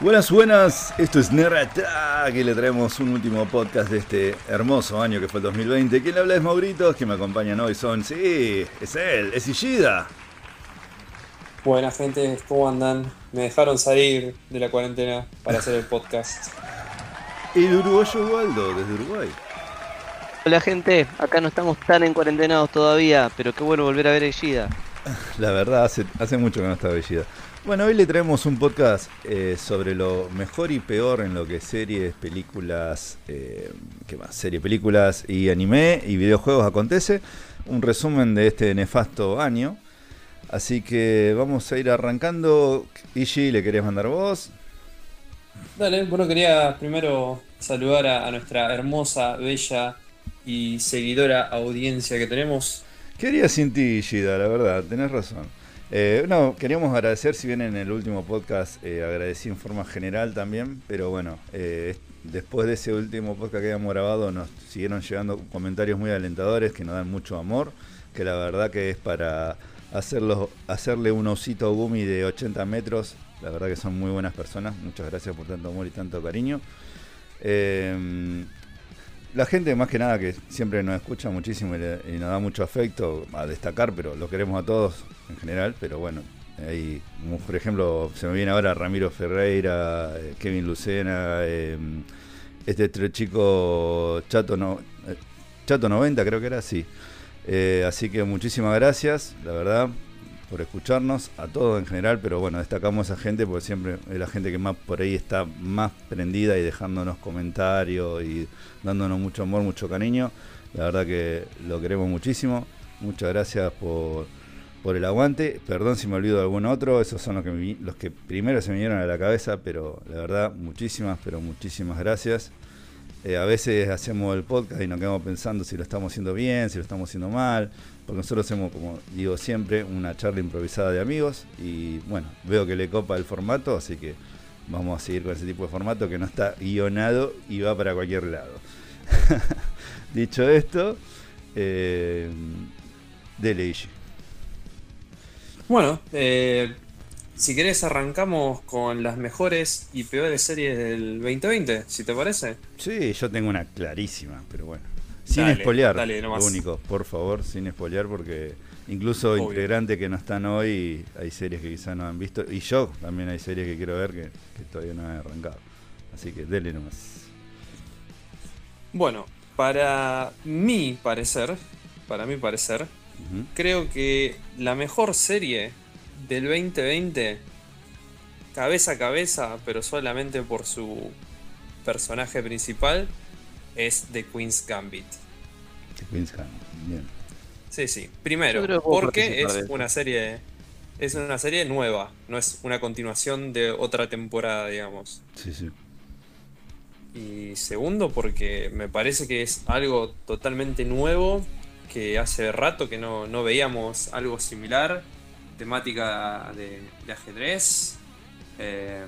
Buenas, buenas, esto es Nerra y le traemos un último podcast de este hermoso año que fue el 2020. Quien le habla es Maurito, que me acompañan hoy son, sí, es él, es Ishida. Buenas gente, ¿cómo andan? Me dejaron salir de la cuarentena para hacer el podcast. Y el uruguayo Waldo, desde Uruguay. Hola gente, acá no estamos tan en cuarentenados todavía, pero qué bueno volver a ver a Ishida. La verdad, hace, hace mucho que no estaba Ishida. Bueno, hoy le traemos un podcast eh, sobre lo mejor y peor en lo que series, películas, eh, ¿qué más? Series, películas y anime y videojuegos acontece. Un resumen de este nefasto año. Así que vamos a ir arrancando. Ishi, ¿le querés mandar vos? Dale, bueno, quería primero saludar a, nuestra hermosa, bella y seguidora audiencia que tenemos. ¿Qué haría sin ti, Ishida? La verdad, tenés razón. Eh, no, queríamos agradecer, si bien en el último podcast eh, agradecí en forma general también, pero bueno, eh, después de ese último podcast que habíamos grabado nos siguieron llegando comentarios muy alentadores que nos dan mucho amor, que la verdad que es para hacerlo, hacerle un osito Gumi de 80 metros, la verdad que son muy buenas personas, muchas gracias por tanto amor y tanto cariño. La gente más que nada que siempre nos escucha muchísimo y, nos da mucho afecto a destacar, pero lo queremos a todos en general, pero bueno, hay, por ejemplo, se me viene ahora Ramiro Ferreira, eh, Kevin Lucena, em, este chico Chato, no, eh, Chato 90 creo que era, sí. Eh, así que muchísimas gracias, la verdad, por escucharnos, a todos en general, pero bueno, destacamos a esa gente porque siempre es la gente que más por ahí está más prendida y dejándonos comentarios y dándonos mucho amor, mucho cariño. La verdad que lo queremos muchísimo. Muchas gracias por, por el aguante. Perdón si me olvido de algún otro, esos son los que, los que primero se me vinieron a la cabeza, pero la verdad, muchísimas, pero muchísimas gracias. Eh, a veces hacemos el podcast y nos quedamos pensando si lo estamos haciendo bien, si lo estamos haciendo mal, porque nosotros hacemos, como digo siempre, una charla improvisada de amigos y bueno, veo que le copa el formato, así que vamos a seguir con ese tipo de formato que no está guionado y va para cualquier lado. Dicho esto, eh, dele Bueno, eh, si querés arrancamos con las mejores y peores series del 2020, si te parece. Sí, yo tengo una clarísima, pero bueno. Sin espolear, lo único, por favor, sin espolear, porque incluso integrantes que no están hoy, hay series que quizás no han visto, y yo también hay series que quiero ver que, todavía no han arrancado. Así que dele nomás. Bueno, para mi parecer, para mi parecer, creo que la mejor serie del 2020, cabeza a cabeza, pero solamente por su personaje principal, es The Queen's Gambit. The Queen's Gambit, bien. Sí, sí. Primero, porque es una serie. Es una serie nueva, no es una continuación de otra temporada, digamos. Sí, sí. Y segundo, porque me parece que es algo totalmente nuevo, que hace rato que no, no veíamos algo similar temática de, ajedrez. Eh,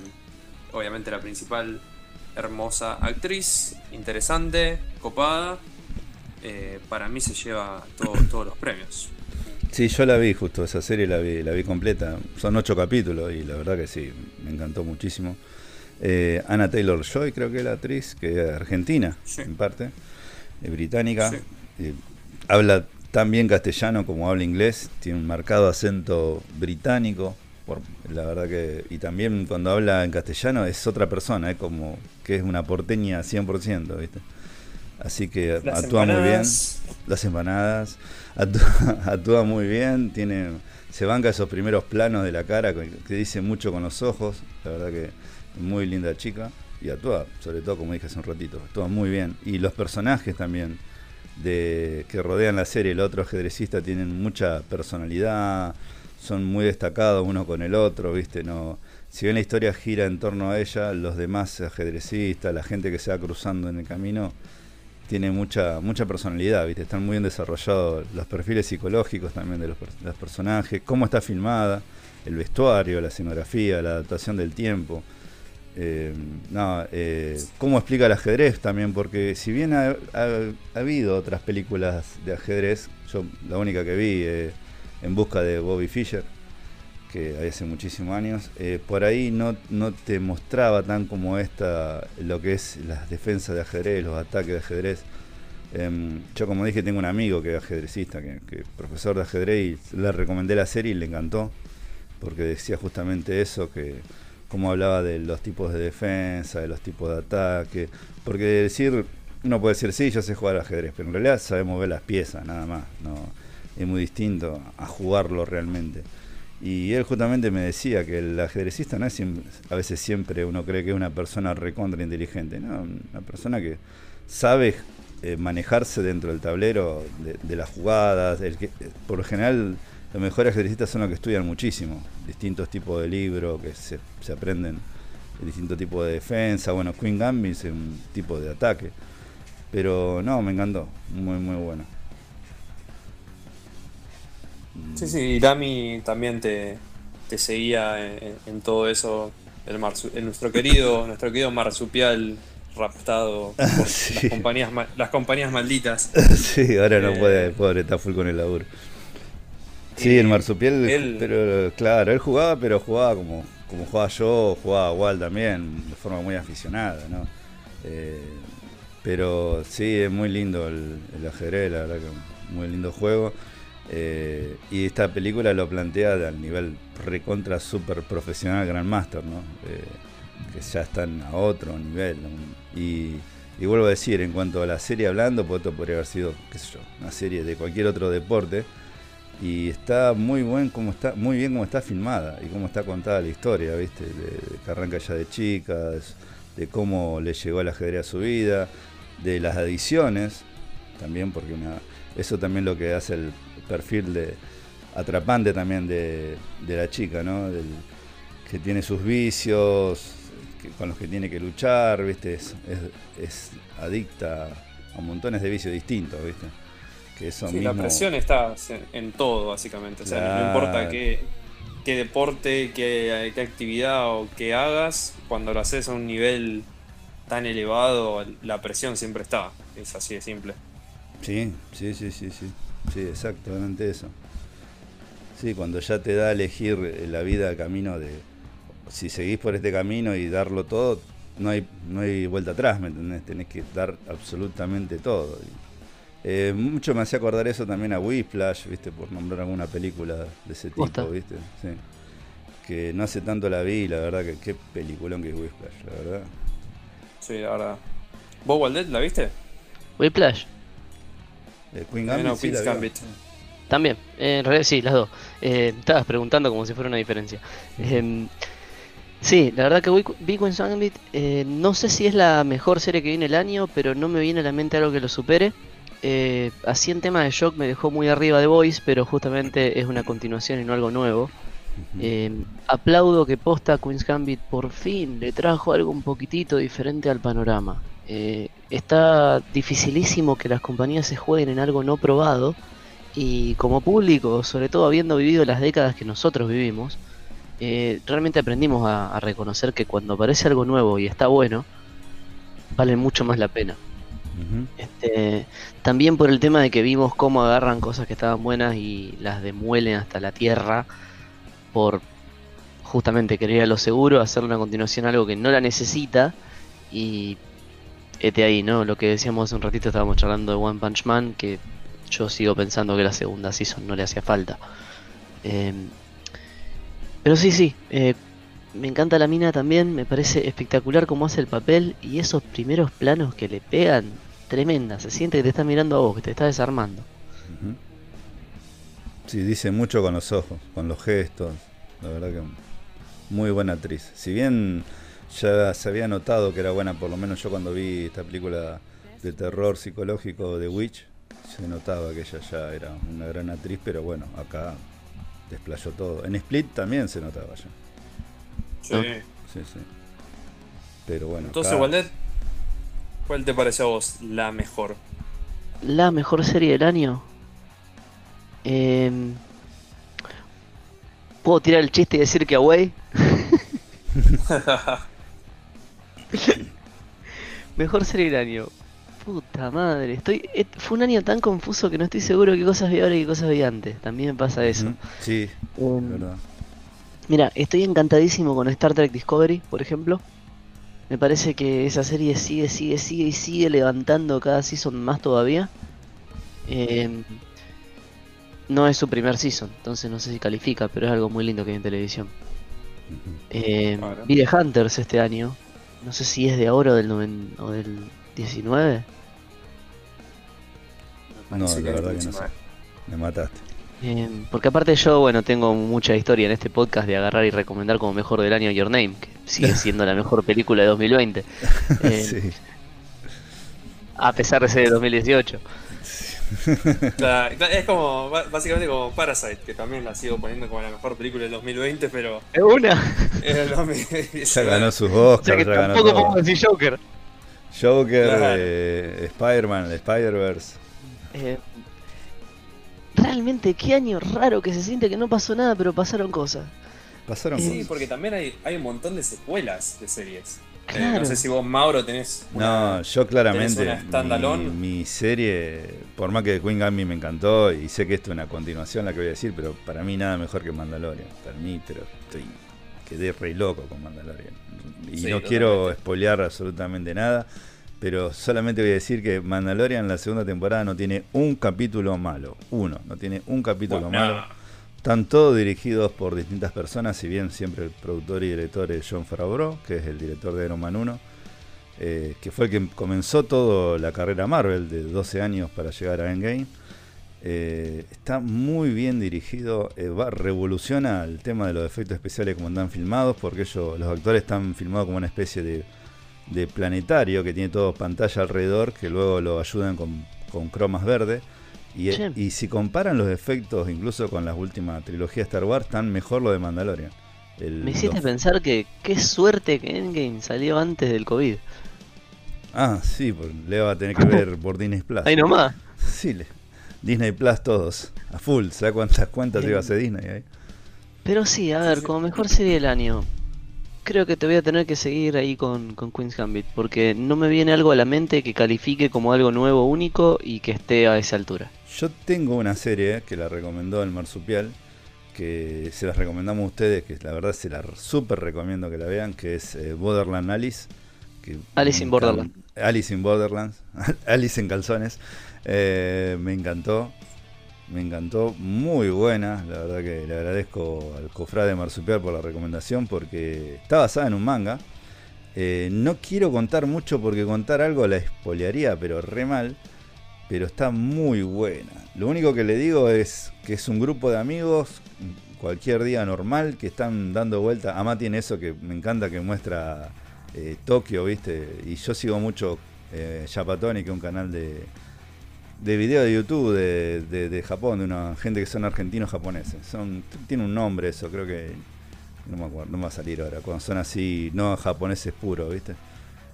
obviamente la principal, hermosa actriz, interesante, copada. Eh, para mí se lleva todos los premios. Sí, yo la vi justo, esa serie la vi, la vi completa. Son ocho capítulos y la verdad que sí, me encantó muchísimo. Eh, Anna Taylor Joy creo que es la actriz, que es argentina en parte, británica. habla tan bien castellano como habla inglés, tiene un marcado acento británico, por, la verdad que, y también cuando habla en castellano es otra persona, es como que es una porteña 100%, ¿viste? Así que actúa muy bien, las empanadas, actúa, muy bien, tiene, se banca esos primeros planos de la cara que, que dice mucho con los ojos, la verdad que muy linda chica y actúa, sobre todo como dije hace un ratito, actúa muy bien. Y los personajes también de, que rodean la serie, el otro ajedrecista, tienen mucha personalidad, son muy destacados uno con el otro, ¿viste? No, si bien la historia gira en torno a ella, los demás ajedrecistas, la gente que se va cruzando en el camino, tiene mucha mucha personalidad, ¿viste? Están muy bien desarrollados los perfiles psicológicos también de los, personajes, cómo está filmada, el vestuario, la escenografía, la adaptación del tiempo. Eh, no, eh, cómo explica el ajedrez también, porque si bien ha, habido otras películas de ajedrez, yo la única que vi eh, en busca de Bobby Fischer, que hace muchísimos años. Eh, por ahí no, no te mostraba tan como esta, lo que es las defensas de ajedrez, los ataques de ajedrez. Em, yo como dije tengo un amigo que es ajedrecista, que, profesor de ajedrez y le recomendé la serie y le encantó, porque decía justamente eso, que como hablaba de los tipos de defensa, de los tipos de ataque, porque decir, uno puede decir, sí, yo sé jugar ajedrez, pero en realidad sabemos ver las piezas, nada más, no es muy distinto a jugarlo realmente. Y él justamente me decía que el ajedrecista no es a veces siempre uno cree que es una persona recontra inteligente, no, una persona que sabe eh, manejarse dentro del tablero de, las jugadas. El que, por lo general, los mejores ajedrecistas son los que estudian muchísimo, distintos tipos de libros que se, se aprenden, distintos tipos de defensa. Bueno, Queen Gambit es un tipo de ataque, pero no, me encantó, muy, muy bueno. Sí, sí, y Dami también te, seguía en, todo eso. El nuestro querido, nuestro querido marsupial raptado por las, compañías, las compañías malditas. sí, ahora no puede, eh, pobre, está full con el laburo. Sí, el marsupial, pero claro, él jugaba, pero jugaba como, como jugaba yo, jugaba igual también, de forma muy aficionada, ¿no? Eh, pero sí, es muy lindo el, el ajedrez, la verdad que muy lindo juego. Eh, y esta película lo plantea al nivel recontra super profesional Grandmaster, ¿no? Eh, que ya están a otro nivel. Y, vuelvo a decir, en cuanto a la serie hablando, pues esto podría haber sido, una serie de cualquier otro deporte. Y está muy buen como está, muy bien como está filmada y cómo está contada la historia, ¿viste? De, que arranca ya de chicas, de cómo le llegó el ajedrez a su vida, de las adiciones, también porque eso también lo que hace el perfil de atrapante también de, la chica, ¿no? que tiene sus vicios, con los que tiene que luchar, ¿viste? Es, adicta a montones de vicios distintos, ¿viste? Que eso sí, la presión está en todo, básicamente. O sea, no importa qué, qué deporte, qué, qué, actividad o qué hagas, cuando lo haces a un nivel tan elevado, la presión siempre está. Es así de simple. Sí, sí, sí, sí, sí. Sí, exactamente eso. Sí, cuando ya te da a elegir eh, la vida camino de si seguís por este camino y darlo todo, no hay, no hay vuelta atrás, ¿me entendés? Tenés que dar absolutamente todo. Eh, mucho me hacía acordar eso también a Whiplash, ¿viste? Por nombrar alguna película de ese tipo, ¿viste? Sí. Que no hace tanto la vi, la verdad que qué peliculón que es Whiplash, la verdad. Sí, la verdad. ¿Vos, Waldet, la viste? Whiplash. Queen Gambit. También, en realidad sí, las dos. Eh, estabas preguntando como si fuera una diferencia. Em, sí, la verdad que vi Queen's Gambit. Eh, no sé si es la mejor serie que viene el año, pero no me viene a la mente algo que lo supere. Eh, así en tema de shock me dejó muy arriba de Voice, pero justamente es una continuación y no algo nuevo. Em, aplaudo que posta Queen's Gambit por fin le trajo algo un poquitito diferente al panorama. Eh, está dificilísimo que las compañías se jueguen en algo no probado y como público, sobre todo habiendo vivido las décadas que nosotros vivimos, eh, realmente aprendimos a, reconocer que cuando aparece algo nuevo y está bueno, vale mucho más la pena. este, también por el tema de que vimos cómo agarran cosas que estaban buenas y las demuelen hasta la tierra por justamente querer a lo seguro, hacer una continuación algo que no la necesita y este ahí, ¿no? Lo que decíamos hace un ratito, estábamos charlando de One Punch Man, que yo sigo pensando que la segunda season no le hacía falta. Em, pero sí, sí, eh, me encanta la mina también, me parece espectacular cómo hace el papel y esos primeros planos que le pegan, tremenda, se siente que te está mirando a vos, que te está desarmando. Sí, dice mucho con los ojos, con los gestos, la verdad que muy buena actriz. Si bien ya se había notado que era buena, por lo menos yo cuando vi esta película de terror psicológico de Witch, se notaba que ella ya era una gran actriz, pero bueno, acá desplayó todo. En Split también se notaba ya. Sí. Sí, sí. Pero bueno. Entonces, ¿cuál te parece a vos la mejor? La mejor serie del año. Em, ¿Puedo tirar el chiste y decir que Away? Mejor serie del año. Puta madre, estoy eh, fue un año tan confuso que no estoy seguro qué cosas vi ahora y qué cosas vi antes. También me pasa eso. Sí, um, verdad. Mira, estoy encantadísimo con Star Trek Discovery, por ejemplo. Me parece que esa serie sigue, sigue, sigue y sigue levantando cada season más todavía. Eh, no es su primer season, entonces no sé si califica, pero es algo muy lindo que hay en televisión. Eh, vi The Hunters este año. No sé si es de ahora o del, noven- o del 19. No, la verdad que no sé. Me mataste. Eh, porque aparte yo, bueno, tengo mucha historia en este podcast de agarrar y recomendar como mejor del año Your Name, que sigue siendo la mejor película de 2020. Eh, sí. A pesar de ser de 2018. Claro, es como, básicamente como Parasite, que también la sigo poniendo como la mejor película del 2020, pero ¿Es una? del 2019. Ya ganó sus O Oscars, sea que ya ganó tampoco podemos decir Joker. Joker, Claro. eh, Spider-Man, el Spider-Verse. Eh, realmente, qué año raro que se siente que no pasó nada, pero pasaron cosas. Pasaron Sí, Sí, cosas. porque también hay, hay un montón de secuelas de series. Eh, no sé si vos, Mauro, tenés una- No, yo claramente. una. Mi, mi serie, por más que Queen Gambit me encantó, y sé que esto es una continuación la que voy a decir, pero para mí nada mejor que Mandalorian. Para mí, pero estoy. Quedé re loco con Mandalorian. Y Sí, no totalmente. quiero spoilear absolutamente nada, pero solamente voy a decir que Mandalorian la segunda temporada no tiene un capítulo malo. Uno, no tiene un capítulo Bueno, malo. Están todos dirigidos por distintas personas, si bien siempre el productor y director es John Favreau, que es el director de Iron Man 1, eh, que fue el que comenzó toda la carrera Marvel de 12 años para llegar a Endgame. Eh, está muy bien dirigido, eh, va, revoluciona el tema de los efectos especiales como están filmados, porque ellos, los actores están filmados como una especie de, planetario que tiene todo pantalla alrededor, que luego lo ayudan con cromas verdes. Y, Sí. y si comparan los efectos, incluso con las últimas trilogías Star Wars, están mejor lo de Mandalorian. El- Me hiciste los- pensar que qué suerte que Endgame salió antes del COVID. Ah, sí, porque le va a tener que ver por Disney Plus. Ahí nomás. Sí, le- Disney Plus todos, a full. ¿Sabes cuántas cuentas iba a hacer Disney ahí? Pero sí, a ver, como mejor serie del año, creo que te voy a tener que seguir ahí con, con Queen's Gambit, porque no me viene algo a la mente que califique como algo nuevo, único y que esté a esa altura. Yo tengo una serie que la recomendó el Marsupial, que se las recomendamos a ustedes, que la verdad se la súper recomiendo que la vean, que es eh, Borderland Alice. Que Alice in Borderland. Alice in Borderlands. Alice en calzones. Eh, me encantó. Me encantó, muy buena. La verdad que le agradezco al cofrade Marsupial por la recomendación porque está basada en un manga. Eh, no quiero contar mucho porque contar algo la espolearía, pero re mal. Pero está muy buena. Lo único que le digo es que es un grupo de amigos, cualquier día normal, que están dando vuelta. Ama tiene eso que me encanta que muestra eh, Tokio, ¿viste? Y yo sigo mucho eh, que es un canal de, de video de YouTube de, de- de Japón, de una gente que son argentinos japoneses. Son, tiene un nombre eso, creo que. No me acuerdo, no me va a salir ahora. Cuando son así, no japoneses puros, ¿viste?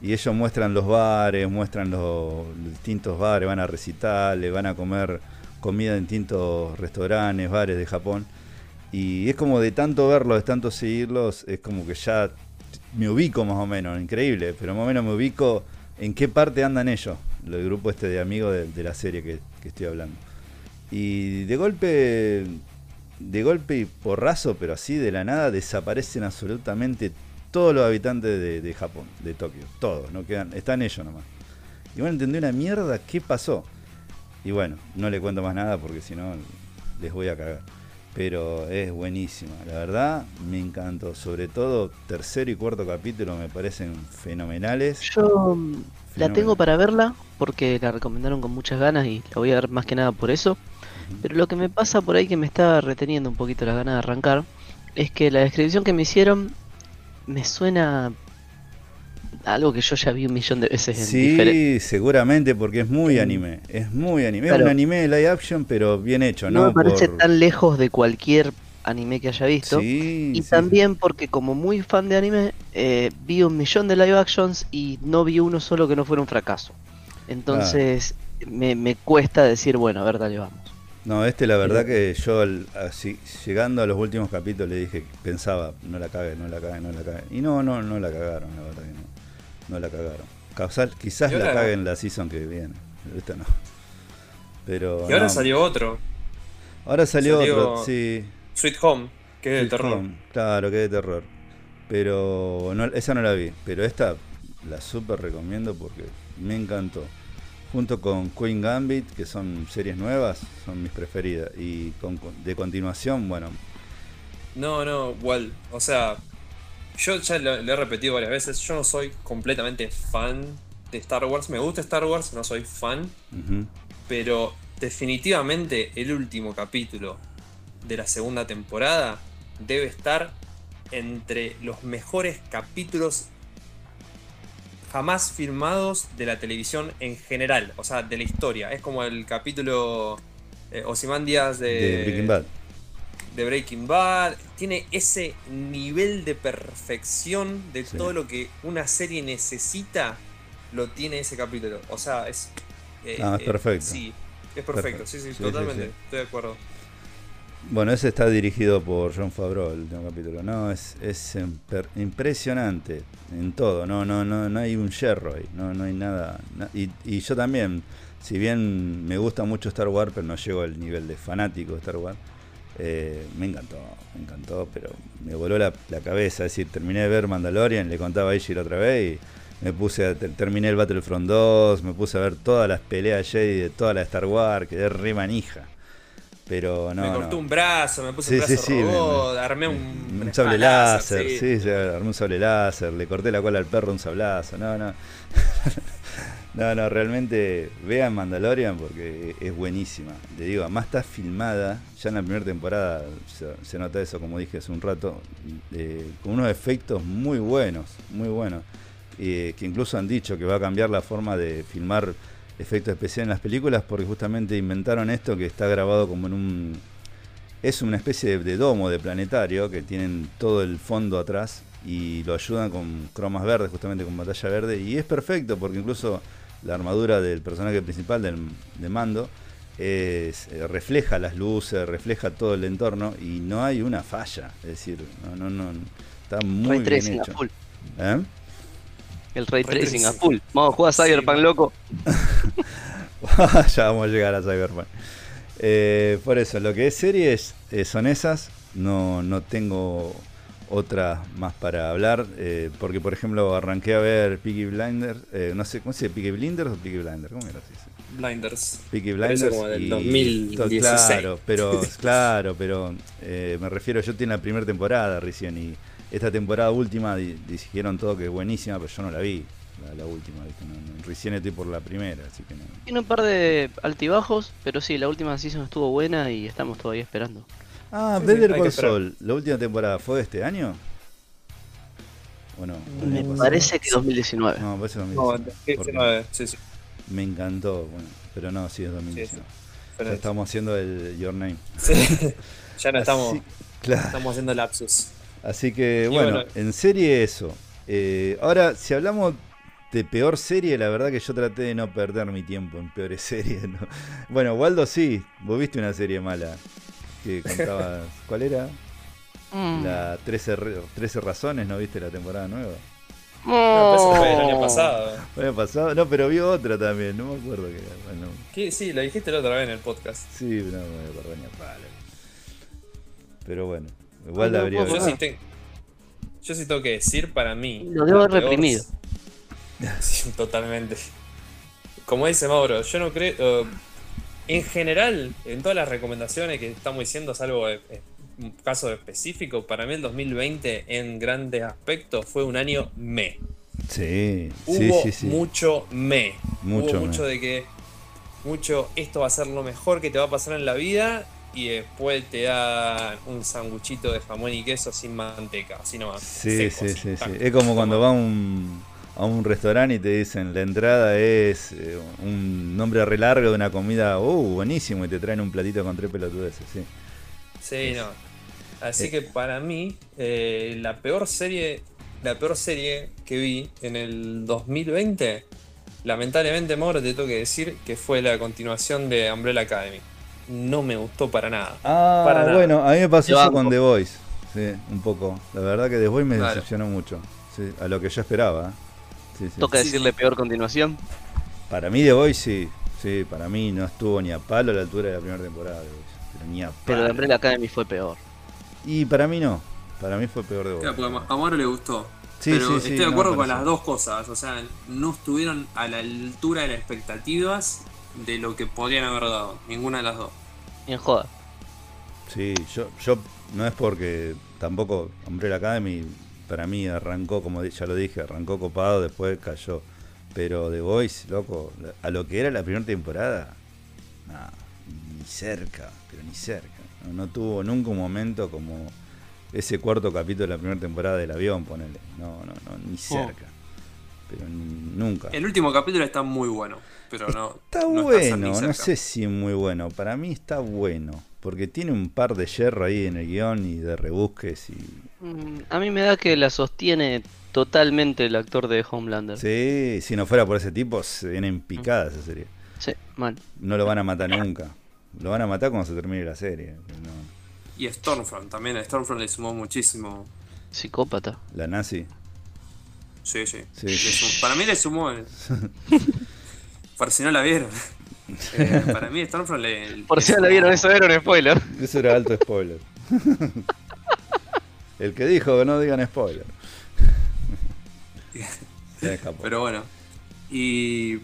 Y ellos muestran los bares, muestran los, distintos bares, van a recitales, van a comer comida en distintos restaurantes, bares de Japón. Y es como de tanto verlos, de tanto seguirlos, es como que ya me ubico más o menos, increíble, pero más o menos me ubico en qué parte andan ellos, el grupo este de amigos de, de la serie que, que estoy hablando. Y de golpe, de golpe y porrazo, pero así de la nada, desaparecen absolutamente todos los habitantes de, de Japón, de Tokio, todos, no quedan, están ellos nomás. Y bueno, entendí una mierda qué pasó. Y bueno, no le cuento más nada porque si no les voy a cagar. Pero es buenísima, la verdad me encantó. Sobre todo tercero y cuarto capítulo me parecen fenomenales. Yo mm, la tengo para verla porque la recomendaron con muchas ganas y la voy a ver más que nada por eso. Pero lo que me pasa por ahí que me está reteniendo un poquito las ganas de arrancar es que la descripción que me hicieron me suena algo que yo ya vi un millón de veces. Sí, seguramente porque es muy anime. Es muy anime. Es un anime de live action, pero bien hecho, No ¿no? me parece Por- tan lejos de cualquier anime que haya visto. Sí, Y sí, también porque como muy fan de anime, eh, vi un millón de live actions y no vi uno solo que no fuera un fracaso. Entonces me, me cuesta decir, bueno, a ver, dale, vamos. No, este la verdad que yo al- así, llegando a los últimos capítulos le dije, pensaba, no la cague, no la cague, no la cague. Y no, no, no la cagaron, la verdad que no. No la cagaron. Causal- quizás la caguen la season que viene. Esta no. Pero Y ahora no. salió otro, Ahora salió, salió- otro, sí. Sweet Home, Que es de terror. Claro, que es de terror. Pero no, esa no la vi. Pero esta la súper recomiendo porque me encantó. Junto con Queen Gambit, que son series nuevas, son mis preferidas. Y con, de continuación, bueno. No, no, igual. O sea, yo ya lo, he repetido varias veces. Yo no soy completamente fan de Star Wars. Me gusta Star Wars, no soy fan. Pero definitivamente el último capítulo de la segunda temporada debe estar entre los mejores capítulos jamás filmados de la televisión en general, o sea, de la historia. Es como el capítulo eh, Díaz de, Breaking Bad. De Breaking Bad. Tiene ese nivel de perfección de todo lo que una serie necesita, lo tiene ese capítulo. O sea, es... Eh, ah, es perfecto. sí, es perfecto, sí, sí, totalmente, estoy de acuerdo. Bueno, ese está dirigido por John Favreau, el último capítulo. No, es, es impresionante en todo. No, no, no, no hay un yerro. No, no hay nada. y, y, yo también, si bien me gusta mucho Star Wars, pero no llego al nivel de fanático de Star Wars. Eh, me encantó, me encantó, pero me voló la, cabeza. Es decir, terminé de ver Mandalorian, le contaba a la otra vez y me puse a, terminé el Battlefront 2, me puse a ver todas las peleas Jedi de toda la Star Wars, quedé re manija. Pero no. Me corté un brazo, me puse un brazo sí, robot, armé un. Un sable láser, sí, sí, armé un sable láser, le corté la cola al perro un sablazo, no, no. no, no, realmente vean Mandalorian porque es buenísima. Le digo, además está filmada, ya en la primera temporada se, nota eso, como dije hace un rato, eh, con unos efectos muy buenos, muy buenos. Eh, que incluso han dicho que va a cambiar la forma de filmar efectos especiales en las películas porque justamente inventaron esto que está grabado como en un... Es una especie de, domo de planetario que tienen todo el fondo atrás y lo ayudan con cromas verdes, justamente con batalla verde. Y es perfecto porque incluso la armadura del personaje principal, del, de Mando, es, eh, refleja las luces, refleja todo el entorno y no hay una falla. Es decir, no, no, no está muy bien hecho. ¿Eh? El ray tracing a full. Vamos a jugar a Cyberpunk, loco. ya vamos a llegar a Cyberpunk. Eh, por eso, lo que es series eh, son esas. No, no tengo otra más para hablar. Eh, porque, por ejemplo, arranqué a ver Peaky Blinders. no sé, ¿cómo se dice? ¿Peaky Blinders o Peaky Blinders? ¿Cómo era? Blinders. Peaky Blinders. Como del 2016. Claro, pero, claro, pero me refiero, yo tengo la primera temporada recién y esta temporada última dijeron todo que es buenísima, pero yo no la vi, la, última. recién estoy por la primera, así que no. Tiene un par de altibajos, pero sí, la última season estuvo buena y estamos todavía esperando. Ah, Better Call Saul, ¿la última temporada fue de este año? Bueno, me parece que 2019. No, parece 2019. sí, sí. Me encantó, bueno, pero no, sí es 2019. ya estamos haciendo el Your Name. Sí. ya no estamos, estamos haciendo lapsus. Así que bueno, en serie eso. Eh, ahora, si hablamos de peor serie, la verdad que yo traté de no perder mi tiempo en peores series. Bueno, Waldo sí, vos viste una serie mala que contabas. ¿Cuál era? Mm. La 13, 13 razones, ¿no viste la temporada nueva? No, fue el año pasado. El año pasado, no, pero vio otra también, no me acuerdo qué era. Bueno. Sí, la dijiste la otra vez en el podcast. Sí, no, me acuerdo ni Pero bueno. Igual la habría yo, sí yo sí tengo que decir para mí. Lo debo haber reprimido. totalmente. Como dice Mauro, yo no creo. Uh, en general, en todas las recomendaciones que estamos diciendo, salvo un caso específico, para mí el 2020 en grandes aspectos fue un año me. Sí, Hubo sí, sí, mucho me. Mucho Hubo mucho de que. Mucho, esto va a ser lo mejor que te va a pasar en la vida y después te dan un sanguchito de jamón y queso sin manteca, así nomás. Sí, sí, sí, sí. Es como cuando va a un, a un restaurante y te dicen la entrada es eh, un nombre re largo de una comida, uh, buenísimo, y te traen un platito con tres pelotudeces, sí. Sí, no. Así eh. que para mí, eh, la peor serie, la peor serie que vi en el 2020, lamentablemente, Mauro, te tengo que decir que fue la continuación de Umbrella Academy no me gustó para nada. Ah, bueno, a mí me pasó eso con The Voice. Sí, un poco. La verdad que The Voice me decepcionó mucho. Sí, a lo que yo esperaba. Sí, ¿Toca decirle peor continuación? Para mí The Voice sí. Sí, para mí no estuvo ni a palo a la altura de la primera temporada de The Voice. Pero ni a palo. Pero The Umbrella Academy fue peor. Y para mí no. Para mí fue peor de vos. a Mauro le gustó. pero estoy de acuerdo con las dos cosas. O sea, no estuvieron a la altura de las expectativas de lo que podrían haber dado. Ninguna de las dos. Bien joda. Sí, yo, yo no es porque tampoco Umbrella Academy para mí arrancó, como ya lo dije, arrancó copado, después cayó. Pero The Voice, loco, a lo que era la primera temporada, nada, ni cerca, pero ni cerca. No, tuvo nunca un momento como ese cuarto capítulo de la primera temporada del avión, ponele. No, no, no, ni oh. cerca. Pero nunca. El último capítulo está muy bueno, pero no. Está bueno, no sé si muy bueno. Para mí está bueno porque tiene un par de hierro ahí en el guion y de rebusques y... Mm, a mí me da que la sostiene totalmente el actor de Homelander. Sí, si no fuera por ese tipo, se viene en picada esa serie. Sí, mal. No lo van a matar nunca. Lo van a matar cuando se termine la serie. Y Stormfront también, a Stormfront le sumó muchísimo. Psicópata. La nazi. Sí, sí. Para mí le sumó. Para si no la vieron. Eh, para mí Stormfront le... Por si no la vieron, eso era un spoiler. Eso era alto spoiler. El que dijo que no digan spoiler. Pero bueno. Y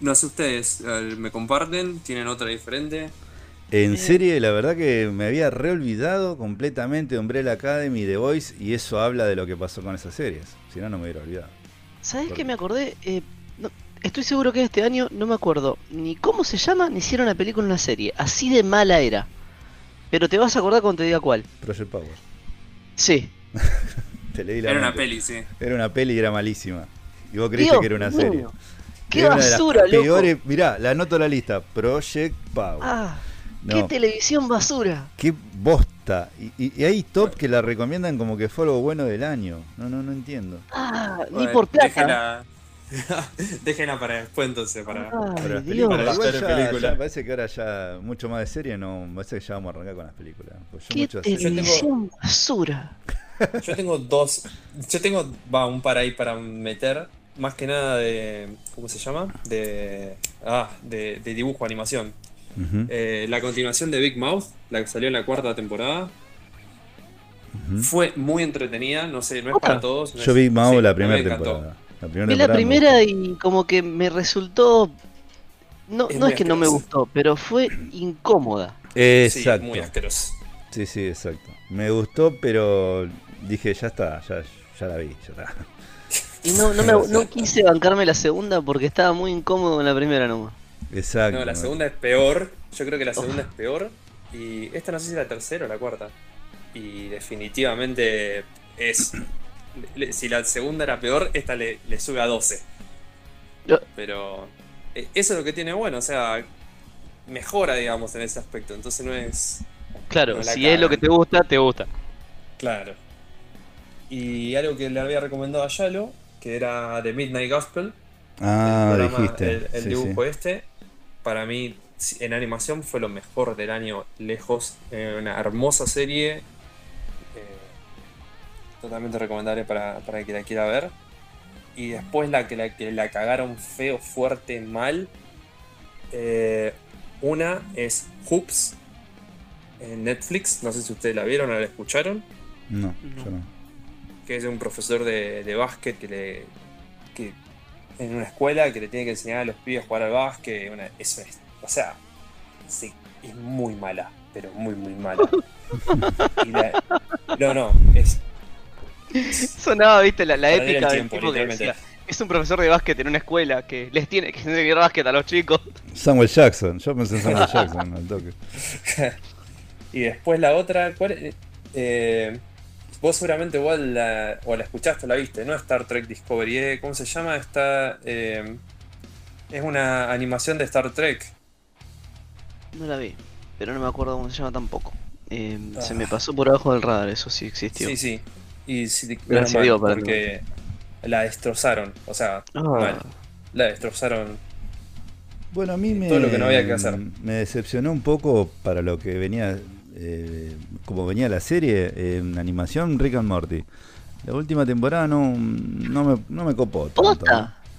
no sé ustedes, ¿me comparten? ¿Tienen otra diferente? En serie, la verdad que me había reolvidado completamente de Umbrella Academy y The Voice, y eso habla de lo que pasó con esas series. Si no, no me hubiera olvidado. ¿Sabes qué me acordé? Eh, estoy seguro que este año, no me acuerdo ni cómo se llama, ni hicieron la película en una serie. Así de mala era. Pero te vas a acordar cuando te diga cuál. Project Power. Sí. te leí la era una peli, sí. Era una peli y era malísima. Y vos creíste que era una serie. Qué basura, loco. Peores, mirá, la anoto la lista. Project Power. Ah, qué televisión basura. Qué bosta. Y, hay top que la recomiendan como que fue algo bueno del año. No, no, no entiendo. Ah, ni por plata. Déjenla para después entonces, para, para, película. parece que ahora ya mucho más de serie, no, parece que ya vamos a arrancar con las películas. Pues yo, ¿Qué tengo, basura. Yo tengo dos, yo tengo, va, un para ahí para meter, más que nada de, ¿cómo se llama? De, ah, de, dibujo, animación. Eh, la continuación de Big Mouth, la que salió en la cuarta temporada, fue muy entretenida, no sé, no es para todos. yo Big Mouth la primera temporada. La Vi la primera y como que me resultó. No es, no es que no me gustó, pero fue incómoda. Exacto. Sí, muy asqueroso. Sí, sí, exacto. Me gustó, pero dije, ya está, ya, ya la vi, ya está. Y no, no, me, no quise bancarme la segunda porque estaba muy incómodo en la primera nomás. Exacto. No, la segunda es peor. Yo creo que la segunda es peor. Y esta no sé si es la tercera o la cuarta. Y definitivamente es si la segunda era peor, esta le, sube a 12. Pero eh, eso es lo que tiene bueno, o sea, mejora, digamos, en ese aspecto. Entonces no es. Claro, si es lo que te gusta, te gusta. Claro. Y algo que le había recomendado a Yalo, que era The Midnight Gospel. Ah, el dijiste. El, dibujo este, para mí en animación fue lo mejor del año lejos. una hermosa serie totalmente recomendable para, para el que la quiera ver. Y después la que la, que la cagaron feo, fuerte, mal. Eh, una es Hoops en Netflix. No sé si ustedes la vieron o la escucharon. No, yo no. Que es de un profesor de, de básquet que le. Que, en una escuela que le tiene que enseñar a los pibes a jugar al básquet. Una, eso es. O sea, sí, es muy mala, pero muy, muy mala. no, no, es Sonaba, viste, la, épica del tipo que decía, es un profesor de básquet en una escuela que les tiene que enseñar básquet a los chicos. Samuel Jackson, yo pensé en Samuel Jackson al toque. y después la otra, ¿cuál eh, vos seguramente igual la, o la escuchaste o la viste, ¿no? Star Trek Discovery, ¿eh? ¿cómo se llama? Está, eh, es una animación de Star Trek. No la vi, pero no me acuerdo cómo se llama tampoco. Eh, se me ah. pasó por abajo del radar, eso sí existió. Sí, sí. Y si Gracias Dios, porque la destrozaron. O sea, ah. La destrozaron. Bueno, a mí me, todo lo que no había que hacer. me decepcionó un poco para lo que venía, eh, como venía la serie, en animación Rick and Morty. La última temporada no, no, me, no me copó tanto.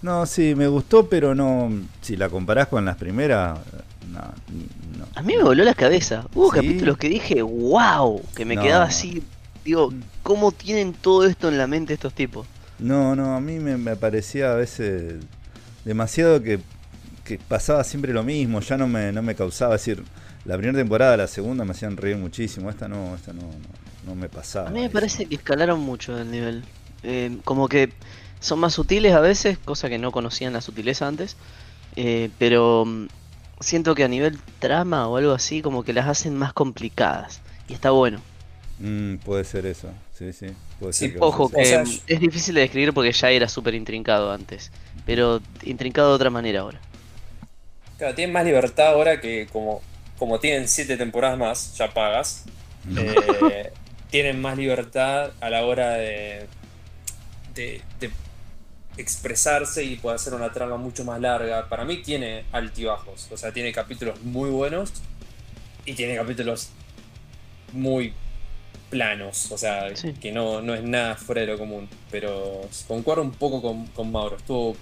No, sí, me gustó, pero no. Si la comparás con las primeras, no, A mí me voló la cabeza. Hubo capítulos que dije, wow, que me quedaba así. Digo, mm. ¿cómo tienen todo esto en la mente estos tipos? No, no, a mí me, parecía a veces demasiado que, pasaba siempre lo mismo, ya no me, no me causaba, decir, la primera temporada, la segunda me hacían reír muchísimo, esta no, esta no, no, me pasaba. A mí me parece que escalaron mucho el nivel. Eh, como que son más sutiles a veces, cosa que no conocían la sutileza antes, eh, pero mm, siento que a nivel trama o algo así, como que las hacen más complicadas. Y está bueno. Mm, puede ser eso, sí, sí. ojo, que es difícil de describir porque ya era súper intrincado antes, pero intrincado de otra manera ahora. Claro, tienen más libertad ahora que como, como tienen siete temporadas más, ya pagas. Eh, tienen más libertad a la hora de, de, de expresarse y puede hacer una trama mucho más larga. Para mí tiene altibajos, o sea, tiene capítulos muy buenos y tiene capítulos muy planos, o sea, que no, no es nada fuera de lo común. Pero concuerdo un poco con, Mauro, estuvo,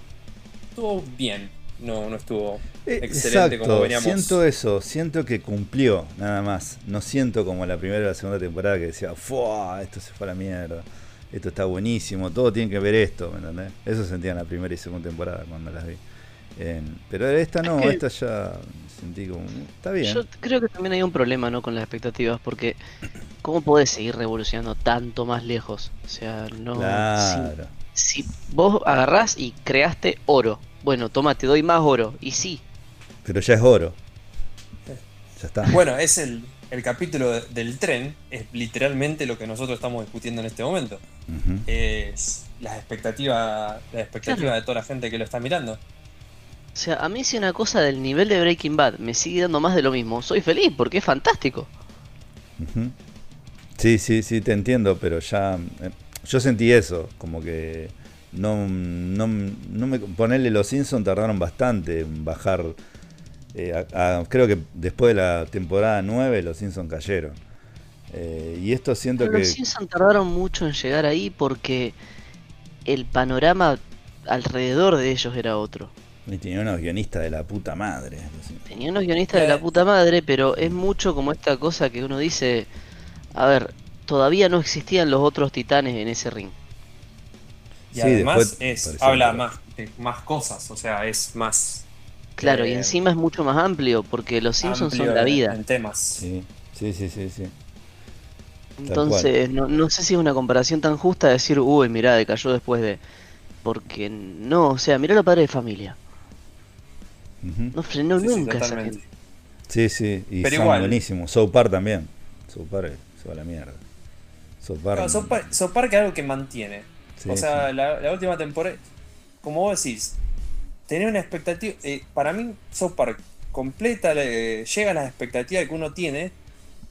estuvo bien, no, no estuvo eh, excelente como veníamos. Siento eso, siento que cumplió, nada más. No siento como la primera o la segunda temporada que decía, ¡fua! Esto se fue a la mierda esto está buenísimo, todo tiene que ver esto, ¿me entendés? Eso sentía en la primera y segunda temporada cuando las vi. pero esta no, esta ya sentí como. Está bien. Yo creo que también hay un problema ¿no? con las expectativas, porque ¿cómo podés seguir revolucionando tanto más lejos? O sea, no. Claro. Si, vos agarrás y creaste oro, bueno, toma, te doy más oro, y sí. Pero ya es oro. Ya está. Bueno, es el, el capítulo del tren es literalmente lo que nosotros estamos discutiendo en este momento. Es la expectativa, la expectativa de toda la gente que lo está mirando. O sea, a mí si una cosa del nivel de Breaking Bad me sigue dando más de lo mismo, soy feliz porque es fantástico. Sí, sí, sí, te entiendo, pero ya eh, yo sentí eso, como que no, no, no me ponerle los Simpsons tardaron bastante en bajar eh, creo que después de la temporada 9 los Simpsons cayeron. Eh, y esto siento que... Los Simpsons tardaron mucho en llegar ahí porque el panorama alrededor de ellos era otro. Y tenía unos guionistas de la puta madre. Tenía unos guionistas de la puta madre, pero es mucho como esta cosa que uno dice, a ver, todavía no existían los otros titanes en ese ring. Y además es, habla más, más cosas, o sea, es más Claro, y eh, encima es mucho más amplio, porque los Simpsons son la vida. En temas. Sí, sí, sí, sí. Entonces, no, sé si es una comparación tan justa de decir, uy, mirá, decayó después de. Porque no, o sea, mirá la padre de familia. No frenó nunca esa gente. Sí, sí, y Pero son igual. buenísimos. So Park también. So Park se va a la mierda. So Park, no, so Park, es algo que mantiene. o sea, la, la última temporada, como vos decís, tenía una expectativa. Eh, para mí, South Park completa, llega a las expectativas que uno tiene,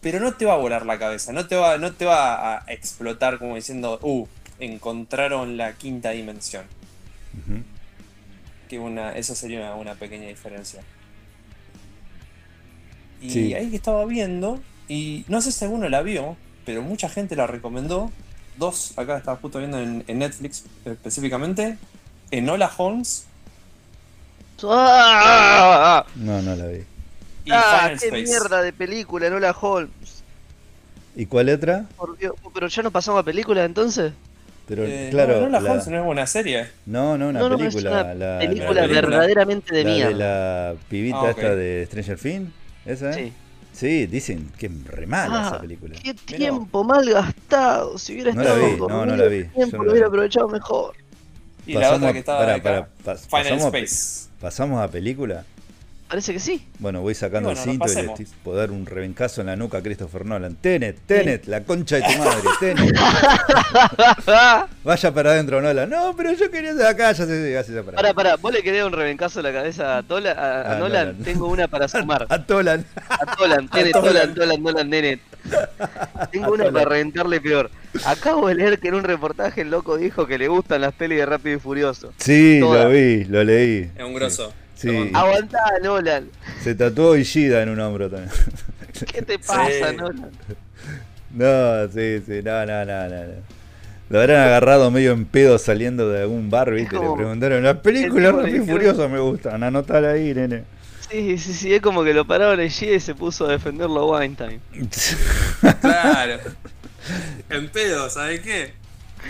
pero no te va a volar la cabeza, no te va, no te va a explotar como diciendo, uh, encontraron la quinta dimensión. Que una, eso sería una, pequeña diferencia. Y ahí que estaba viendo, y no sé si alguno la vio, pero mucha gente la recomendó. Dos, acá estaba justo viendo en, en Netflix específicamente. Enola Holmes ¡Ah! No, no la vi. ah, qué mierda de película, no la Holmes. ¿Y cuál otra? pero ya no pasamos a película entonces. Pero eh, claro, no, la, Holmes no es una serie. No, no, una película. una la, película verdaderamente de mierda. De la pibita ah, esta de Stranger Things, ¿esa? Eh? Sí. Sí, dicen que es re mala esa ah, película. Qué tiempo mal gastado. Si hubiera no estado la vi, no, no la vi. Tiempo, lo hubiera aprovechado mejor. Y la otra que estaba para, para, Final Space. ¿Pasamos a película? Parece que sí. Bueno, voy sacando el cinto y le puedo dar un rebencazo en la nuca a Christopher Nolan. Tenet, Tenet, la concha de tu madre, Tenet. Vaya para adentro, Nolan. No, pero yo quería de acá, ya se hace para Para, para, vos le querés un rebencazo en la cabeza a, Tola, a, Nolan? Tengo una para sumar. A, Tolan. A Tolan, Tenet, Tolan, Tolan, Nolan, Tenet. Tengo una para reventarle peor. Acabo de leer que en un reportaje el loco dijo que le gustan las pelis de Rápido y Furioso. Sí, lo vi, lo leí. Es un grosso. Sí. Aguantá, Nolan. Se tatuó Ishida en un hombro también. ¿Qué te pasa, Nolan? No, sí, sí, no, no, no, no. Lo habrán agarrado medio en pedo saliendo de algún bar, ¿viste? Le preguntaron, las películas Rápido y Furioso me gustan, anotala ahí, nene. Sí, sí, sí, es como que lo pararon en G y se puso a defenderlo a Wine Claro. En pedo, ¿sabes qué?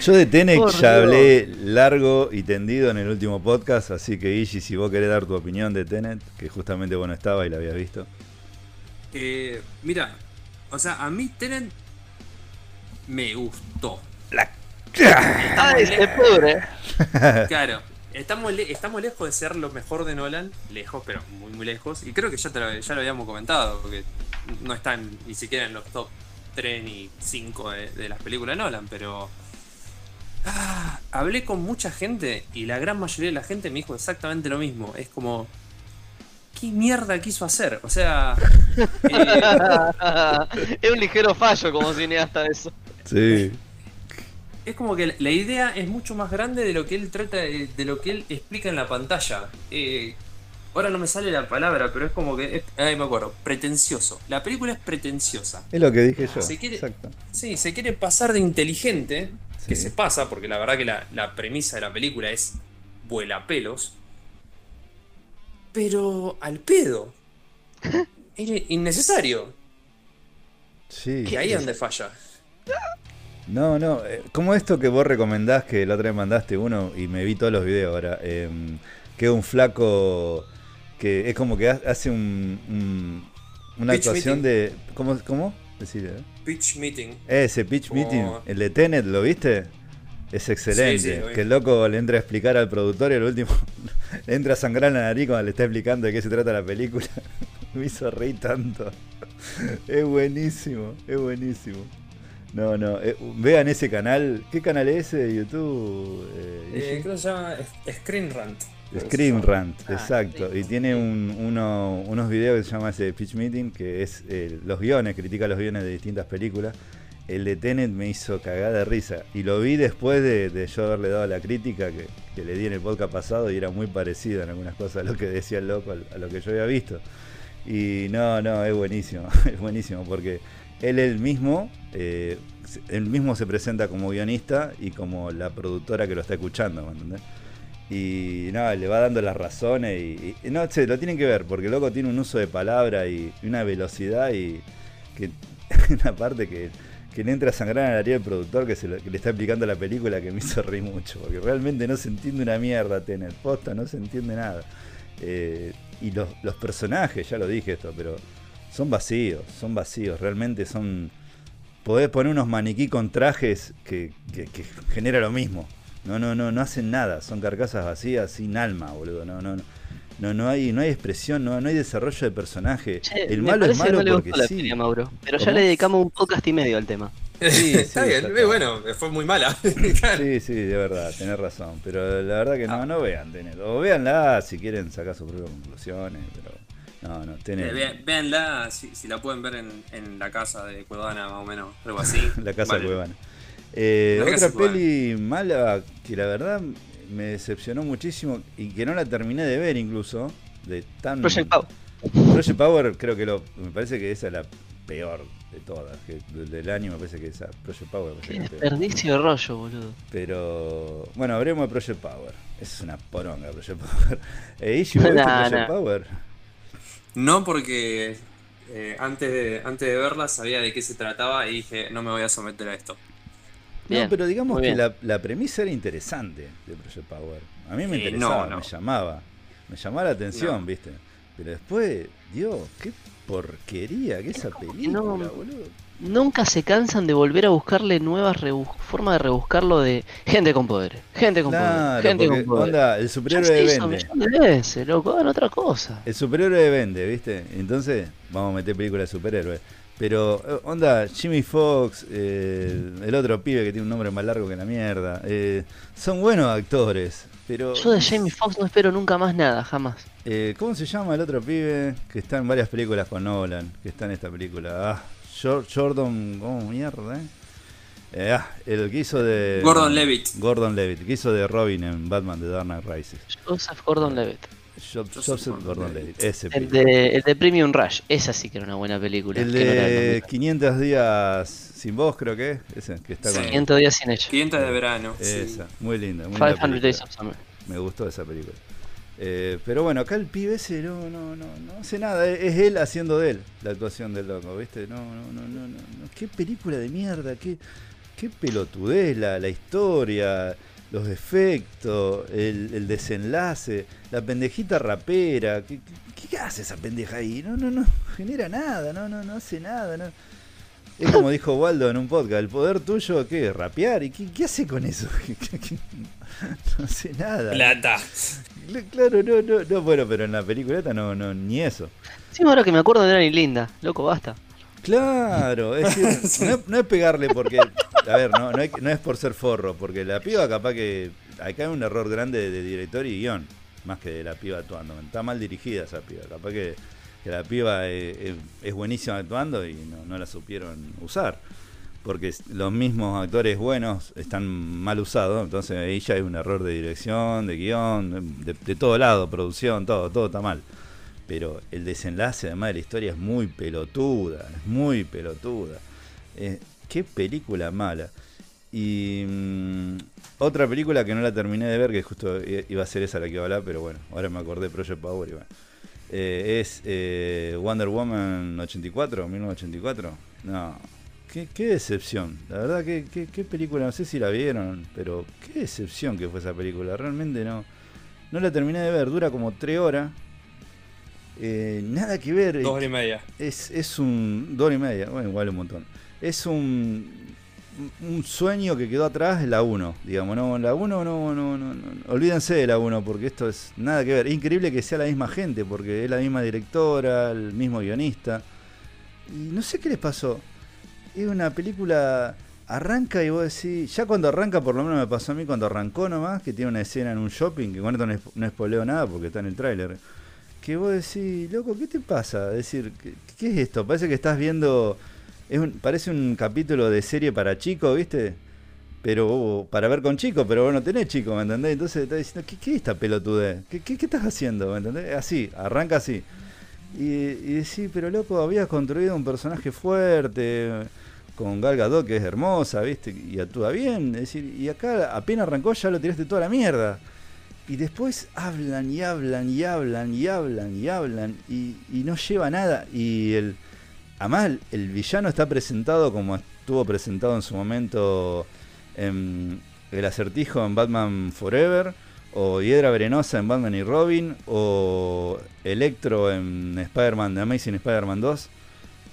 Yo de Tenet Por ya hablé largo y tendido en el último podcast, así que Iggy, si vos querés dar tu opinión de Tenet, que justamente vos no estabas y la habías visto. Eh, mira, o sea, a mí Tenet me gustó. Ay, se pudre. Claro, estamos, le- estamos lejos de ser lo mejor de Nolan, lejos, pero muy, muy lejos. Y creo que ya, te lo, ya lo habíamos comentado, porque no están ni siquiera en los top 3 ni 5 de, de las películas de Nolan, pero. Ah, hablé con mucha gente y la gran mayoría de la gente me dijo exactamente lo mismo. Es como. ¿Qué mierda quiso hacer? O sea. eh, es un ligero fallo como cineasta eso. Sí. es como que la idea es mucho más grande de lo que él trata de, de lo que él explica en la pantalla. Eh, ahora no me sale la palabra, pero es como que. Es, ay, me acuerdo, pretencioso. La película es pretenciosa. Es lo que dije yo. Se quiere- Exacto. Sí, se quiere pasar de inteligente, que se pasa, porque la verdad que la, la premisa de la película es vuela pelos. Pero al pedo. Era innecesario. Sí. Y ahí es donde falla. No, no, eh, como esto que vos recomendás, que la otra vez mandaste uno y me vi todos los videos ahora, em, que un flaco que es como que ha- hace un, un- una Pitch actuación meeting. de... ¿Cómo? ¿Cómo? Decir, eh. Pitch meeting. Ese pitch Como- meeting, el de Tenet, ¿lo viste? Es excelente. Sí, que el loco le entra a explicar al productor y al último le entra a sangrar la nariz cuando le está explicando de qué se trata la película. Me hizo reír tanto. es buenísimo, es buenísimo. No, no, eh, vean ese canal. ¿Qué canal es ese de YouTube? eh, Eh, Gigi? creo que se llama Screen Rant. Scream Rant, Ah, exacto. Y tiene un- uno- unos videos que se llama ese Pitch Meeting, que es eh, los guiones, critica los guiones de distintas películas. El de Tenet me hizo cagar de risa. Y lo vi después de, de yo haberle dado la crítica que, que le di en el podcast pasado y era muy parecido en algunas cosas a lo que decía el loco, a lo que yo había visto. Y no, no, es buenísimo, es buenísimo porque él el mismo, eh, él mismo se presenta como guionista y como la productora que lo está escuchando, ¿me entendés? Y no, le va dando las razones y, no sé, lo tienen que ver, porque el loco tiene un uso de palabra y, una velocidad y que una parte que, que le entra a sangrar a la nariz del productor que, se lo- le está explicando la película que me hizo reír mucho, porque realmente no se entiende una mierda Tenet, posta, no se entiende nada. Eh, y los, los personajes, ya lo dije esto, pero son vacíos, son vacíos, realmente son... Podés poner unos maniquí con trajes que, que genera lo mismo. No, no, no, no hacen nada, son carcasas vacías sin alma, boludo. No, no, no. No, no hay, no hay expresión, no, no hay desarrollo de personaje. Che, el malo es malo no le porque la sí. Mauro, pero ya le dedicamos un podcast y medio al tema. Sí, Está sí, bien, está. bueno, fue muy mala. Sí, sí, de verdad, tenés razón. Pero la verdad que no, Ah. no vean Tenet. O véanla si quieren sacar sus propias conclusiones. Pero no, no, Tenet. Eh, ve- Véanla, si, si la pueden ver en, en la casa de Cuevana, más o menos, algo así. La casa Vale. Cuevana. Eh, otra peli mala que la verdad me decepcionó muchísimo y que no la terminé de ver incluso. De tan... Project Power. Project Power creo que lo, me parece que esa es la peor de todas. Que del, año me parece que esa Project Power. Qué desperdicio de rollo, boludo. Pero bueno, hablemos de Project Power. Es una poronga Project Power. Eh, Ishi, ¿vos viste Nah, Project nah. Power? No porque eh, antes, de, antes de verla sabía de qué se trataba y dije, no me voy a someter a esto. Bien, no, pero digamos que la, la premisa era interesante de Project Power. A mí me interesaba, no, no. me llamaba. Me llamaba la atención. ¿viste? Pero después, Dios, qué porquería que esa película, boludo. Nunca se cansan de volver a buscarle nuevas formas de rebuscarlo de gente con poderes, gente con Claro, poderes, gente con onda, el superhéroe vende. de veces, loco, hagan otra cosa. El superhéroe vende, ¿viste? Entonces, vamos a meter películas de superhéroes. Pero, eh, onda, Jimmy Fox, el otro pibe que tiene un nombre más largo que la mierda, eh, son buenos actores, pero... Yo de Jamie Foxx no espero nunca más nada, jamás. Eh, ¿Cómo se llama el otro pibe que está en varias películas con Nolan? Que está en esta película. Ah, Jor- Jordan. ¿Cómo mierda, eh? Eh, ah, el que hizo de. Gordon Levitt. Gordon Levitt, que hizo de Robin en Batman de Dark Knight Rises. Joseph Gordon-Levitt. Jo- Joseph Joseph Gordon Gordon-Levitt. Levitt, ese El de, el de Premium Rush, esa sí que era una buena película. El no de nombré. 500 días sin voz, creo que es. Ese, que está Sí. con. 500 días sin ella. 500 de verano. sí. Esa, muy linda. Muy linda 500 Days película. of Summer. Me gustó esa película. Eh, pero bueno, acá el pibe ese no, no, no, no hace nada, es, él haciendo de él la actuación del loco, ¿viste? No, no, no, no, no, qué película de mierda, qué, qué pelotudez la, la historia, los efectos, el, desenlace, la pendejita rapera, ¿qué, qué, hace esa pendeja ahí? No, no, no, genera nada, no, no, no hace nada, no. Es como dijo Waldo en un podcast, el poder tuyo, ¿qué? ¿Rapear? ¿Y qué, hace con eso? no hace nada. Plata. Claro, no, no, no, bueno, pero en la película no, no, ni eso. Sí, ahora que me acuerdo de era ni linda, loco, basta. Claro, es decir, no, es, pegarle porque, a ver, no, no, es por ser forro, porque la piba capaz que, acá hay un error grande de, director y guion, más que de la piba actuando, está mal dirigida esa piba, capaz que, la piba es, buenísima actuando y no, la supieron usar porque los mismos actores buenos están mal usados, entonces ahí ya hay un error de dirección, de guion, de, todo lado, producción, todo, todo está mal. Pero el desenlace además de la historia es muy pelotuda, es muy pelotuda. Eh, qué película mala. Y mm, otra película que no la terminé de ver, que justo iba a ser esa la que iba a hablar, pero bueno, ahora me acordé de Project Power. Eh, es eh, Wonder Woman 84, 1984. No, Qué, decepción. La verdad, qué, qué, película, no sé si la vieron, pero qué decepción que fue esa película. Realmente no. No la terminé de ver, dura como tres horas. Eh, nada que ver. Dos horas y media. Es, es un. Dos horas y media, bueno, igual un montón. Es un. Un sueño que quedó atrás la 1, digamos, no, la 1 no, no, no, no, olvídense de la 1 porque esto es nada que ver. increíble que sea la misma gente porque es la misma directora, el mismo guionista. Y no sé qué les pasó es una película arranca y vos decís, ya cuando arranca, por lo menos me pasó a mí cuando arrancó nomás, que tiene una escena en un shopping, que con esto no, espoleo nada porque está en el tráiler, que vos decís, loco, ¿qué te pasa? Es decir, ¿qué, es esto? Parece que estás viendo, es parece un capítulo de serie para chicos, ¿viste? Pero para ver con chicos, pero vos no tenés chicos, ¿me entendés? Entonces estás diciendo, ¿qué, qué es esta pelotudez? ¿Qué, ¿Qué, estás haciendo? ¿Me entendés? Así, arranca así. Y, y decís, pero loco, habías construido un personaje fuerte con Gal Gadot, que es hermosa, ¿viste? Y actúa bien. Es decir, y acá apenas arrancó ya lo tiraste toda la mierda. Y después hablan y hablan y hablan y hablan y hablan y, no lleva nada. Y el, además el villano está presentado como estuvo presentado en su momento en El acertijo en Batman Forever, o Hiedra Venenosa en Batman y Robin, o Electro en Spider-Man, Amazing Spider-Man 2.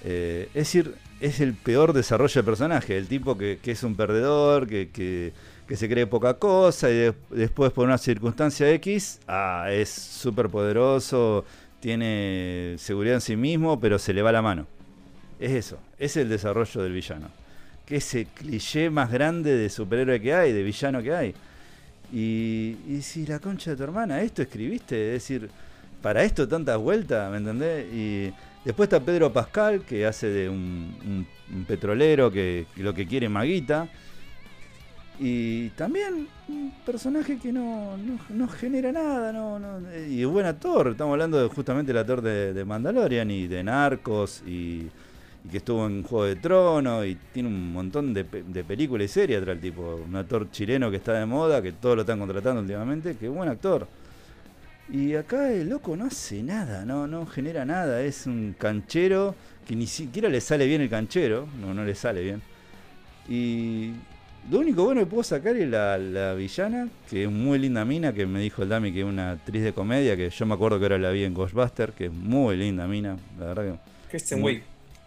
Eh, es decir, es el peor desarrollo de personaje, el tipo que, es un perdedor, que, se cree poca cosa y después por una circunstancia X, ah, es súper poderoso, tiene seguridad en sí mismo, pero se le va la mano. Es eso, es el desarrollo del villano. Que es el cliché más grande de superhéroe que hay, de villano que hay. Y, y si la concha de tu hermana, esto escribiste, es decir, para esto tantas vueltas, ¿me entendés? Y Después está Pedro Pascal, que hace de un, petrolero que, lo que quiere Maguita. Y también un personaje que no, no, genera nada, no, no, y buen actor. Estamos hablando de justamente el actor de, Mandalorian y de Narcos y, que estuvo en Juego de Tronos y tiene un montón de, de películas y series atrás el tipo. Un actor chileno que está de moda, que todos lo están contratando últimamente, que buen actor. Y acá el loco no hace nada, no, no genera nada, es un canchero que ni siquiera le sale bien el canchero, no, no le sale bien. Y lo único bueno que puedo sacar es la, villana, que es muy linda mina, que me dijo el Dami que es una actriz de comedia, que yo me acuerdo que ahora la vi en Ghostbuster, que es muy linda mina, la verdad que... Kristen Wiig.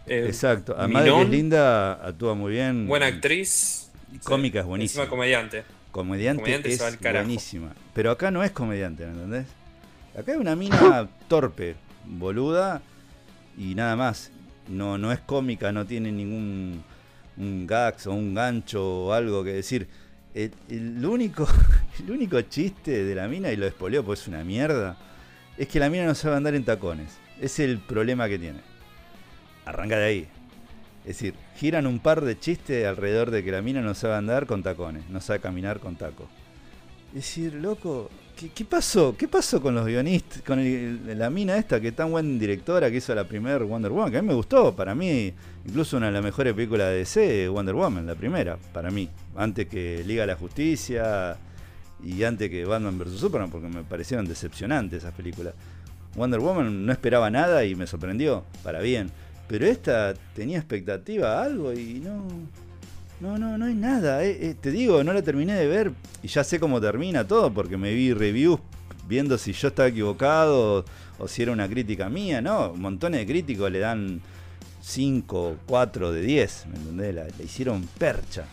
Eh, exacto, además de que es linda, actúa muy bien. Buena actriz. Cómica es buenísima. comediante. Comediante, es buenísima. Pero acá no es comediante, ¿me entendés? Acá hay una mina torpe, boluda y nada más. No, no es cómica, no tiene ningún un gags o un gancho o algo que decir. El, único, el único chiste de la mina, y lo espoleo porque es una mierda, es que la mina no sabe andar en tacones. Es el problema que tiene. Arranca de ahí. Es decir, giran un par de chistes alrededor de que la mina no sabe andar con tacones, no sabe caminar con taco. Decir, loco, ¿Qué, pasó? ¿Qué pasó con los guionistas? Con la mina esta que tan buena directora que hizo la primera Wonder Woman, que a mí me gustó, para mí, incluso una de las mejores películas de DC, Wonder Woman, la primera, para mí, antes que Liga de la Justicia y antes que Batman vs. Superman, porque me parecieron decepcionantes esas películas. Wonder Woman no esperaba nada y me sorprendió, para bien. Pero esta tenía expectativa algo y no. No, no, no hay nada. Eh, eh, te digo, no la terminé de ver y ya sé cómo termina todo porque me vi reviews viendo si yo estaba equivocado o, si era una crítica mía. No, montones de críticos le dan 5, 4 de 10, ¿me entendés? La, hicieron percha.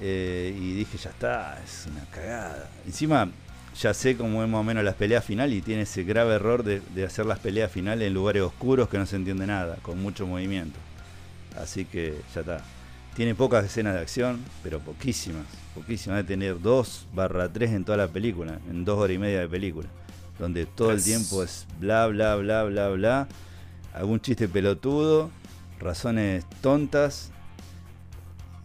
Eh, y dije, ya está, es una cagada. Encima, ya sé cómo es más o menos las peleas finales y tiene ese grave error de, hacer las peleas finales en lugares oscuros que no se entiende nada, con mucho movimiento. Así que ya está. Tiene pocas escenas de acción, pero poquísimas. Poquísimas. De tener 2 barra 3 en toda la película, en dos horas y media de película. Donde todo el tiempo es bla, bla, bla, bla, bla. Algún chiste pelotudo, razones tontas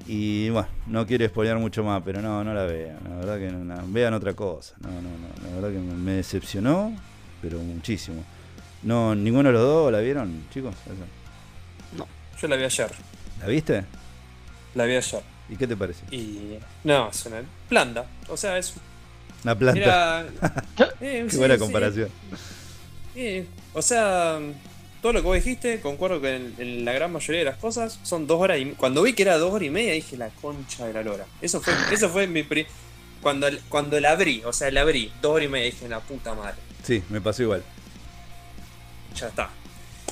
y bueno, no quiero spoilear mucho más, pero no, no la vean. La verdad que no, vean otra cosa. No, no, no. La verdad que me decepcionó, pero muchísimo. No, ninguno de los dos la vieron, chicos. No, yo la vi ayer. ¿La viste? La vi ayer. ¿Y qué te parece? Y no, es una planta. O sea, es una planta. Eh, qué buena comparación. o sea, todo lo que vos dijiste, concuerdo que en, la gran mayoría de las cosas son dos horas y Cuando vi que era dos horas y media, dije la concha de la lora. Eso fue, eso fue mi pri cuando, cuando la abrí, o sea, la abrí, dos horas y media, dije la puta madre. Sí, me pasó igual. Ya está.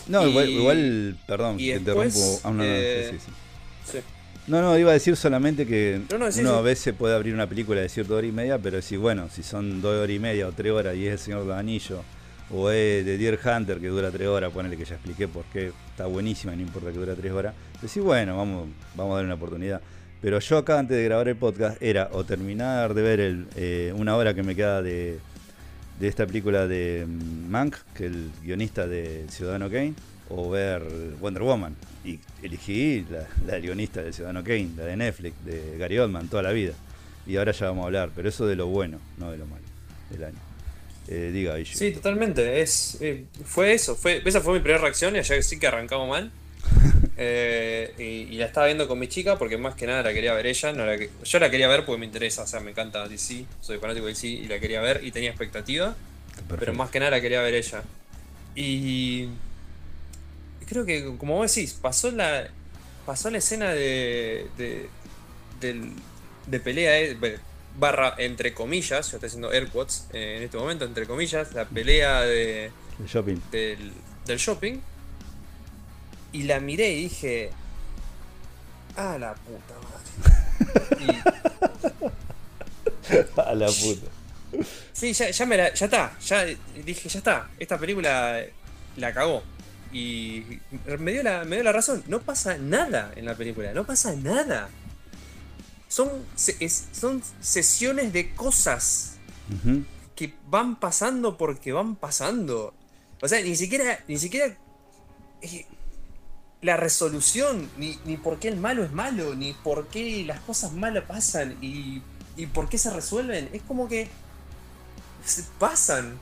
No, igual, perdón, te interrumpo. Ah, no, eh, sí, no, no, iba a decir solamente que uno a veces puede abrir una película y decir dos horas y media, pero si bueno, si son dos horas y media o tres horas y es el Señor de Anillo o es de Deer Hunter que dura 3 horas, ponele que ya expliqué por qué está buenísima, no importa que dura 3 horas, decís, bueno, vamos, vamos a darle una oportunidad. Pero yo acá antes de grabar el podcast era o terminar de ver el, eh, una hora que me queda de, de esta película de mm, Mank, que es el guionista de Ciudadano Kane, o ver Wonder Woman. Y elegí la, la guionista de Ciudadano Kane, la de Netflix, de Gary Oldman, toda la vida. Y ahora ya vamos a hablar, pero eso de lo bueno, no de lo malo del año. Eh, diga Sí, totalmente. Es, eh, fue eso. Fue, esa fue mi primera reacción y allá sí que arrancamos mal. Eh, y, la estaba viendo con mi chica porque más que nada la quería ver ella. No yo la quería ver porque me interesa, o sea, me encanta DC, soy fanático de DC y la quería ver y tenía expectativa. Pero más que nada la quería ver ella. Y creo que, como vos decís, pasó la, pasó la escena de, de, de pelea, barra entre comillas, yo estoy haciendo air quotes eh, en este momento, entre comillas, la pelea de, shopping. Del, shopping. Y la miré y dije, a la puta madre. a la puta. Sí, ya, ya, me la, ya está, ya dije, ya está, esta película la cagó. Y me dio, la, me dio la razón, no pasa nada en la película, no pasa nada son, son sesiones de cosas que van pasando porque van pasando. O sea, ni siquiera, ni siquiera eh, la resolución, ni, por qué el malo es malo, ni por qué las cosas malas pasan y, y por qué se resuelven. Es como que se pasan.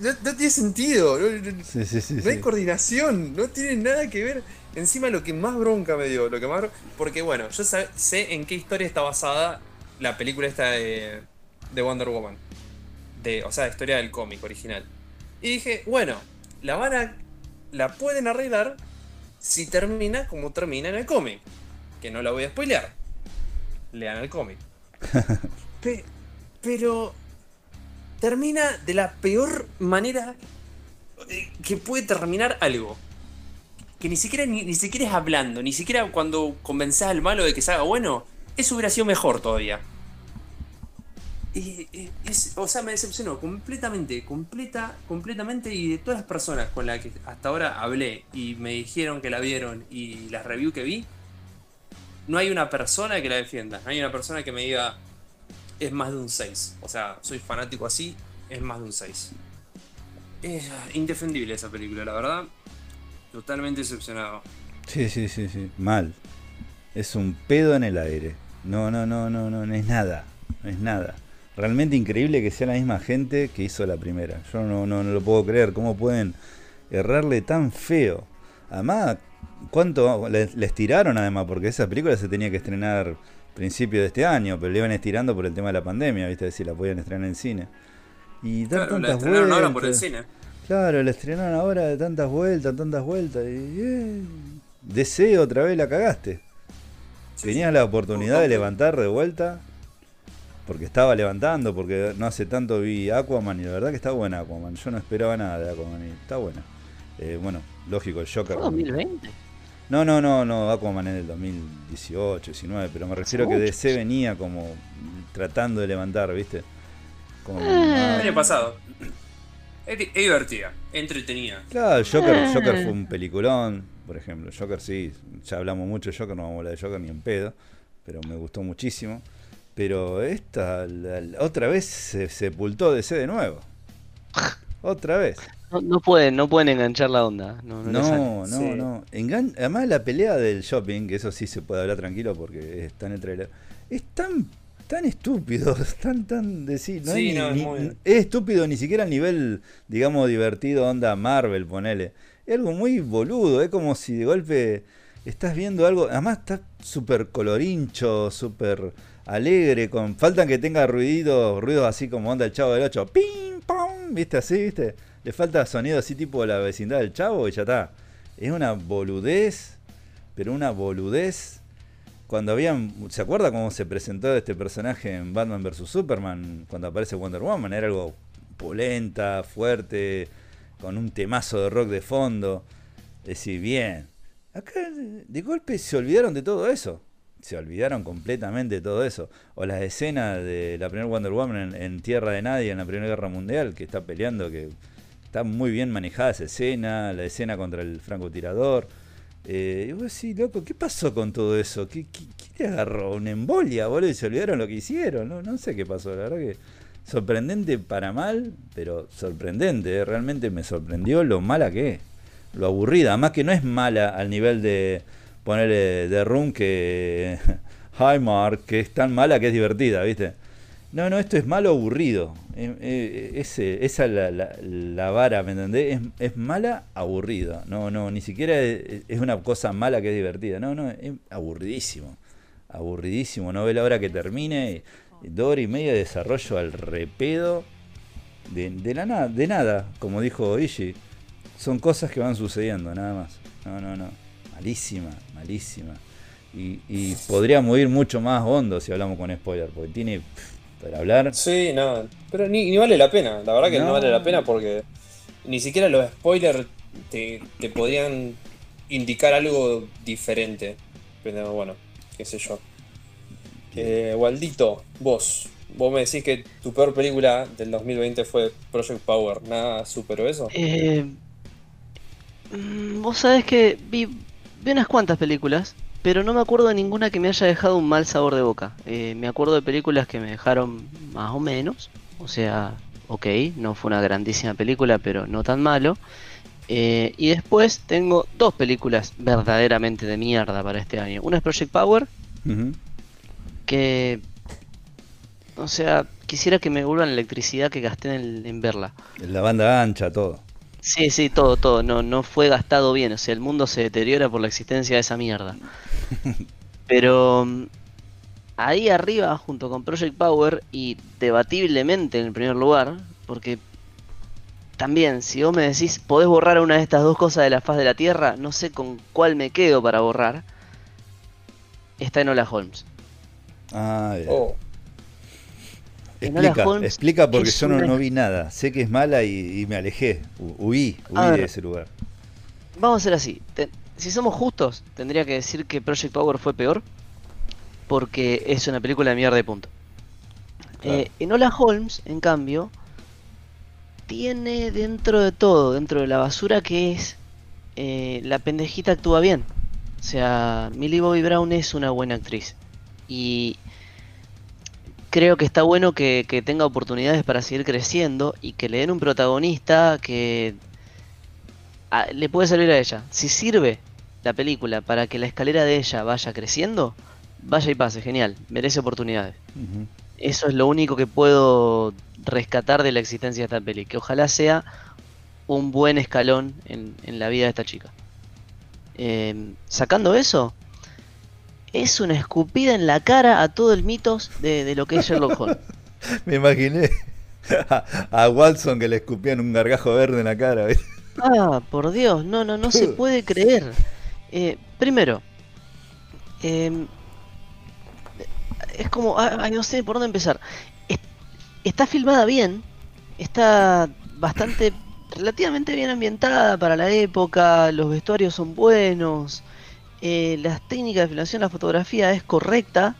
No, tiene sentido. No, hay coordinación. No tiene nada que ver. Encima lo que más bronca me dio, lo que más porque bueno, yo sé en qué historia está basada la película esta de, de Wonder Woman. De, o sea, la historia del cómic original. Y dije, bueno, la van a la pueden arreglar si termina como termina en el cómic. Que no la voy a spoilear. Lean el cómic. pero termina de la peor manera que puede terminar algo que ni siquiera, ni, siquiera es hablando, ni siquiera cuando convences al malo de que se haga bueno, eso hubiera sido mejor todavía. o sea, me decepcionó completamente, completa, completamente. Y de todas las personas con las que hasta ahora hablé y me dijeron que la vieron y las reviews que vi, no hay una persona que la defienda. No hay una persona que me diga es más de un 6. O sea, soy fanático así, es más de un 6. Es indefendible esa película, la verdad. Totalmente decepcionado. Sí, sí, sí, sí. Mal. Es un pedo en el aire. No, no, no, no, no, no es nada. No es nada. Realmente increíble que sea la misma gente que hizo la primera. Yo no, no, lo puedo creer. ¿Cómo pueden errarle tan feo? Además, ¿cuánto les, tiraron además? Porque esa película se tenía que estrenar principio de este año, pero le iban estirando por el tema de la pandemia, ¿viste? Si la podían estrenar en cine. Y dar Claro, la tantas estrenaron ahora vueltas. por el cine. Claro, la estrenaron ahora de tantas vueltas, tantas vueltas. Y, eh, deseo otra vez la cagaste. Sí, Tenías sí. la oportunidad de levantar de vuelta. Porque estaba levantando, porque no hace tanto vi Aquaman y la verdad que está buena Aquaman. Yo no esperaba nada de Aquaman y está buena. Eh, bueno, lógico, el Joker. ¿Fue 2020? No, no, no, no, Aquaman en el 2018, 19, pero me refiero a que. DC venía como tratando de levantar, ¿viste? Como Eh. El año pasado. Es, es divertida, entretenida. Claro, Joker, Eh. Joker fue un peliculón, por ejemplo. Joker sí, ya hablamos mucho de Joker, no vamos a hablar de Joker ni en pedo, pero me gustó muchísimo. Pero esta, la- la- otra vez se sepultó DC de nuevo. Otra vez. No, no pueden, no pueden enganchar la onda. No, no. No, no, Sí. no. Engan- Además la pelea del shopping, que eso sí se puede hablar tranquilo porque está en el trailer, es tan, tan estúpido, tan, tan decir, no Sí, es, ni- no, es ni- muy- es estúpido ni siquiera a nivel, digamos, divertido, onda Marvel, ponele. Es algo muy boludo, es como si de golpe estás viendo algo, además está súper colorincho, súper alegre, con faltan que tenga ruiditos, ruidos así como onda el chavo del 8, pim, pam, viste así, viste. Le falta sonido así tipo la vecindad del chavo y ya está. Es una boludez, pero una boludez. Cuando habían, ¿se acuerda cómo se presentó este personaje en Batman vs Superman? Cuando aparece Wonder Woman, era algo polenta, fuerte, con un temazo de rock de fondo. Decir, bien. Acá de golpe se olvidaron de todo eso. Se olvidaron completamente de todo eso. O las escenas de la primera Wonder Woman en, en Tierra de Nadie en la Primera Guerra Mundial, que está peleando, que está muy bien manejada esa escena, la escena contra el francotirador. Eh, y vos decís, loco, ¿qué pasó con todo eso? ¿Qué, qué, qué le agarró? ¿Una embolia, boludo? Y se olvidaron lo que hicieron. No, no sé qué pasó, la verdad que sorprendente para mal, pero sorprendente. eh, Realmente me sorprendió lo mala que es. Lo aburrida. Además que no es mala al nivel de ponerle de Room que Hi Mark, que es tan mala que es divertida, ¿viste? No, no, esto es malo aburrido. Eh, eh, esa es la, vara, ¿me entendés? Es, mala aburrida. No, no, ni siquiera es, una cosa mala que es divertida. No, no, es aburridísimo. Aburridísimo. No ve la hora que termine. Dos horas y media de desarrollo al repedo. De, de nada, como dijo Ishii. Son cosas que van sucediendo, nada más. No, no, no. Malísima, malísima. Y, y podríamos ir mucho más hondo si hablamos con spoiler, porque tiene para hablar. Sí, no, pero ni, ni vale la pena, la verdad que no. No. vale la pena porque ni siquiera los spoilers te, te podrían indicar algo diferente. Pero bueno, qué sé yo. Eh, Waldito, vos, vos me decís que tu peor película del 2020 fue Project Power, ¿nada superó eso? Eh, mm, vos sabés que vi, vi unas cuantas películas, pero no me acuerdo de ninguna que me haya dejado un mal sabor de boca. Eh, me acuerdo de películas que me dejaron más o menos, o sea, ok, no fue una grandísima película, pero no tan malo. Eh, y después tengo dos películas verdaderamente de mierda para este año. Una es Project Power, que, o sea, quisiera que me devuelvan la electricidad que gasté en, en verla. La banda ancha, todo. Sí, sí, todo, todo. No, no fue gastado bien. O sea, el mundo se deteriora por la existencia de esa mierda. Pero mm, ahí arriba, junto con Project Power, y debatiblemente en el primer lugar, porque también, si vos me decís, podés borrar una de estas dos cosas de la faz de la Tierra, no sé con cuál me quedo para borrar. Está en Hola Holmes. Ah. Oh, explica, explica porque yo no, no vi nada. Sé que es mala y, y me alejé. Hu- Huí, huí de ese lugar. Vamos a hacer así. Te- si somos justos, tendría que decir que Project Power fue peor. Porque es una película de mierda de punto. Claro. Eh, Enola Holmes, en cambio, tiene dentro de todo, dentro de la basura que es, eh, la pendejita actúa bien. O sea, Millie Bobby Brown es una buena actriz. Y creo que está bueno que, que tenga oportunidades para seguir creciendo y que le den un protagonista que a- le puede servir a ella. Si sirve la película para que la escalera de ella vaya creciendo, vaya y pase, genial, merece oportunidades. Eso es lo único que puedo rescatar de la existencia de esta peli, que ojalá sea un buen escalón en, en la vida de esta chica. Eh, sacando eso, es una escupida en la cara a todo el mitos de, lo que es Sherlock Holmes. Me imaginé a, Watson que le escupían un gargajo verde en la cara. Ah, por Dios, no, no, no se puede creer. Eh, primero, em, es como, ay, no sé por dónde empezar. está filmada bien, está bastante, relativamente bien ambientada para la época, los vestuarios son buenos, eh, las técnicas de filmación, la fotografía es correcta,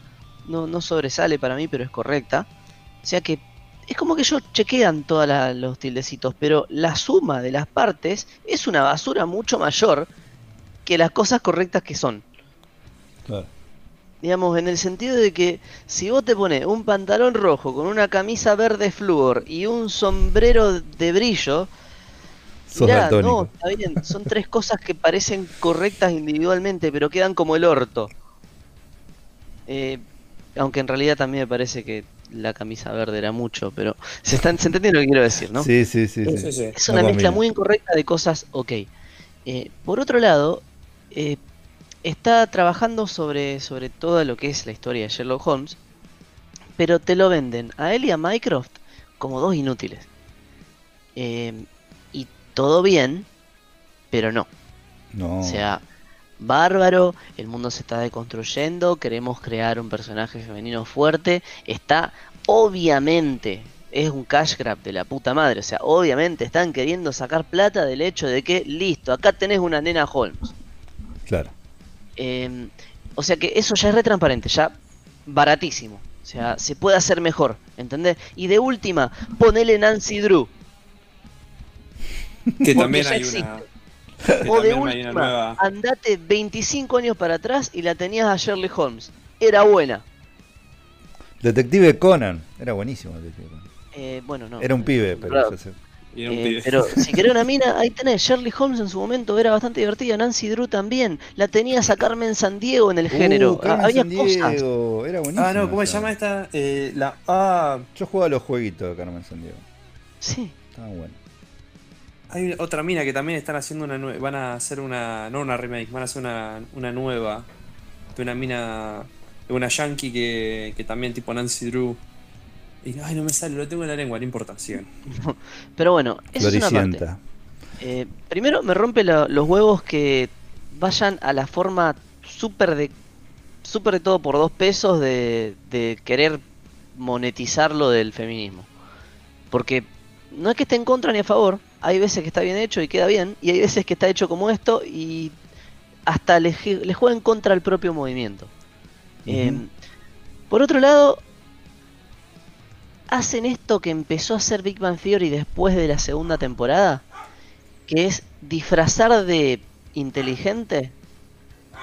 no, no sobresale para mí, pero es correcta. O sea que es como que ellos chequean todos los tildecitos, pero la suma de las partes es una basura mucho mayor que las cosas correctas que son. Claro. Digamos, en el sentido de que si vos te pones un pantalón rojo con una camisa verde flúor y un sombrero de brillo, mirá, no, está bien, son tres cosas que parecen correctas individualmente, pero quedan como el orto. Eh, aunque en realidad también me parece que la camisa verde era mucho, pero se, están, se entiende lo que quiero decir, ¿no? Sí, sí, sí. Es, una mezcla muy incorrecta de cosas ok. Eh, por otro lado, eh, está trabajando sobre, sobre todo lo que es la historia de Sherlock Holmes, pero te lo venden a él y a Mycroft como dos inútiles. Eh, todo bien, pero no. No. O sea, bárbaro, el mundo se está deconstruyendo, queremos crear un personaje femenino fuerte, está obviamente es un cash grab de la puta madre, o sea, obviamente están queriendo sacar plata del hecho de que listo, acá tenés una nena Holmes. Claro. Em, o sea que eso ya es re transparente, ya baratísimo. O sea, se puede hacer mejor, ¿entendés? Y de última, ponele Nancy Drew. Que también hay una o de última, andate 25 años para atrás y la tenías a Shirley Holmes. Era buena. Detective Conan. Era buenísimo eh, bueno, no. Era un pibe, pero... Eh, pero si querés una mina, ahí tenés. Shirley Holmes en su momento era bastante divertida. Nancy Drew también. La tenías a Carmen San Diego en el uh, género. Había cosas. Era buenísimo. Ah, no, ¿cómo se llama esta? Eh, la ah. Yo jugaba los jueguitos de Carmen San Diego. Sí. Estaba bueno. Hay otra mina que también están haciendo una nueva. Van a hacer una. No una remake, van a hacer una, una nueva. De una mina. De una yankee que, que también tipo Nancy Drew. Y ay, no me sale, lo tengo en la lengua, no importa, Pero bueno, eso es una parte. Eh, primero me rompe los huevos que vayan a la forma súper de. Súper de todo por dos pesos de, de querer monetizar lo del feminismo. Porque no es que esté en contra ni a favor, hay veces que está bien hecho y queda bien, y hay veces que está hecho como esto y hasta le, juega en contra al propio movimiento. Em, por otro lado, hacen esto que empezó a hacer Big Bang Theory después de la segunda temporada, que es disfrazar de inteligente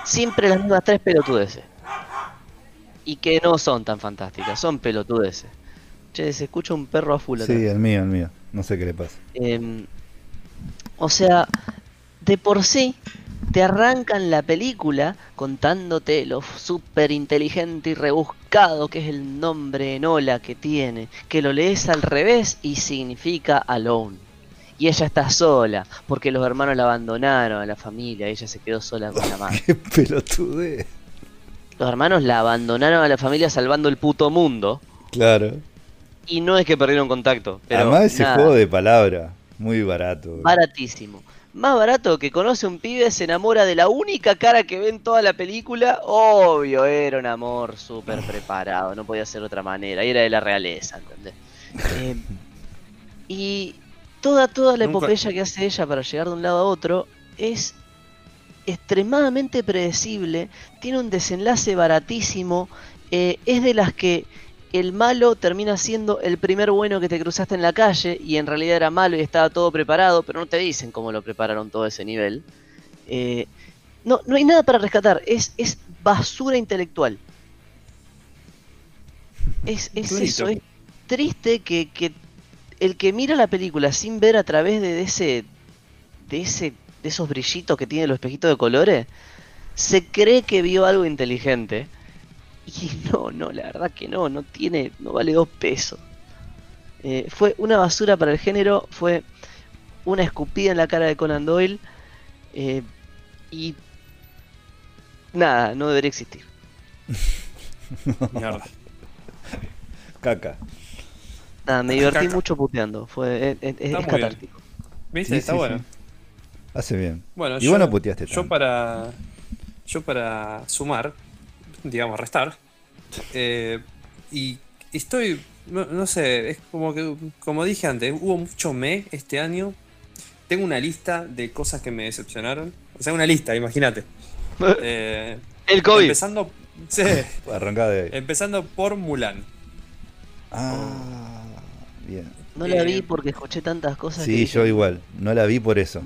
siempre las mismas tres pelotudeces. Y que no son tan fantásticas, son pelotudeces. Che, se escucha un perro a full. Sí, el mío, el mío. No sé qué le pasa. Em, o sea, de por sí te arrancan la película contándote lo súper inteligente y rebuscado que es el nombre en hola que tiene, que lo lees al revés y significa alone. Y ella está sola, porque los hermanos la abandonaron a la familia, ella se quedó sola con la madre. ¡Qué pelotude! Los hermanos la abandonaron a la familia salvando el puto mundo. Claro. Y no es que perdieron contacto. Pero Además ese juego de palabra, muy barato. Baratísimo. Más barato que conoce un pibe, se enamora de la única cara que ve en toda la película. Obvio, era un amor súper preparado, no podía ser de otra manera. Y era de la realeza, ¿entendés? Eh, y toda, toda la epopeya que hace ella para llegar de un lado a otro es extremadamente predecible, tiene un desenlace baratísimo, eh, es de las que el malo termina siendo el primer bueno que te cruzaste en la calle y en realidad era malo y estaba todo preparado, pero no te dicen cómo lo prepararon todo ese nivel. Eh, no, no hay nada para rescatar, es, es basura intelectual. Es, eso, es triste que, el que mira la película sin ver a través de ese, de ese, de esos brillitos que tiene los espejitos de colores, se cree que vio algo inteligente y no, no, la verdad que no, no tiene, no vale dos pesos. Eh, fue una basura para el género, fue una escupida en la cara de Conan Doyle eh, y nada, no debería existir. Mierda. Caca. Nada, me divertí Caca. mucho puteando. Fue, es, es- es muy catártico. ¿Viste? Sí, Está sí, bueno. sí. Hace bien. Bueno, y vos no puteaste Yo tanto. para. Yo para sumar, digamos, restar. eh, y estoy. No, no sé, es como que. Como dije antes, hubo mucho me este año. Tengo una lista de cosas que me decepcionaron. O sea, una lista, imagínate. Eh, El COVID. empezando. sí, Arrancá de ahí. empezando por Mulan. Ah, bien. No la eh, vi porque escuché tantas cosas. que Sí, dije, yo igual. No la vi por eso.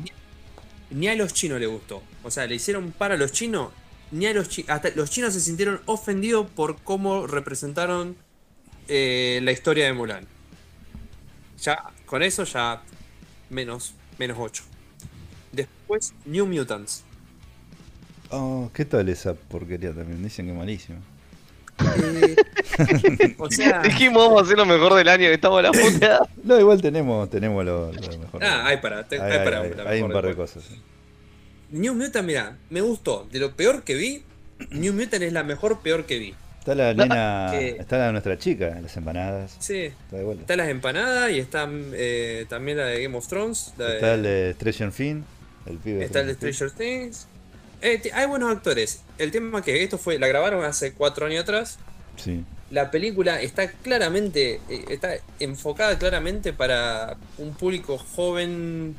Ni a los chinos le gustó. O sea, le hicieron para los chinos. Ni a los chinos. Hasta los chinos se sintieron ofendidos por cómo representaron eh, la historia de Mulan. Ya, con eso ya. Menos. Menos 8. Después, New Mutants. Oh, ¿qué tal esa porquería también? Dicen que es malísima. Eh, o sea. Dijimos vamos a hacer lo mejor del año, que estamos a la puta. No, igual tenemos, tenemos lo, lo mejor. Ah, hay para. te- Hay- hay hay- para hay- un par de cosas. sí. New Mutant, mira, me gustó. De lo peor que vi, New Mutant es la mejor peor que vi. Está la nena, Eh. está la nuestra chica, las empanadas. Sí. Está de vuelta. Está las empanadas y está eh, también la de Game of Thrones. la de- Está el de Stranger Things, el pibe. está el de Stranger Things. Eh, hay buenos actores. El tema que esto fue, la grabaron hace cuatro años atrás. Sí. La película está claramente, eh, está enfocada claramente para un público joven,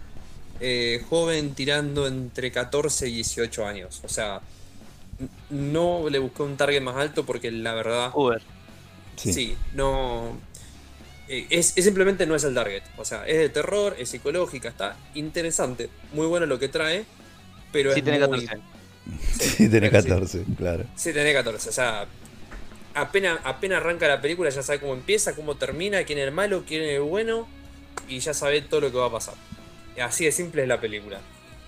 eh, joven tirando entre 14 y 18 años. O sea, no le busqué un target más alto porque la verdad... Uber. Sí. Sí, no. eh, Es, es simplemente no es el target. O sea, es de terror, es psicológica, está interesante. Muy bueno lo que trae. Pero Sí, es tiene muy- 14. Sí, tiene creo que sí. 14, claro. Sí, tiene 14. O sea, apenas, apenas arranca la película, ya sabe cómo empieza, cómo termina, quién es el malo, quién es el bueno. Y ya sabe todo lo que va a pasar. Así de simple es la película.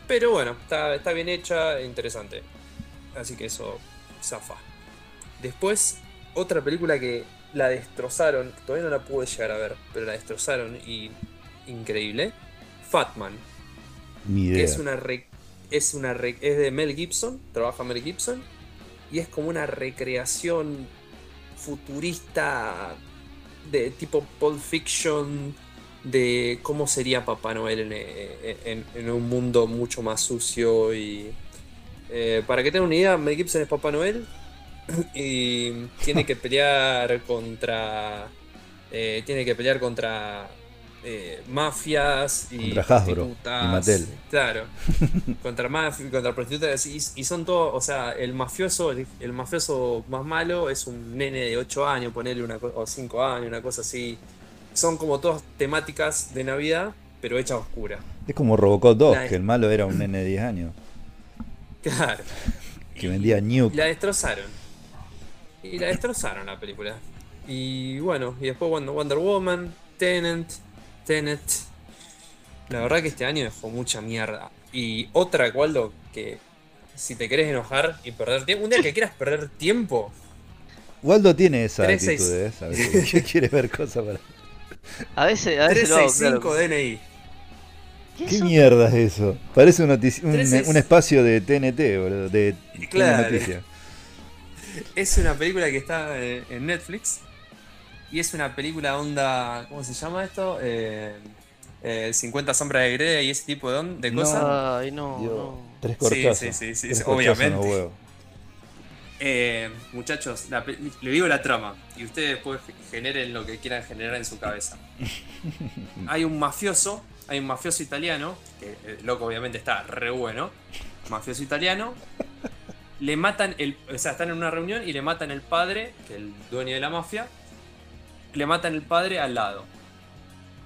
Pero bueno, está, está bien hecha, e interesante. Así que eso, zafa. Después, otra película que la destrozaron, todavía no la pude llegar a ver, pero la destrozaron y increíble. Fatman, Ni que idea. es una re- es una re- es de Mel Gibson, trabaja Mel Gibson y es como una recreación futurista de tipo Pulp Fiction de cómo sería Papá Noel en, en- en un mundo mucho más sucio y eh, para que tengan una idea, Mel Gibson es Papá Noel y tiene que pelear contra eh, tiene que pelear contra eh, mafias y Contra Hasbro y prostitutas. Mattel. Claro. contra mafias, contra prostitutas y, y son todos, o sea, el mafioso, el, el mafioso más malo es un nene de 8 años, ponerle una o 5 años, una cosa así. Son como todas temáticas de Navidad, pero hechas oscura. Es como Robocop 2, La- que el malo era un nene de 10 años, Claro. que vendía Y Nuke. la destrozaron. Y la destrozaron la película. Y bueno, y después Wonder, Woman, Tenant, Tenet. La verdad que este año dejó mucha mierda. Y otra, Waldo, que si te querés enojar y perder tiempo, un día que quieras perder tiempo, Waldo tiene esa actitud, ¿eh? Que quiere ver cosas para. A veces, a veces lo hago, 365 claro. DNI. ¿Qué ¿Qué mierda es eso? Parece un, un, un espacio de TNT, boludo, de Claro. noticias. Es una película que está eh, en Netflix. Y es una película onda. ¿Cómo se llama esto? Eh, eh, 50 sombras de Grey y ese tipo de, on- de No. cosas. Ay, no, Dios, no. Tres Sí, corchazos. sí, sí, sí, sí, obviamente. Eh, muchachos, la le digo la trama y ustedes después generen lo que quieran generar en su cabeza. Hay un mafioso, hay un mafioso italiano, que el loco obviamente está re bueno, mafioso italiano. Le matan el, o sea, están en una reunión y le matan el padre, que es el dueño de la mafia, le matan el padre al lado.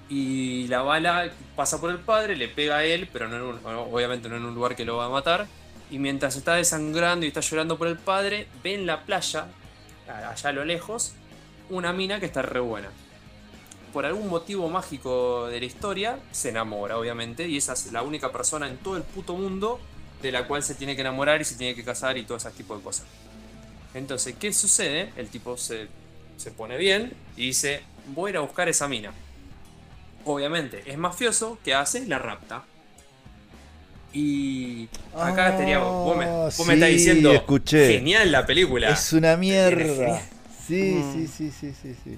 Y la bala pasa por el padre, le pega a él, pero no en un- obviamente no en un lugar que lo va a matar. Y mientras está desangrando y está llorando por el padre, ve en la playa, allá a lo lejos, una mina que está re buena. Por algún motivo mágico de la historia, se enamora, obviamente, y esa es la única persona en todo el puto mundo de la cual se tiene que enamorar y se tiene que casar y todo ese tipo de cosas. Entonces, ¿qué sucede? El tipo se, se pone bien y dice, voy a ir a buscar esa mina. Obviamente, es mafioso, ¿qué hace? La rapta. Y acá teníamos, vos me, vos me sí, estás diciendo, escuché. genial la película. Es una mierda. Sí, Mm. sí, sí, sí, sí, sí.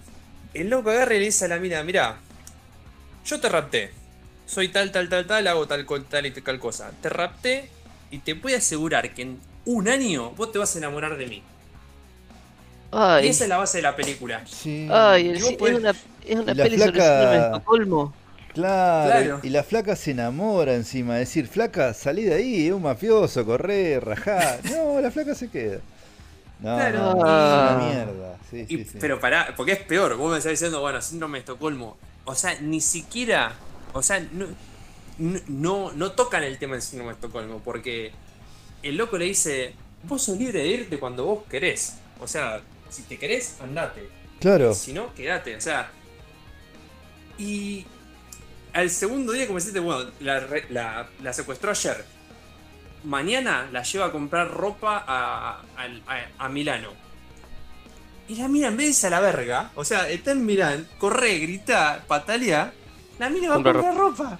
El loco agarra y le dice a la mina, mira, yo te rapté. Soy tal, tal, tal, tal, hago tal, tal y tal cosa. Te rapté y te puedo asegurar que en un año vos te vas a enamorar de mí. Y esa es la base de la película. Sí. ay, el podés- es una, es una peli sobre el flaca- síndrome de Estocolmo. Claro, Claro. y la flaca se enamora encima. Decir, flaca, salí de ahí, es un mafioso, corre, rajá. No, la flaca se queda. No, Claro. no, es Ah. una mierda. Sí, Y- sí, sí. Pero pará, porque es peor. Vos me estás diciendo, bueno, síndrome de Estocolmo. O sea, ni siquiera. O sea, no, no, no, no tocan el tema del síndrome de Estocolmo. Porque el loco le dice: Vos sos libre de irte cuando vos querés. O sea, si te querés, andate. Claro, Si no, quédate. O sea. Y. Al segundo día, como deciste, bueno, la, re- la- la secuestró ayer. Mañana la lleva a comprar ropa a, al- a- a Milano. Y la mina, en vez de irse a la verga, o sea, está en Milán, corre, grita, patalea. La mina va a Compra comprar ropa.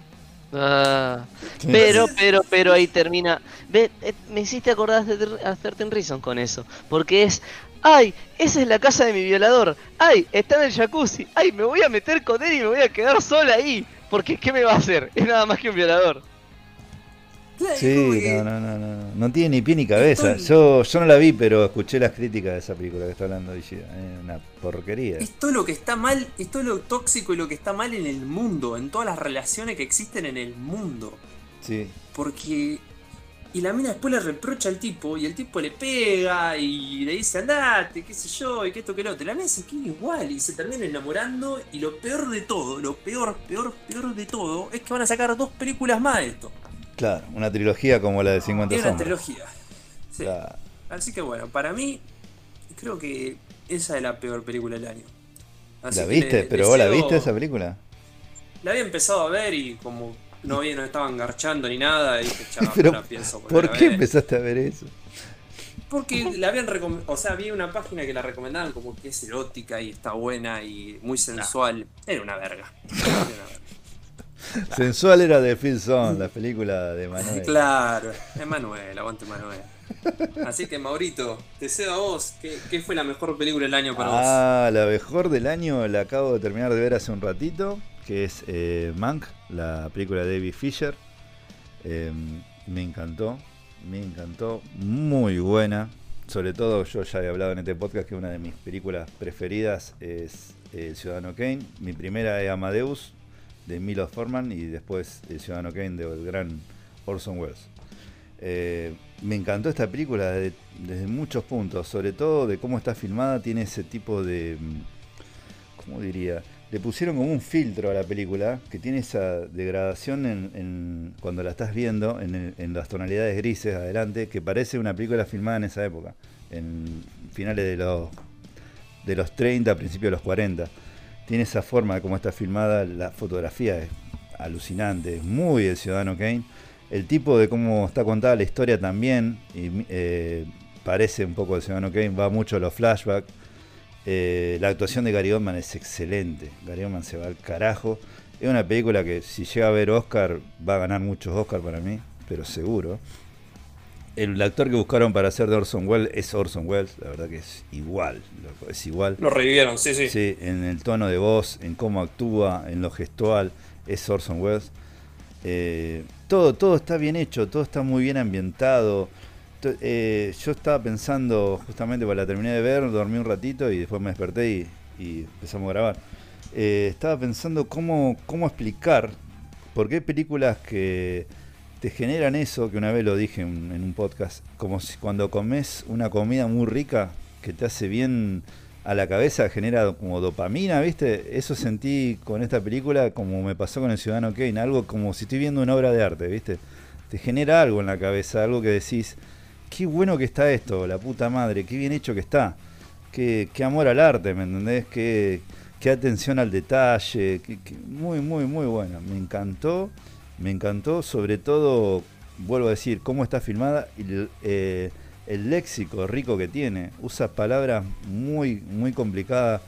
Ah, pero, pero, pero ahí termina. Ve, eh, me hiciste acordar de a 13 Reasons con eso. Porque es. ¡Ay! Esa es la casa de mi violador. ¡Ay! Está en el jacuzzi. ¡Ay! Me voy a meter con él y me voy a quedar sola ahí. Porque ¿qué me va a hacer? Es nada más que un violador. Claro, es Sí, no, no, no, no. No tiene ni pie ni cabeza. Estoy- Yo, yo no la vi, pero escuché las críticas de esa película que está hablando Ishida. Es una porquería. Es todo lo que está mal, es todo lo tóxico y lo que está mal en el mundo, en todas las relaciones que existen en el mundo. Sí. Porque. Y la mina después le reprocha al tipo y el tipo le pega y le dice andate, qué sé yo, y que esto que lo otro. La mina se queda igual y se termina enamorando. Y lo peor de todo, lo peor, peor, peor de todo, es que van a sacar dos películas más de esto. Claro, una trilogía como la de 50 Es una sombras. trilogía. Sí. Claro. Así que bueno, para mí, creo que esa es la peor película del año. Así ¿La viste? le- ¿Pero vos la viste esa película? La había empezado a ver y como no, había, no estaban garchando ni nada, dije, chaval, Pero, no pienso ¿Por qué ver". empezaste a ver eso? Porque la habían recomendado, o sea, había una página que la recomendaban como que es erótica y está buena y muy sensual. Era una verga. Era una verga. Sensual era de Phil Zone, la película de Manuel. Claro, es Manuel, aguante Manuel. Así que Maurito, te cedo a vos, ¿qué, qué fue la mejor película del año para vos? Ah, la mejor del año la acabo de terminar de ver hace un ratito, que es eh, Mank, la película de David Fisher. Eh, me encantó, me encantó, muy buena. Sobre todo yo ya he hablado en este podcast que una de mis películas preferidas es El Ciudadano Kane. Mi primera es Amadeus de Milo Forman y después El Ciudadano Kane del gran Orson Welles. Eh, me encantó esta película desde, desde muchos puntos, sobre todo de cómo está filmada, tiene ese tipo de... mm, ¿Cómo diría? Le pusieron como un filtro a la película que tiene esa degradación en, cuando la estás viendo en, las tonalidades grises adelante, que parece una película filmada en esa época, en finales de los, de los 30, principios de los 40. Tiene esa forma de cómo está filmada, la fotografía es alucinante, es muy el Ciudadano Kane. El tipo de cómo está contada la historia también, y, eh, parece un poco el Ciudadano Kane, va mucho a los flashbacks. Eh, la actuación de Gary Oldman es excelente. Gary Oldman se va al carajo. Es una película que si llega a ver Oscar, va a ganar muchos Oscar para mí, pero seguro. El actor que buscaron para hacer de Orson Welles es Orson Welles, la verdad que es igual, es igual. Lo revivieron, sí, sí. Sí, en el tono de voz, en cómo actúa, en lo gestual, es Orson Welles. Eh, todo, todo está bien hecho, todo está muy bien ambientado. Eh, yo estaba pensando, justamente cuando la terminé de ver, dormí un ratito y después me desperté y, empezamos a grabar. Eh, estaba pensando cómo, cómo explicar por qué películas que te generan eso, que una vez lo dije en, en un podcast, como si cuando comes una comida muy rica que te hace bien a la cabeza, genera como dopamina, ¿viste? Eso sentí con esta película como me pasó con El Ciudadano Kane, algo como si estoy viendo una obra de arte, ¿viste? Te genera algo en la cabeza, algo que decís, qué bueno que está esto, la puta madre, qué bien hecho que está, qué, amor al arte, ¿me entendés? Qué, atención al detalle, qué- muy, muy, muy buena, me encantó, me encantó, sobre todo, vuelvo a decir, cómo está filmada y el, eh, léxico rico que tiene, usa palabras muy, muy complicadas,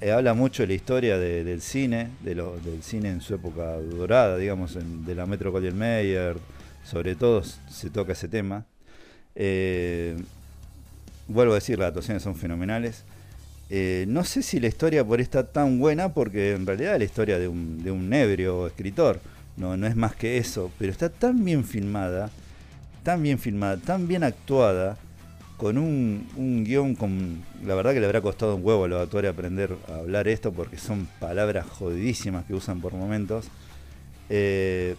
eh, habla mucho de la historia de- del cine, de lo- del cine en su época dorada, digamos, en- de la Metro Mayer, sobre todo se toca ese tema. Eh, vuelvo a decir, las actuaciones son fenomenales. Eh, no sé si la historia por está tan buena, porque en realidad es la historia de un, de un ebrio escritor, no, es más que eso, pero está tan bien filmada, tan bien filmada, tan bien actuada, con un, un guion con... La verdad que le habrá costado un huevo a los actores aprender a hablar esto, porque son palabras jodidísimas que usan por momentos. Eh,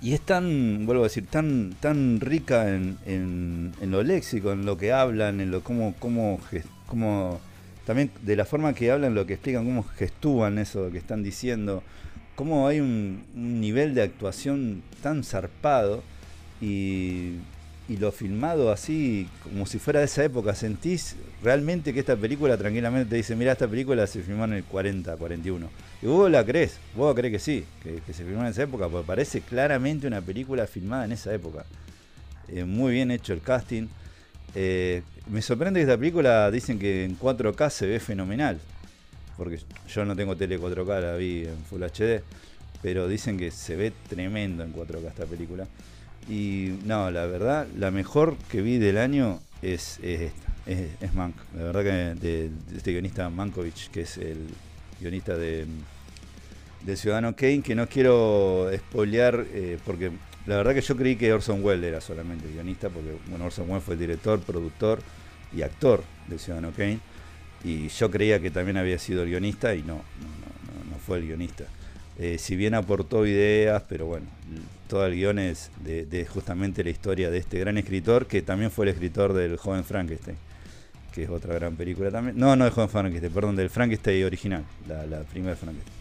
y es tan, vuelvo a decir, tan, tan rica en, en, lo léxico, en lo que hablan, en lo cómo, cómo, cómo también de la forma que hablan, lo que explican, cómo gestúan eso que están diciendo, cómo hay un, nivel de actuación tan zarpado y, y, lo filmado así, como si fuera de esa época. Sentís realmente que esta película tranquilamente te dice, mira, esta película se filmó en el 40, 41. Y vos la crees, vos crees que sí, que, se filmó en esa época, porque parece claramente una película filmada en esa época. Eh, muy bien hecho el casting. Eh, me sorprende que esta película dicen que en 4K se ve fenomenal. Porque yo no tengo tele 4K, la vi en Full HD. Pero dicen que se ve tremendo en 4K esta película. Y no, la verdad, la mejor que vi del año es, esta. Es, Mank. La verdad que de, este guionista Mankovic, que es el guionista de, de Ciudadano Kane, que no quiero spoilear eh, porque la verdad que yo creí que Orson Welles era solamente guionista, porque bueno, Orson Welles fue el director, productor y actor de Ciudadano Kane. Y yo creía que también había sido el guionista y no, no, no, fue el guionista. Eh, si bien aportó ideas, pero bueno, todo el guion es de, justamente la historia de este gran escritor, que también fue el escritor del joven Frankenstein, que es otra gran película también. No, no del joven Frankenstein, perdón, del Frankenstein original, la, la primera Frankenstein.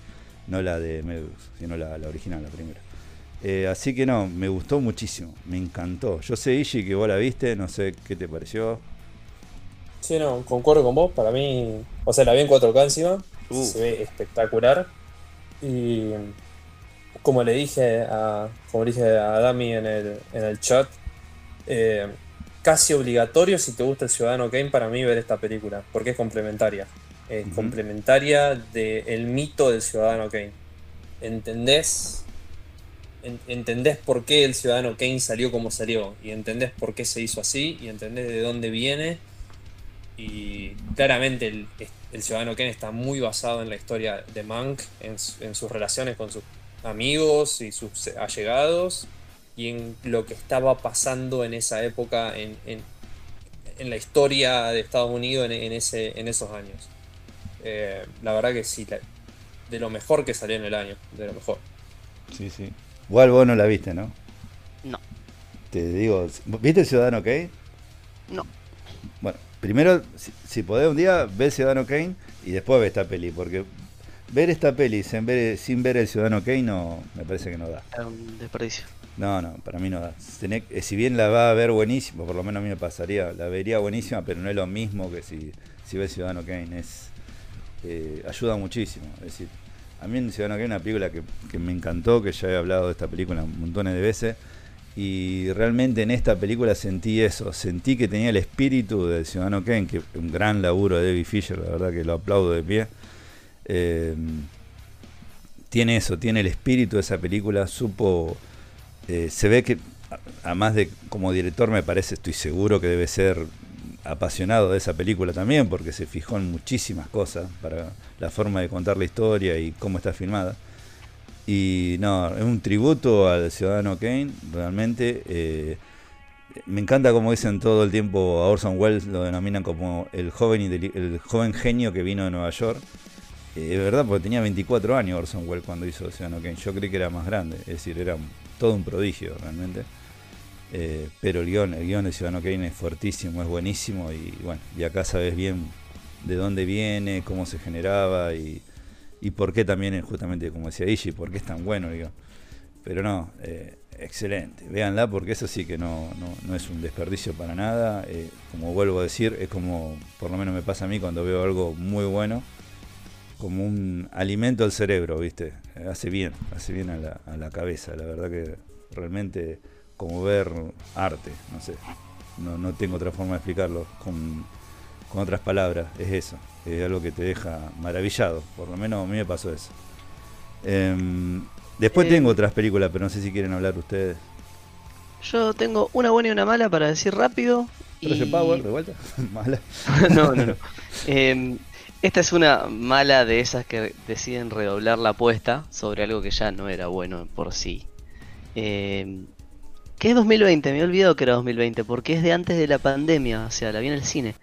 No la de Medus, sino la, la original, la primera. Eh, así que no, me gustó muchísimo, me encantó. Yo sé, Ishi, que vos la viste, no sé qué te pareció. Sí, no, concuerdo con vos. Para mí, o sea, la vi en 4K encima, uh. se ve espectacular. Y como le dije a, como le dije a Dami en el, en el chat, eh, casi obligatorio si te gusta el Ciudadano Kane para mí ver esta película, porque es complementaria. Es complementaria del mito del Ciudadano Kane. ¿Entendés entendés por qué el ciudadano Kane salió como salió, y entendés por qué se hizo así, y entendés de dónde viene. Y claramente el, ciudadano Kane está muy basado en la historia de Monk, en, sus relaciones con sus amigos y sus allegados, y en lo que estaba pasando en esa época en, la historia de Estados Unidos en, ese, en esos años. Eh, la verdad que sí, de lo mejor que salió en el año, de lo mejor. Sí, sí. Igual vos no la viste, ¿no? No. Te digo, ¿viste Ciudadano Kane? No. Bueno, primero, si, podés un día, ve Ciudadano Kane y después ve esta peli, porque ver esta peli sin ver, sin ver el Ciudadano Kane no, me parece que no da. Es un desperdicio. No, no, para mí no da. Eh, si bien la va a ver buenísimo, por lo menos a mí me pasaría, la vería buenísima, pero no es lo mismo que si, si ves Ciudadano Kane. Es, eh, ayuda muchísimo. Es decir, a mí en Ciudadano Kane una película que, me encantó, que ya he hablado de esta película montones de veces. Y realmente en esta película sentí eso, sentí que tenía el espíritu de Ciudadano Kane, que un gran laburo de David Fisher, la verdad que lo aplaudo de pie. Eh, tiene eso, tiene el espíritu de esa película, supo, eh, se ve que, además de como director me parece, estoy seguro que debe ser apasionado de esa película también, porque se fijó en muchísimas cosas para la forma de contar la historia y cómo está filmada. Y no, es un tributo al ciudadano Kane, realmente. Eh, me encanta como dicen todo el tiempo a Orson Welles, lo denominan como el joven, el joven genio que vino de Nueva York. Eh, es verdad, porque tenía 24 años Orson Welles cuando hizo Ciudadano Kane. Yo creí que era más grande, es decir, era todo un prodigio realmente. Eh, pero el guion, el guion de Ciudadano Kane es fuertísimo, es buenísimo y bueno, y acá sabes bien de dónde viene, cómo se generaba y, y por qué también, justamente como decía Ishi, por qué es tan bueno el guion. Pero no, eh, excelente, véanla porque eso sí que no, no, es un desperdicio para nada. Eh, como vuelvo a decir, es como, por lo menos me pasa a mí cuando veo algo muy bueno, como un alimento al cerebro, ¿viste? Hace bien, hace bien a la, a la cabeza, la verdad que realmente como ver arte, no sé, no, no tengo otra forma de explicarlo con, con, otras palabras, es eso, es algo que te deja maravillado, por lo menos a mí me pasó eso. Em, después eh, tengo otras películas, pero no sé si quieren hablar ustedes. Yo tengo una buena y una mala para decir rápido. Y... Power, de vuelta. mala. no, no, no. Em, esta es una mala de esas que deciden redoblar la apuesta sobre algo que ya no era bueno por sí. Eh, ¿Qué es 2020? Me he olvidado que era 2020 porque es de antes de la pandemia. O sea, la vi en el cine.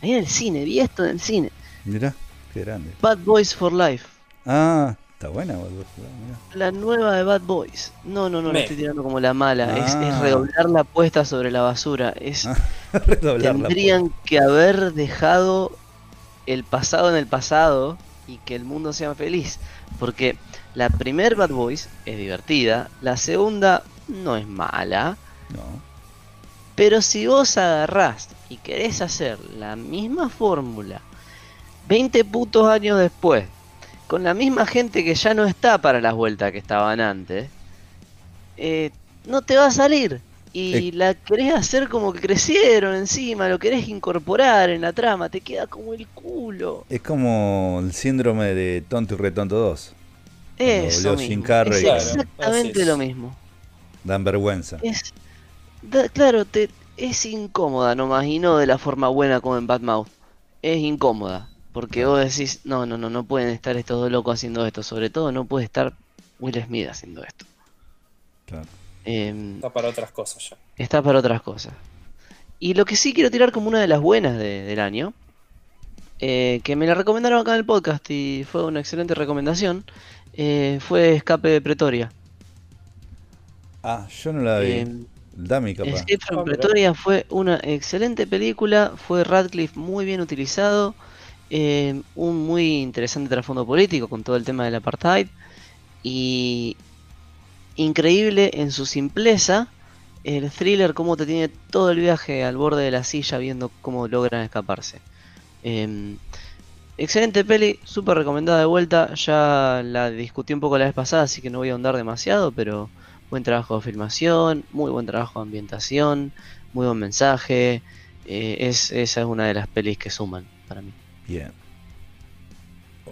La vi en el cine, vi esto en el cine. Mira, qué grande. Bad Boys for Life. Ah, está buena Bad Boys for Life. La nueva de Bad Boys. No, no, no, la estoy tirando como la mala. Es, ah. redoblar la apuesta sobre la basura. Es, ah, tendrían que haber dejado el pasado en el pasado y que el mundo sea feliz. Porque la primer Bad Boys es divertida, la segunda no es mala. No. Pero si vos agarrás y querés hacer la misma fórmula 20 putos años después, con la misma gente que ya no está para las vueltas que estaban antes, eh, no te va a salir y la querés hacer como que crecieron encima, lo querés incorporar en la trama, te queda como el culo. Es como el síndrome de Tonto y Retonto 2. Eso mismo. es exactamente lo mismo. Dan vergüenza. Es, claro, te, es incómoda nomás y no de la forma buena como en Batmouth. Es incómoda. Porque vos decís, no, no, no, no pueden estar estos dos locos haciendo esto. Sobre todo no puede estar Will Smith haciendo esto. Claro. Em, está para otras cosas ya. Está para otras cosas. Y lo que sí quiero tirar como una de las buenas del año, eh, que me la recomendaron acá en el podcast y fue una excelente recomendación, eh, fue Escape de Pretoria. Ah, yo no la vi. Em, Dame capaz. Escape from Pretoria fue una excelente película, fue Radcliffe muy bien utilizado, em, un muy interesante trasfondo político con todo el tema del apartheid y increíble en su simpleza. El thriller, como te tiene todo el viaje al borde de la silla viendo cómo logran escaparse. Em, excelente peli, súper recomendada de vuelta. Ya la discutí un poco la vez pasada, así que no voy a ahondar demasiado, pero buen trabajo de filmación, muy buen trabajo de ambientación, muy buen mensaje. Eh, es, esa es una de las pelis que suman para mí. Bien.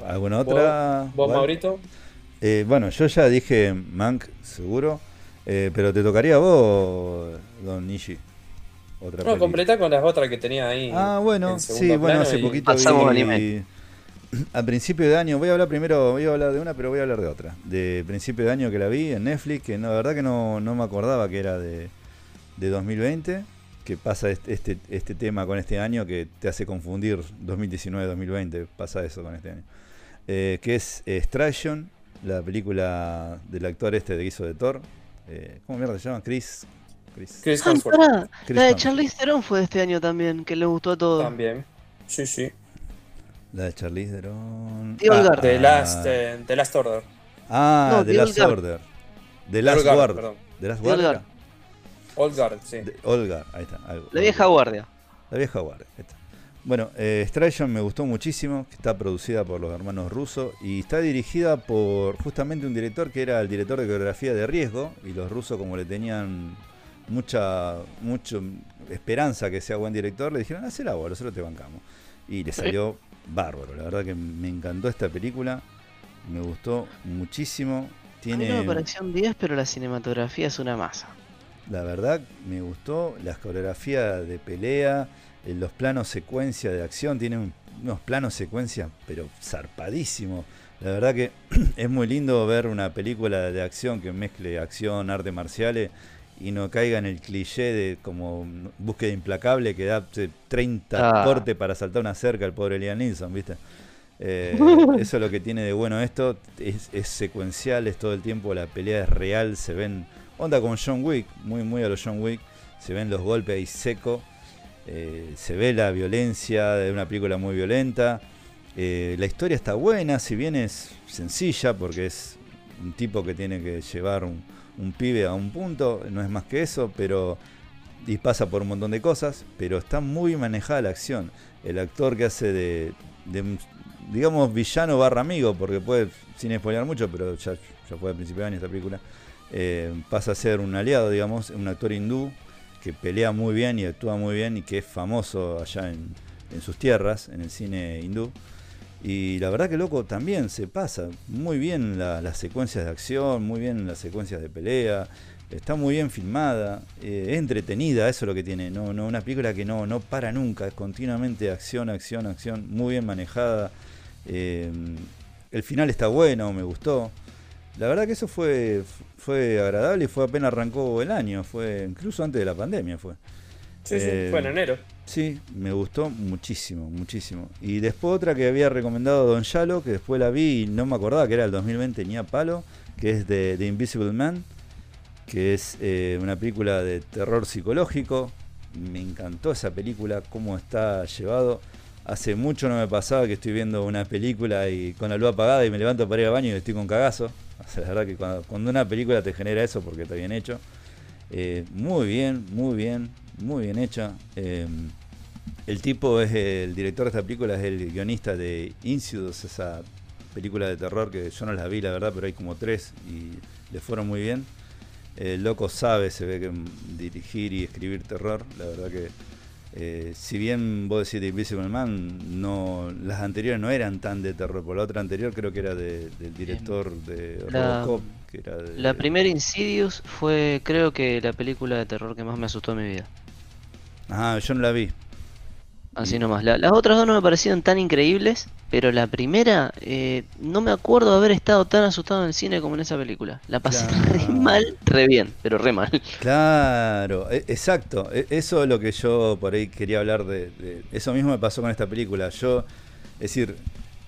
¿Alguna otra? ¿Vos, Maurito? Eh, bueno, yo ya dije Mank, seguro. Eh, pero te tocaría a vos, Don Nishi. Otra no, completa con las otras que tenía ahí. Ah, bueno, sí, bueno, hace poquito vi, a principio de año, voy a hablar primero, voy a hablar de una, pero voy a hablar de otra. De principio de año que la vi en Netflix, que no, la verdad que no, no me acordaba que era de, de 2020, que pasa este, este, este tema con este año que te hace confundir 2019-2020, pasa eso con este año. Eh, que es Extraction, la película del actor este de hizo de Thor. Eh, ¿Cómo mierda se llama? Chris. Chris, Chris ah, la de Charlize Theron fue de este año también, que le gustó a todos. También. Sí, sí. La de Charlize Theron. Ah, The, Last, eh, The Last Order. Ah, no, The, Last Order. The Last Guard. The Last Guard. Old Guard, sí. Old Guard, ahí está. La vieja guardia. La vieja guardia, ahí está. Bueno, eh, me gustó muchísimo, está producida por los hermanos rusos y está dirigida por justamente un director que era el director de coreografía de Riesgo y los rusos como le tenían mucha mucho esperanza que sea buen director, le dijeron, hacela vos, nosotros te bancamos. Y le salió bárbaro, la verdad que me encantó esta película, me gustó muchísimo. Tiene... A me pareció un 10, pero la cinematografía es una masa. La verdad me gustó, la coreografía de pelea, los planos secuencia de acción, tiene unos planos secuencia, pero zarpadísimo. La verdad que es muy lindo ver una película de acción que mezcle acción, arte marciales y no caiga en el cliché de como búsqueda implacable que da 30 ah. cortes para saltar una cerca el pobre Liam Neeson, ¿viste? Eh, eso es lo que tiene de bueno esto, es, es, secuencial, es todo el tiempo, la pelea es real, se ven, onda como John Wick, muy muy a los John Wick, se ven los golpes ahí seco eh, se ve la violencia de una película muy violenta. Eh, la historia está buena, si bien es sencilla, porque es un tipo que tiene que llevar un, pibe a un punto, no es más que eso, pero y pasa por un montón de cosas, pero está muy manejada la acción. El actor que hace de, digamos, villano barra amigo, porque puede, sin spoiler mucho, pero ya, fue al principio de año esta película, eh, pasa a ser un aliado, digamos, un actor hindú que pelea muy bien y actúa muy bien y que es famoso allá en, sus tierras, en el cine hindú. Y la verdad que loco también se pasa muy bien las secuencias de acción, muy bien las secuencias de pelea. Está muy bien filmada, eh, es entretenida, eso es lo que tiene. No, no, una película que no, no para nunca, es continuamente acción, acción, acción, muy bien manejada. Eh, el final está bueno, me gustó. La verdad que eso fue, fue agradable y fue apenas arrancó el año, fue incluso antes de la pandemia fue. Sí, sí, fue en enero. Sí, me gustó muchísimo, muchísimo. Y después otra que había recomendado Don Yalo, que después la vi y no me acordaba que era el 2020 ni a palo, que es de The Invisible Man que es eh, una película de terror psicológico. Me encantó esa película, cómo está llevado. Hace mucho no me pasaba que estoy viendo una película y con la luz apagada y me levanto para ir al baño y estoy con cagazo. La verdad que cuando, una película te genera eso porque está bien hecho. Eh, muy bien, muy bien, muy bien hecha. Eh, el tipo es el director de esta película, es el guionista de Insidious, esa película de terror que yo no la vi, la verdad, pero hay como tres y le fueron muy bien. El loco sabe, se ve que dirigir y escribir terror, la verdad que eh, si bien vos decís de Invisible Man, no, las anteriores no eran tan de terror, por la otra anterior creo que era del director de Robocop. Que era la primera Insidious fue creo que la película de terror que más me asustó en mi vida. Ah, yo no la vi, Así nomás. las otras dos no me parecieron tan increíbles, pero la primera, eh, no me acuerdo de haber estado tan asustado en el cine como en esa película. La pasé re mal, re bien, pero re mal. Claro, e, exacto. E, eso es lo que yo por ahí quería hablar de, Eso mismo me pasó con esta película. Yo, es decir,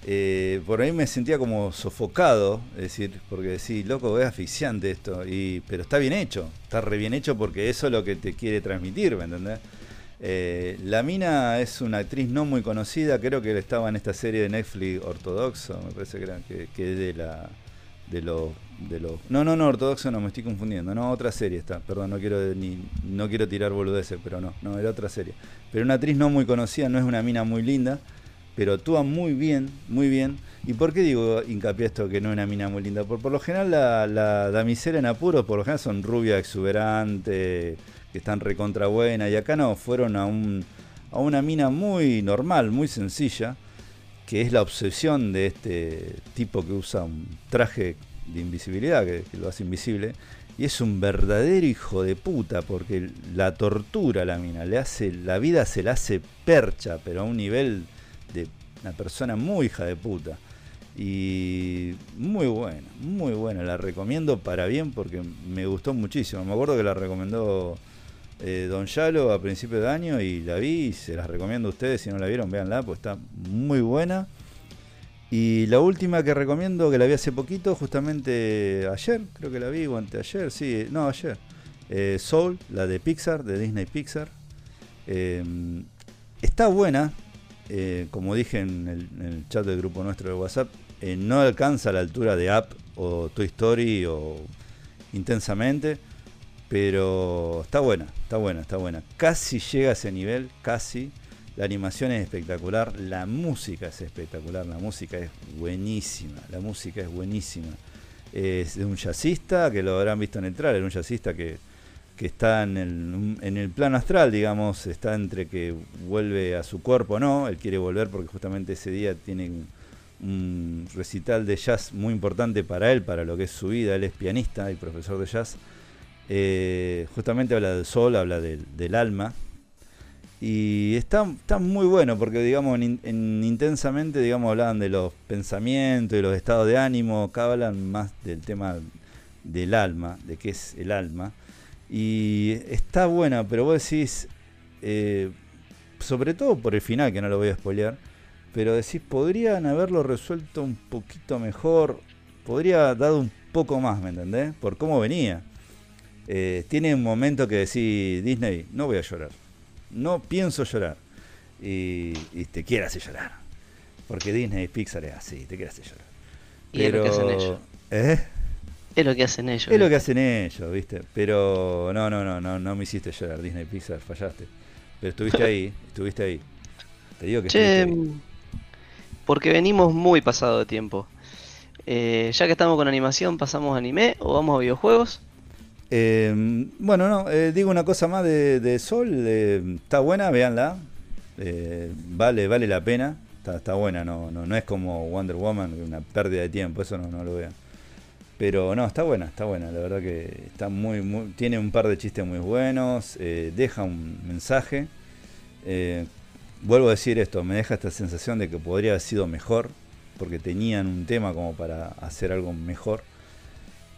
eh, por ahí me sentía como sofocado, es decir, porque sí, loco, es asfixiante esto, y, pero está bien hecho, está re bien hecho porque eso es lo que te quiere transmitir, ¿me entendés? Eh, la mina es una actriz no muy conocida, creo que estaba en esta serie de Netflix ortodoxo, me parece que era de la de los de los no no no ortodoxo no me estoy confundiendo no otra serie está perdón no quiero ni no quiero tirar boludeces pero no no era otra serie. Pero una actriz no muy conocida no es una mina muy linda pero actúa muy bien muy bien. Y por qué digo hincapié esto que no es una mina muy linda por, por lo general la, la damisela en apuros por lo general son rubia exuberante que están recontra buena, y acá no, fueron a, un, a una mina muy normal, muy sencilla, que es la obsesión de este tipo que usa un traje de invisibilidad, que, lo hace invisible, y es un verdadero hijo de puta, porque la tortura la mina, le hace, la vida se la hace percha, pero a un nivel de una persona muy hija de puta. Y muy buena, muy buena, la recomiendo para bien porque me gustó muchísimo. Me acuerdo que la recomendó eh, Don Yalo a principio de año y la vi y se las recomiendo a ustedes. Si no la vieron, véanla, pues está muy buena. Y la última que recomiendo, que la vi hace poquito, justamente ayer, creo que la vi, o anteayer, sí, no, ayer. Eh, Soul, la de Pixar, de Disney Pixar. Em, está buena, eh, como dije en el, chat del grupo nuestro de WhatsApp, no alcanza la altura de App o Toy Story o Intensamente pero está buena, está buena, está buena. Casi llega a ese nivel, casi. La animación es espectacular, la música es espectacular, la música es buenísima, la música es buenísima. Es de un jazzista, que lo habrán visto en el trailer, un jazzista que, está en el, en el plano astral, digamos, está entre que vuelve a su cuerpo o no, él quiere volver porque justamente ese día tiene un recital de jazz muy importante para él, para lo que es su vida, él es pianista y profesor de jazz eh, justamente habla del sol, habla del, alma. Y está, está, muy bueno porque, digamos, en, intensamente, digamos, hablan de los pensamientos y los estados de ánimo. Acá hablan más del tema del alma, de qué es el alma. Y está buena, pero vos decís, eh, sobre todo por el final, que no lo voy a spoilear, pero decís, podrían haberlo resuelto un poquito mejor, podría dado un poco más, ¿me entendés? Por cómo venía. Eh, tiene un momento que decís, Disney, no voy a llorar. No pienso llorar. Y, te quiere hacer llorar. Porque Disney y Pixar es así, te quiere hacer llorar. Y es lo que hacen ellos. ¿Eh? Es lo que hacen ellos. Es lo que hacen ellos, ¿viste? Pero no, no, no, no, no me hiciste llorar, Disney Pixar, fallaste. Pero estuviste ahí, estuviste ahí. Te digo que che, Porque venimos muy pasado de tiempo. Eh, ya que estamos con animación, ¿pasamos a anime o vamos a videojuegos? Eh, bueno, no, eh, digo una cosa más de, Sol, eh, está buena, véanla, eh, vale, vale la pena, está, buena, no, es como Wonder Woman, una pérdida de tiempo, eso no, lo vean. Pero no, está buena, está buena. La verdad que está muy, tiene un par de chistes muy buenos, deja un mensaje. Vuelvo a decir esto, me deja esta sensación de que podría haber sido mejor, porque tenían un tema como para hacer algo mejor.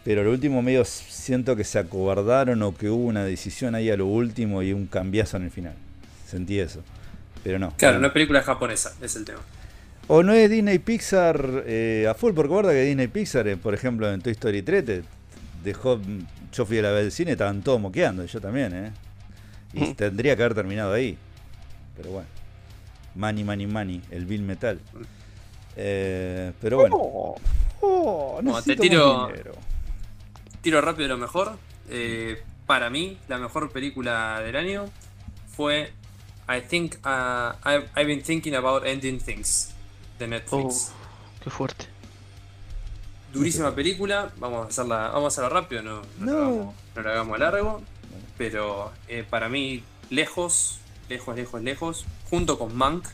Pero al último medio siento que se acobardaron o que hubo una decisión ahí a lo último y un cambiazo en el final. Sentí eso. Pero no. Claro, no es película japonesa, es el tema. O no es Disney Pixar eh, a full, porque guarda que Disney Pixar, eh, por ejemplo, en Toy Story 3 te dejó. Yo fui a la vez del cine, estaban todos moqueando, y yo también, ¿eh? Y tendría que haber terminado ahí. Pero bueno. Money, money, money, el Bill Metal. Eh, pero bueno. Oh, oh te tiro, tiro rápido lo mejor. Eh, para mí, la mejor película del año fue I think uh, I've, I've, been thinking about ending things de Netflix. Oh, qué fuerte. Durísima película, vamos a hacerla, vamos a hacerla rápido, no, no, La, hagamos, a largo. Pero eh, para mí, lejos, lejos, lejos, lejos, junto con Mank,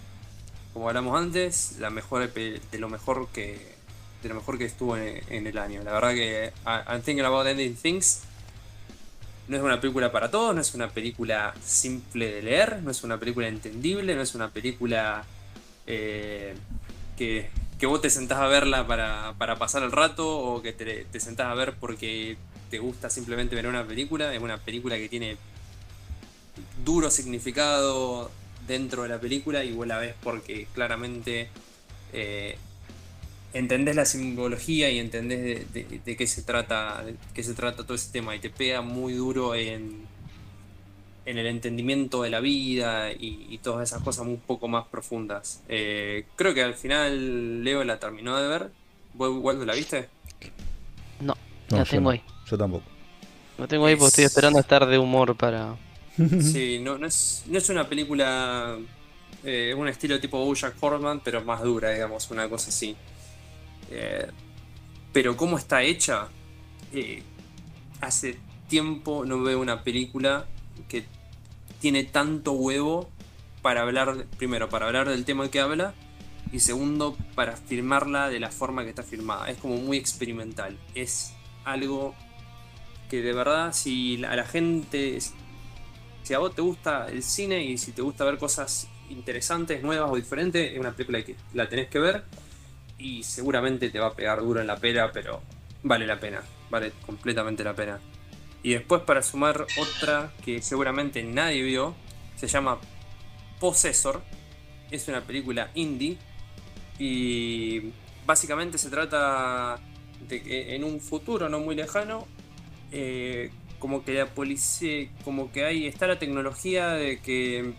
como hablamos antes, la mejor de lo mejor que de lo mejor que estuvo en, el año. La verdad que I'm thinking about ending things no es una película para todos, no es una película simple de leer, no es una película entendible, no es una película eh, que, vos te sentás a verla para, pasar el rato o que te, te, sentás a ver porque te gusta simplemente ver una película. Es una película que tiene duro significado dentro de la película y vos la ves porque claramente eh, entendés la simbología y entendés de, qué se trata de qué se trata todo ese tema y te pega muy duro en, en el entendimiento de la vida y, todas esas cosas un poco más profundas. Eh, creo que al final Leo la terminó de ver. ¿Vos, la viste? No, la tengo ahí. Yo tampoco. No tengo ahí porque estoy esperando estar de humor para... Sí, no, no, es, no es una película... Eh, un estilo tipo Bojack Horseman, pero más dura, digamos, una cosa así. Eh, pero cómo está hecha, eh, hace tiempo no veo una película que tiene tanto huevo para hablar, primero, para hablar del tema que habla, y segundo, para firmarla de la forma que está firmada. Es como muy experimental. Es algo que de verdad, si a la gente, si a vos te gusta el cine y si te gusta ver cosas interesantes, nuevas o diferentes, es una película que la tenés que ver y seguramente te va a pegar duro en la pera, pero vale la pena, vale completamente la pena. Y después para sumar otra que seguramente nadie vio, se llama Possessor, es una película indie y básicamente se trata de que en un futuro no muy lejano, eh, como que la policía, como que ahí está la tecnología de que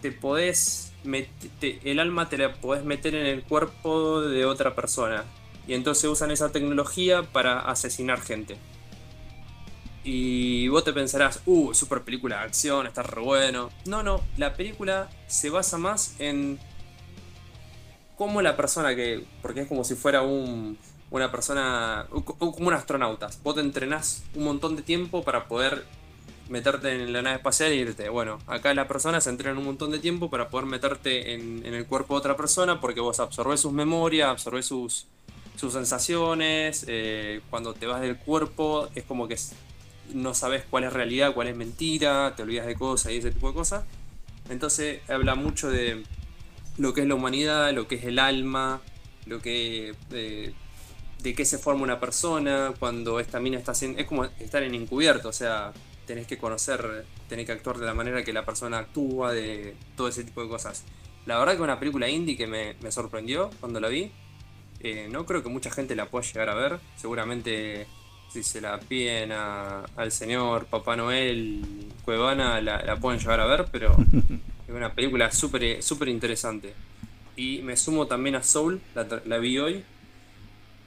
te podés el alma te la podés meter en el cuerpo de otra persona. Y entonces usan esa tecnología para asesinar gente. Y vos te pensarás, uh, super película de acción, está re bueno. No, no, la película se basa más en cómo la persona que. Porque es como si fuera un, una persona. como un astronauta. Vos te entrenás un montón de tiempo para poder meterte en la nave espacial y irte. Bueno, acá la persona se entrena un montón de tiempo para poder meterte en, el cuerpo de otra persona porque vos absorbes sus memorias, absorbes sus, sus sensaciones. Eh, cuando te vas del cuerpo es como que no sabes cuál es realidad, cuál es mentira, te olvidas de cosas y ese tipo de cosas. Entonces habla mucho de lo que es la humanidad, lo que es el alma, lo que... Eh, de qué se forma una persona cuando esta mina está haciendo... Es como estar en encubierto, o sea, tenés que conocer, tenés que actuar de la manera que la persona actúa, de todo ese tipo de cosas. La verdad que una película indie que me, sorprendió cuando la vi. Eh, no creo que mucha gente la pueda llegar a ver. Seguramente si se la piden al señor Papá Noel Cuevana la, pueden llegar a ver, pero es una película súper super interesante. Y me sumo también a Soul, la, vi hoy.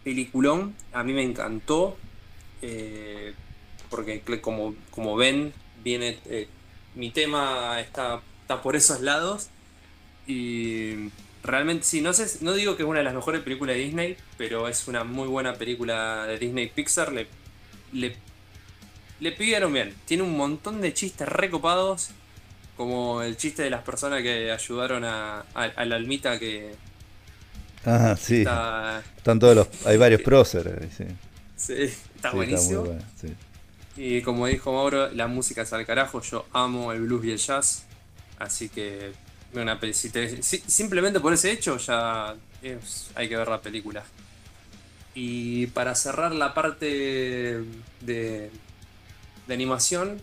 Peliculón, a mí me encantó. Eh, porque como, como ven, viene eh, mi tema está, está por esos lados. Y realmente, sí, no, sé, no digo que es una de las mejores películas de Disney, pero es una muy buena película de Disney Pixar. Le, le, le pidieron bien. Tiene un montón de chistes recopados, como el chiste de las personas que ayudaron a, a, la almita que, Ah, sí. Están todos los. Hay varios próceres. Sí. sí, está buenísimo. Y como dijo Mauro, la música es al carajo. Yo amo el blues y el jazz. Así que. Una, simplemente por ese hecho ya hay que ver la película. Y para cerrar la parte de, de animación,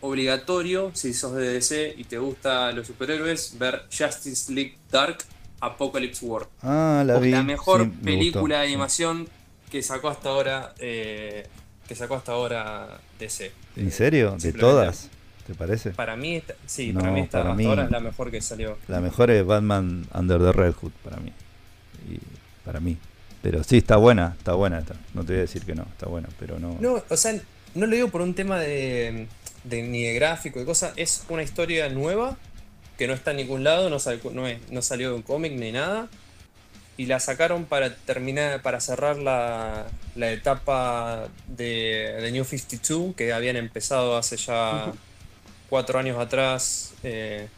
obligatorio, si sos de DC y te gustan los superhéroes, ver Justice League Dark Apocalypse War. Ah, la vi. La mejor película de animación que sacó hasta ahora eh, que sacó hasta ahora DC. ¿En serio? ¿De todas? ¿Te parece? Para mí, sí, para mí, hasta ahora es la mejor que salió. La mejor es Batman Under the Red Hood, para mí. Y para mí. Pero sí, está buena, está buena. Está. No te voy a decir que no, está buena, pero no. No, o sea, no lo digo por un tema de, ni de gráfico, de cosas. Es una historia nueva que no está en ningún lado, no, no, salió de un cómic ni nada. Y la sacaron para terminar, para cerrar la, etapa de, de, New 52 que habían empezado hace ya cuatro años atrás. Eh,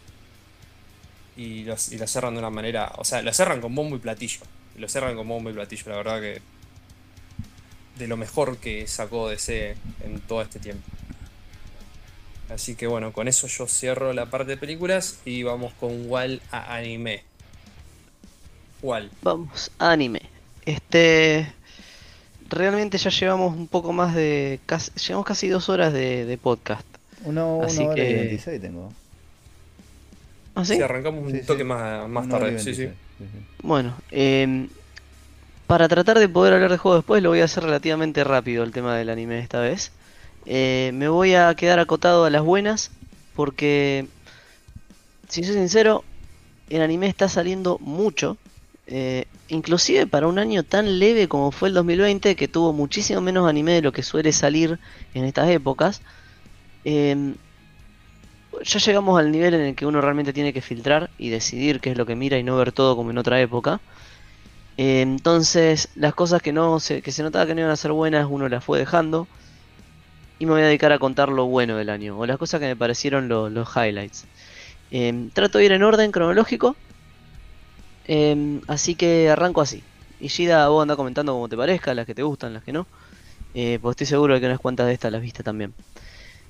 y, los, y la cerran de una manera. O sea, lo cerran con bombo y platillo. Lo cerran con bombo y platillo, la verdad que. De lo mejor que sacó DC en todo este tiempo. Así que bueno, con eso yo cierro la parte de películas y vamos con Wall a anime. Wall. Vamos, anime. Este. Realmente ya llevamos un poco más de. Casi, llevamos casi dos horas de, podcast. Uno, Así hora que... 26 tengo. ¿Ah, sí? sí arrancamos un toque más, más tarde. Sí, sí. Bueno, eh, para tratar de poder hablar de juego después, lo voy a hacer relativamente rápido el tema del anime esta vez. Eh, me voy a quedar acotado a las buenas porque, si soy sincero, el anime está saliendo mucho. Eh, inclusive para un año tan leve como fue el 2020, que tuvo muchísimo menos anime de lo que suele salir en estas épocas. Em, ya llegamos al nivel en el que uno realmente tiene que filtrar y decidir qué es lo que mira y no ver todo como en otra época. Eh, entonces, las cosas que no se, que se notaba que no iban a ser buenas, uno las fue dejando y me voy a dedicar a contar lo bueno del año, o las cosas que me parecieron los highlights. Em, trato de ir en orden cronológico, em, así que arranco así. Y Gida, vos anda comentando como te parezca, las que te gustan, las que no. Eh, pues estoy seguro de que unas cuantas de estas las viste también.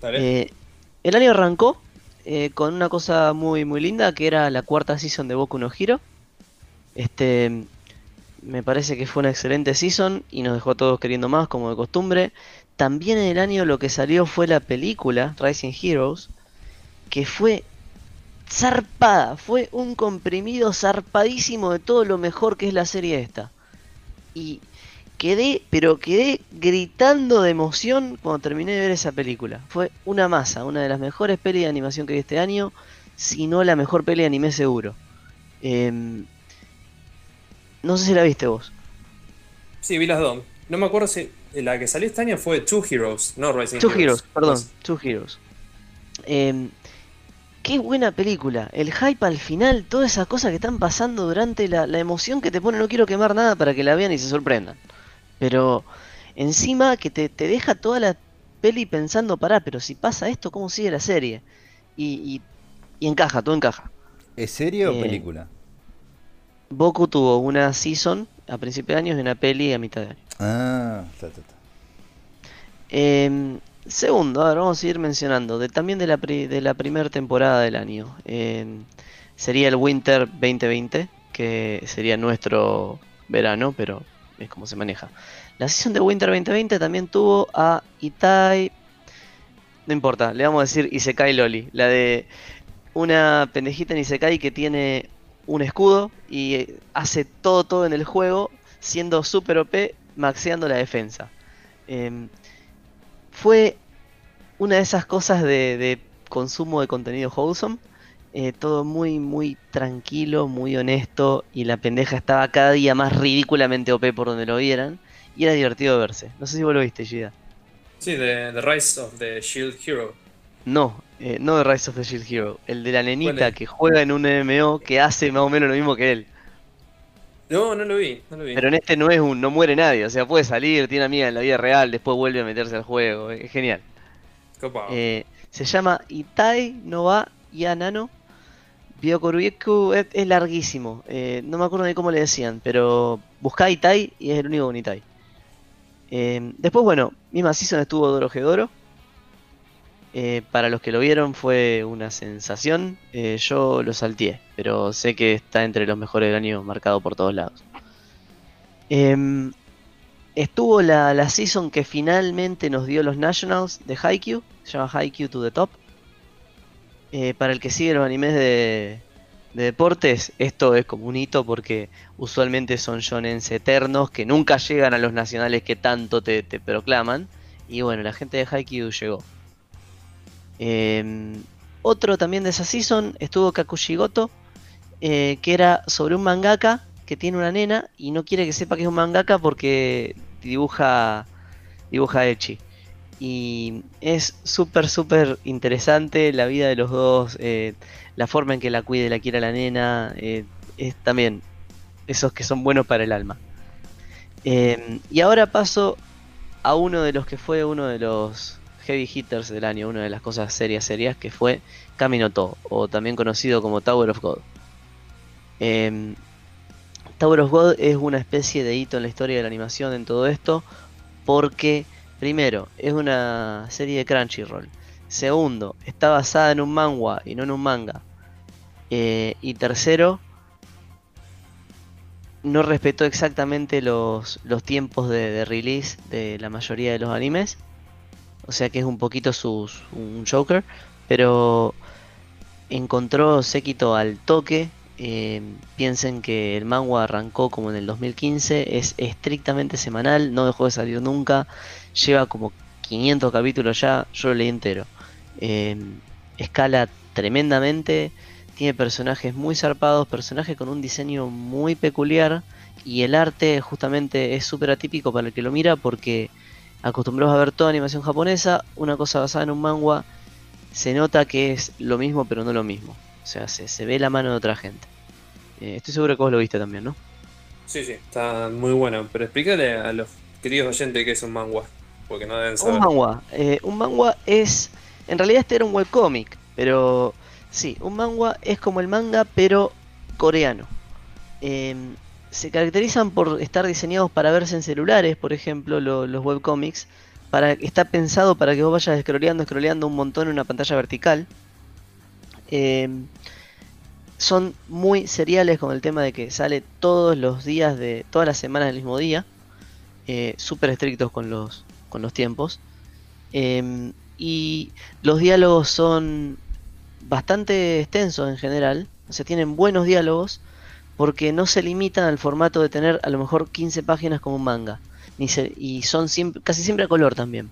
Eh, el año arrancó eh, con una cosa muy muy linda, que era la cuarta season de Boku no Hero. Este, me parece que fue una excelente season y nos dejó a todos queriendo más, como de costumbre. También en el año lo que salió fue la película Rising Heroes, que fue zarpada, fue un comprimido zarpadísimo de todo lo mejor que es la serie esta. Y quedé, pero quedé gritando de emoción cuando terminé de ver esa película. Fue una masa, una de las mejores pelis de animación que vi este año, si no la mejor peli de anime seguro. Em, no sé si la viste vos. Sí, vi las dos. No me acuerdo si la que salió este año fue Two Heroes, no Rising Two Heroes. perdón, Two Heroes. Em, qué buena película. El hype al final, todas esas cosas que están pasando durante la, emoción que te pone. No quiero quemar nada para que la vean y se sorprendan. Pero encima que te, deja toda la peli pensando, pará, pero si pasa esto, ¿cómo sigue la serie? Y, y, encaja, todo encaja. ¿Es serie o eh, película? Boku tuvo una season a principios de año y una peli a mitad de año. Ah, está, está, em, segundo, a vamos a ir mencionando, también de la, primera temporada del año. Sería el Winter 2020, que sería nuestro verano, pero es como se maneja. La sesión de Winter 2020 también tuvo a Itai. No importa, le vamos a decir Isekai Loli. La de una pendejita en Isekai que tiene un escudo y hace todo todo en el juego, siendo super OP maxeando la defensa. Em, fue una de esas cosas de, consumo de contenido wholesome. Eh, todo muy, muy tranquilo, muy honesto. Y la pendeja estaba cada día más ridículamente OP por donde lo vieran. Y era divertido verse. No sé si vos lo viste, Gida. Sí, de The Rise of the Shield Hero. No, eh, no The Rise of the Shield Hero. El de la nenita que juega en un MMO que hace más o menos lo mismo que él. No, no lo vi, no lo vi. Pero en este no es un, no muere nadie, o sea, puede salir, tiene amiga en la vida real, después vuelve a meterse al juego, es genial. Eh, se llama Itai Nova Yanano Byokorubyeku es, es larguísimo. Eh, no me acuerdo de cómo le decían, pero buscá Itai y es el único con Itai. Eh, después, bueno, misma season estuvo Doro Gedoro. Eh, para los que lo vieron fue una sensación. Eh, yo lo salteé, pero sé que está entre los mejores del año marcado por todos lados. Em, estuvo la, la season que finalmente nos dio los Nationals de Haikyuu. Se llama Haikyuu to the Top. Eh, para el que sigue los animes de, de deportes, esto es como un hito porque usualmente son shonens eternos que nunca llegan a los nacionales que tanto te, te proclaman. Y bueno, la gente de Haikyuu llegó. Eh, otro también de esa season estuvo Kakushigoto, eh, que era sobre un mangaka que tiene una nena y no quiere que sepa que es un mangaka porque dibuja, dibuja Echi. Y es súper, súper interesante la vida de los dos, eh, la forma en que la cuide, la quiere la nena, eh, es también esos que son buenos para el alma. Eh, y ahora paso a uno de los que fue uno de los heavy hitters del año, una de las cosas serias, serias, que fue Kaminoto, o también conocido como Tower of God. Eh, Tower of God es una especie de hito en la historia de la animación en todo esto, porque primero, es una serie de Crunchyroll. Segundo, está basada en un manga y no en un manga. Eh, y tercero, no respetó exactamente los, los tiempos de, release de la mayoría de los animes. O sea que es un poquito sus, un Joker. Pero encontró séquito al toque. Eh, piensen que el manga arrancó como en el 2015. Es estrictamente semanal. No dejó de salir nunca. Lleva como 500 capítulos ya. Yo lo leí entero. Eh, escala tremendamente tiene personajes muy zarpados, personajes con un diseño muy peculiar y el arte justamente es súper atípico para el que lo mira porque acostumbrados a ver toda animación japonesa, una cosa basada en un manga, se nota que es lo mismo pero no lo mismo. O sea, se, se ve la mano de otra gente. Eh, estoy seguro que vos lo viste también, ¿no? Sí, sí, está muy bueno. Pero explícale a los queridos oyentes qué es un manga, porque no deben saber. Un manga, eh, un manga es... En realidad este era un webcomic, pero Sí, un manga es como el manga, pero coreano. Eh, se caracterizan por estar diseñados para verse en celulares, por ejemplo, lo, los webcomics. Para, está pensado para que vos vayas scrolleando, scrolleando un montón en una pantalla vertical. Eh, son muy seriales con el tema de que sale todos los días de todas las semanas del mismo día. Eh, Súper estrictos con los, con los tiempos. Eh, y los diálogos son bastante extensos en general, o sea, tienen buenos diálogos porque no se limitan al formato de tener a lo mejor 15 páginas como un manga, y son casi siempre a color también.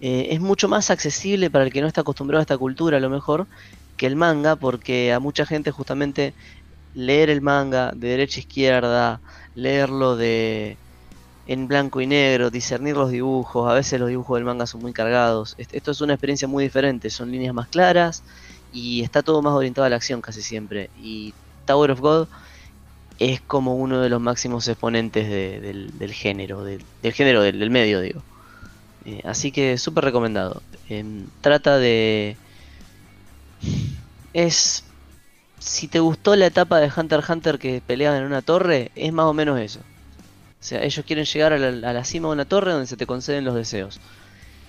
Eh, es mucho más accesible para el que no está acostumbrado a esta cultura a lo mejor que el manga, porque a mucha gente justamente leer el manga de derecha a izquierda, leerlo de en blanco y negro, discernir los dibujos, a veces los dibujos del manga son muy cargados. Esto es una experiencia muy diferente, son líneas más claras, y está todo más orientado a la acción casi siempre. Y Tower of God es como uno de los máximos exponentes de, del, género, del, género del, medio, digo. Eh, así que súper recomendado. Eh, trata de... Es... Si te gustó la etapa de Hunter x Hunter que peleaban en una torre, es más o menos eso. O sea, ellos quieren llegar a la, a la cima de una torre donde se te conceden los deseos.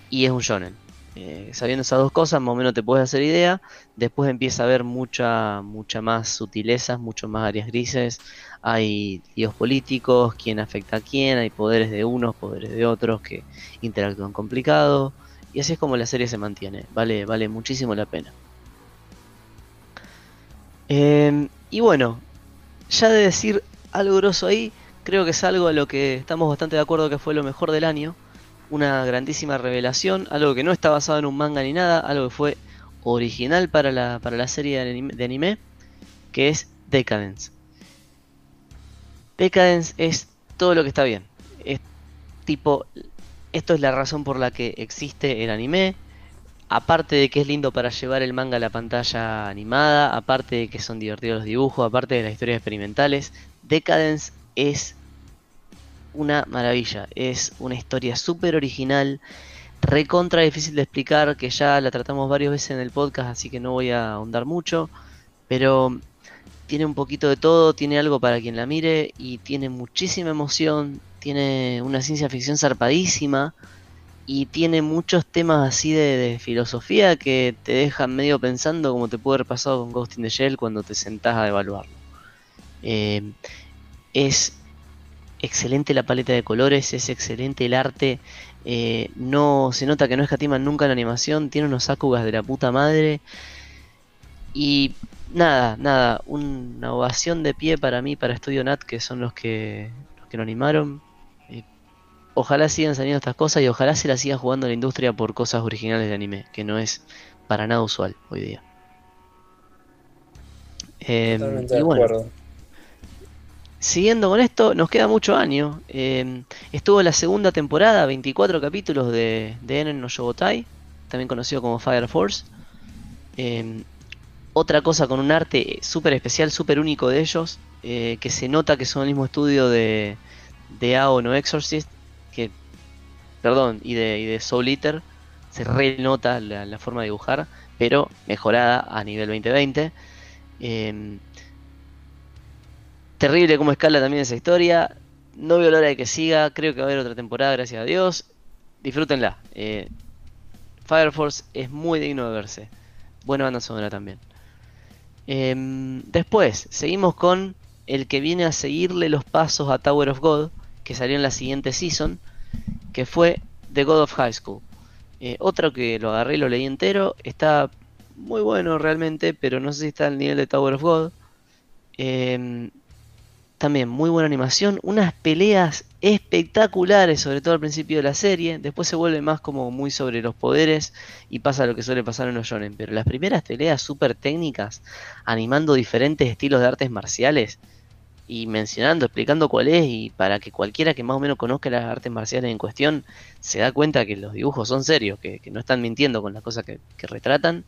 Y es un shonen. Eh, sabiendo esas dos cosas, más o menos te puedes hacer idea. Después empieza a haber mucha, mucha más sutilezas, mucho más áreas grises. Hay líos políticos, quién afecta a quién, hay poderes de unos, poderes de otros que interactúan complicado. Y así es como la serie se mantiene. Vale, vale muchísimo la pena. Eh, y bueno, ya de decir algo grosso ahí, creo que es algo a lo que estamos bastante de acuerdo que fue lo mejor del año una grandísima revelación, algo que no está basado en un manga ni nada, algo que fue original para la, para la serie de anime, que es Decadence. Decadence es todo lo que está bien. Tipo, esto es la razón por la que existe el anime. Aparte de que es lindo para llevar el manga a la pantalla animada, aparte de que son divertidos los dibujos, aparte de las historias experimentales, Decadence es una maravilla. Es una historia súper original, recontra difícil de explicar, que ya la tratamos varias veces en el podcast, así que no voy a ahondar mucho. Pero tiene un poquito de todo, tiene algo para quien la mire y tiene muchísima emoción, tiene una ciencia ficción zarpadísima y tiene muchos temas así de, filosofía que te dejan medio pensando como te puede haber pasado con Ghost in the Shell cuando te sentás a evaluarlo. Eh, es excelente la paleta de colores, es excelente el arte, eh, no se nota que no escatiman nunca en animación, tiene unos Akugas de la puta madre y nada, nada, una ovación de pie para mí, para Studio Nat, que son los que, los que lo animaron ojalá sigan saliendo estas cosas y ojalá se las siga jugando la industria por cosas originales de anime, que no es para nada usual hoy día. Em, de acuerdo. Siguiendo con esto, nos queda mucho año. Em, estuvo la segunda temporada, 24 capítulos de, de Enen no Shogotai, también conocido como Fire Force. Em, otra cosa con un arte súper especial, súper único de ellos, eh, que se nota que son el mismo estudio de, de Ao no Exorcist, perdón, y de, y de Soul Eater, se renota la, la forma de dibujar, pero mejorada a nivel 2020. Terrible como escala también esa historia. No veo la hora de que siga. Creo que va a haber otra temporada, gracias a Dios. Disfrútenla. Eh, Fire Force es muy digno de verse. Buena banda sonora también. Em, después, seguimos con el que viene a seguirle los pasos a Tower of God, que salió en la siguiente season que fue The God of High School. Eh, otro que lo agarré y lo leí entero, está muy bueno realmente, pero no sé si está al nivel de Tower of God. Em, también muy buena animación, unas peleas espectaculares, sobre todo al principio de la serie. Después se vuelve más como muy sobre los poderes y pasa lo que suele pasar en los shonen. Pero las primeras peleas súper técnicas, animando diferentes estilos de artes marciales, y mencionando, explicando cuál es y para que cualquiera que más o menos conozca las artes marciales en cuestión se da cuenta que los dibujos son serios, que, no están mintiendo con las cosas que, retratan,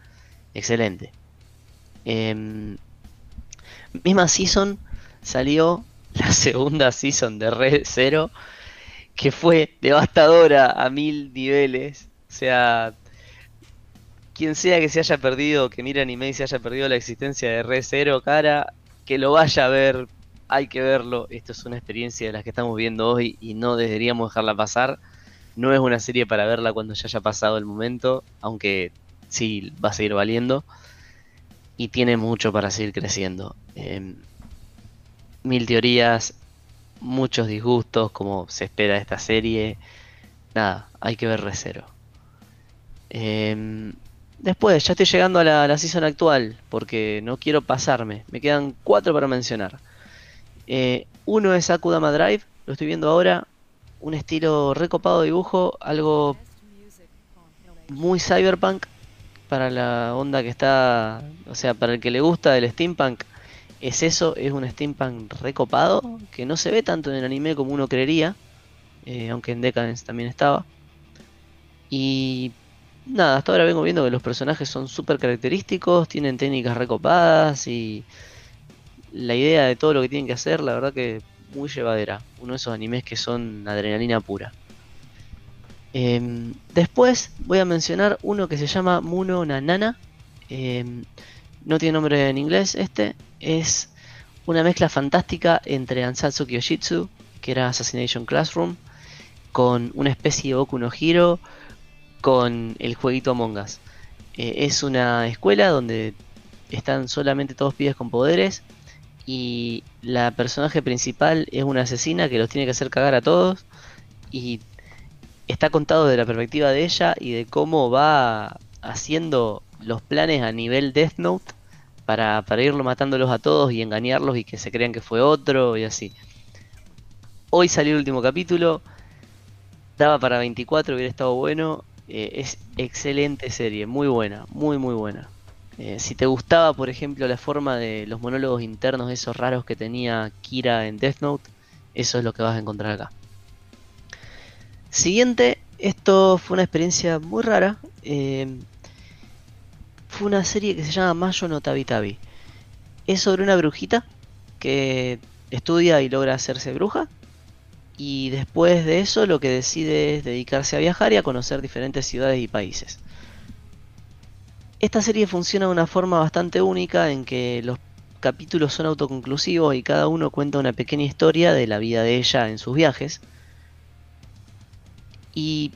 excelente. Em, misma season salió la segunda season de Red Zero, que fue devastadora a mil niveles. O sea, quien sea que se haya perdido, que mire anime y se haya perdido la existencia de Red Zero, cara, que lo vaya a ver hay que verlo. Esto es una experiencia de las que estamos viendo hoy y no deberíamos dejarla pasar. No es una serie para verla cuando ya haya pasado el momento, aunque sí va a seguir valiendo. Y tiene mucho para seguir creciendo. Em, mil teorías, muchos disgustos, como se espera de esta serie. Nada, hay que ver Recero. Em, después, ya estoy llegando a la, la season actual, porque no quiero pasarme. Me quedan cuatro para mencionar. Eh, uno es Akudama Drive, lo estoy viendo ahora. Un estilo recopado de dibujo, algo muy cyberpunk para la onda que está, o sea, para el que le gusta el steampunk, es eso, es un steampunk recopado, que no se ve tanto en el anime como uno creería, eh, aunque en Decadence también estaba. Y nada, hasta ahora vengo viendo que los personajes son súper característicos, tienen técnicas recopadas y la idea de todo lo que tienen que hacer, la verdad que muy llevadera. Uno de esos animes que son adrenalina pura. Em, después voy a mencionar uno que se llama Muno Nanana. Em, no tiene nombre en inglés este. Es una mezcla fantástica entre Ansatsu Kyoshitsu, que era Assassination Classroom, con una especie de Boku no Hero, con el jueguito Among Us. Eh, es una escuela donde están solamente todos pibes con poderes y la personaje principal es una asesina que los tiene que hacer cagar a todos y está contado de la perspectiva de ella y de cómo va haciendo los planes a nivel Death Note para, para irlo matándolos a todos y engañarlos y que se crean que fue otro y así. Hoy salió el último capítulo, daba para 24, hubiera estado bueno. Eh, es excelente serie, muy buena, muy muy buena. Eh, si te gustaba, por ejemplo, la forma de los monólogos internos, esos raros que tenía Kira en Death Note, eso es lo que vas a encontrar acá. Siguiente, esto fue una experiencia muy rara. Eh, fue una serie que se llama Mayo no Tabi. Es sobre una brujita que estudia y logra hacerse bruja. Y después de eso lo que decide es dedicarse a viajar y a conocer diferentes ciudades y países. Esta serie funciona de una forma bastante única en que los capítulos son autoconclusivos y cada uno cuenta una pequeña historia de la vida de ella en sus viajes. Y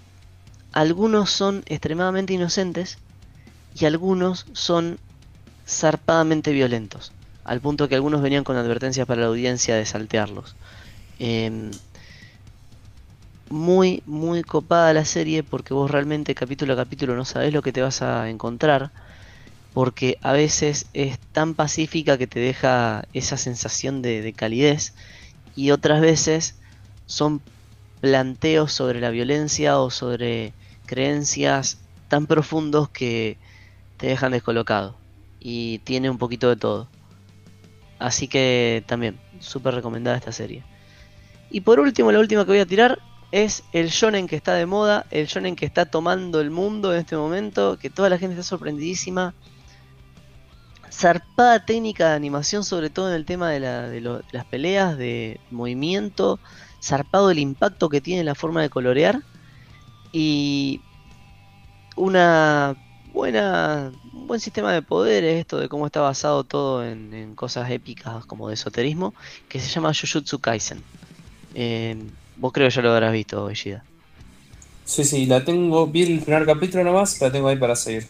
algunos son extremadamente inocentes y algunos son zarpadamente violentos, al punto que algunos venían con advertencias para la audiencia de saltearlos. Em, muy, muy copada la serie porque vos realmente capítulo a capítulo no sabés lo que te vas a encontrar, porque a veces es tan pacífica que te deja esa sensación de, de calidez y otras veces son planteos sobre la violencia o sobre creencias tan profundos que te dejan descolocado y tiene un poquito de todo. Así que también, súper recomendada esta serie. Y por último, la última que voy a tirar es el shonen que está de moda, el shonen que está tomando el mundo en este momento, que toda la gente está sorprendidísima. Zarpada técnica de animación, sobre todo en el tema de, de las peleas, de movimiento, zarpado el impacto que tiene la forma de colorear y una buena un buen sistema de poderes esto de cómo está basado todo en, cosas épicas como de esoterismo que se llama Jujutsu Kaisen. Eh, vos creo que ya lo habrás visto Ishida. Sí sí la tengo vi el primer capítulo nomás la tengo ahí para seguir.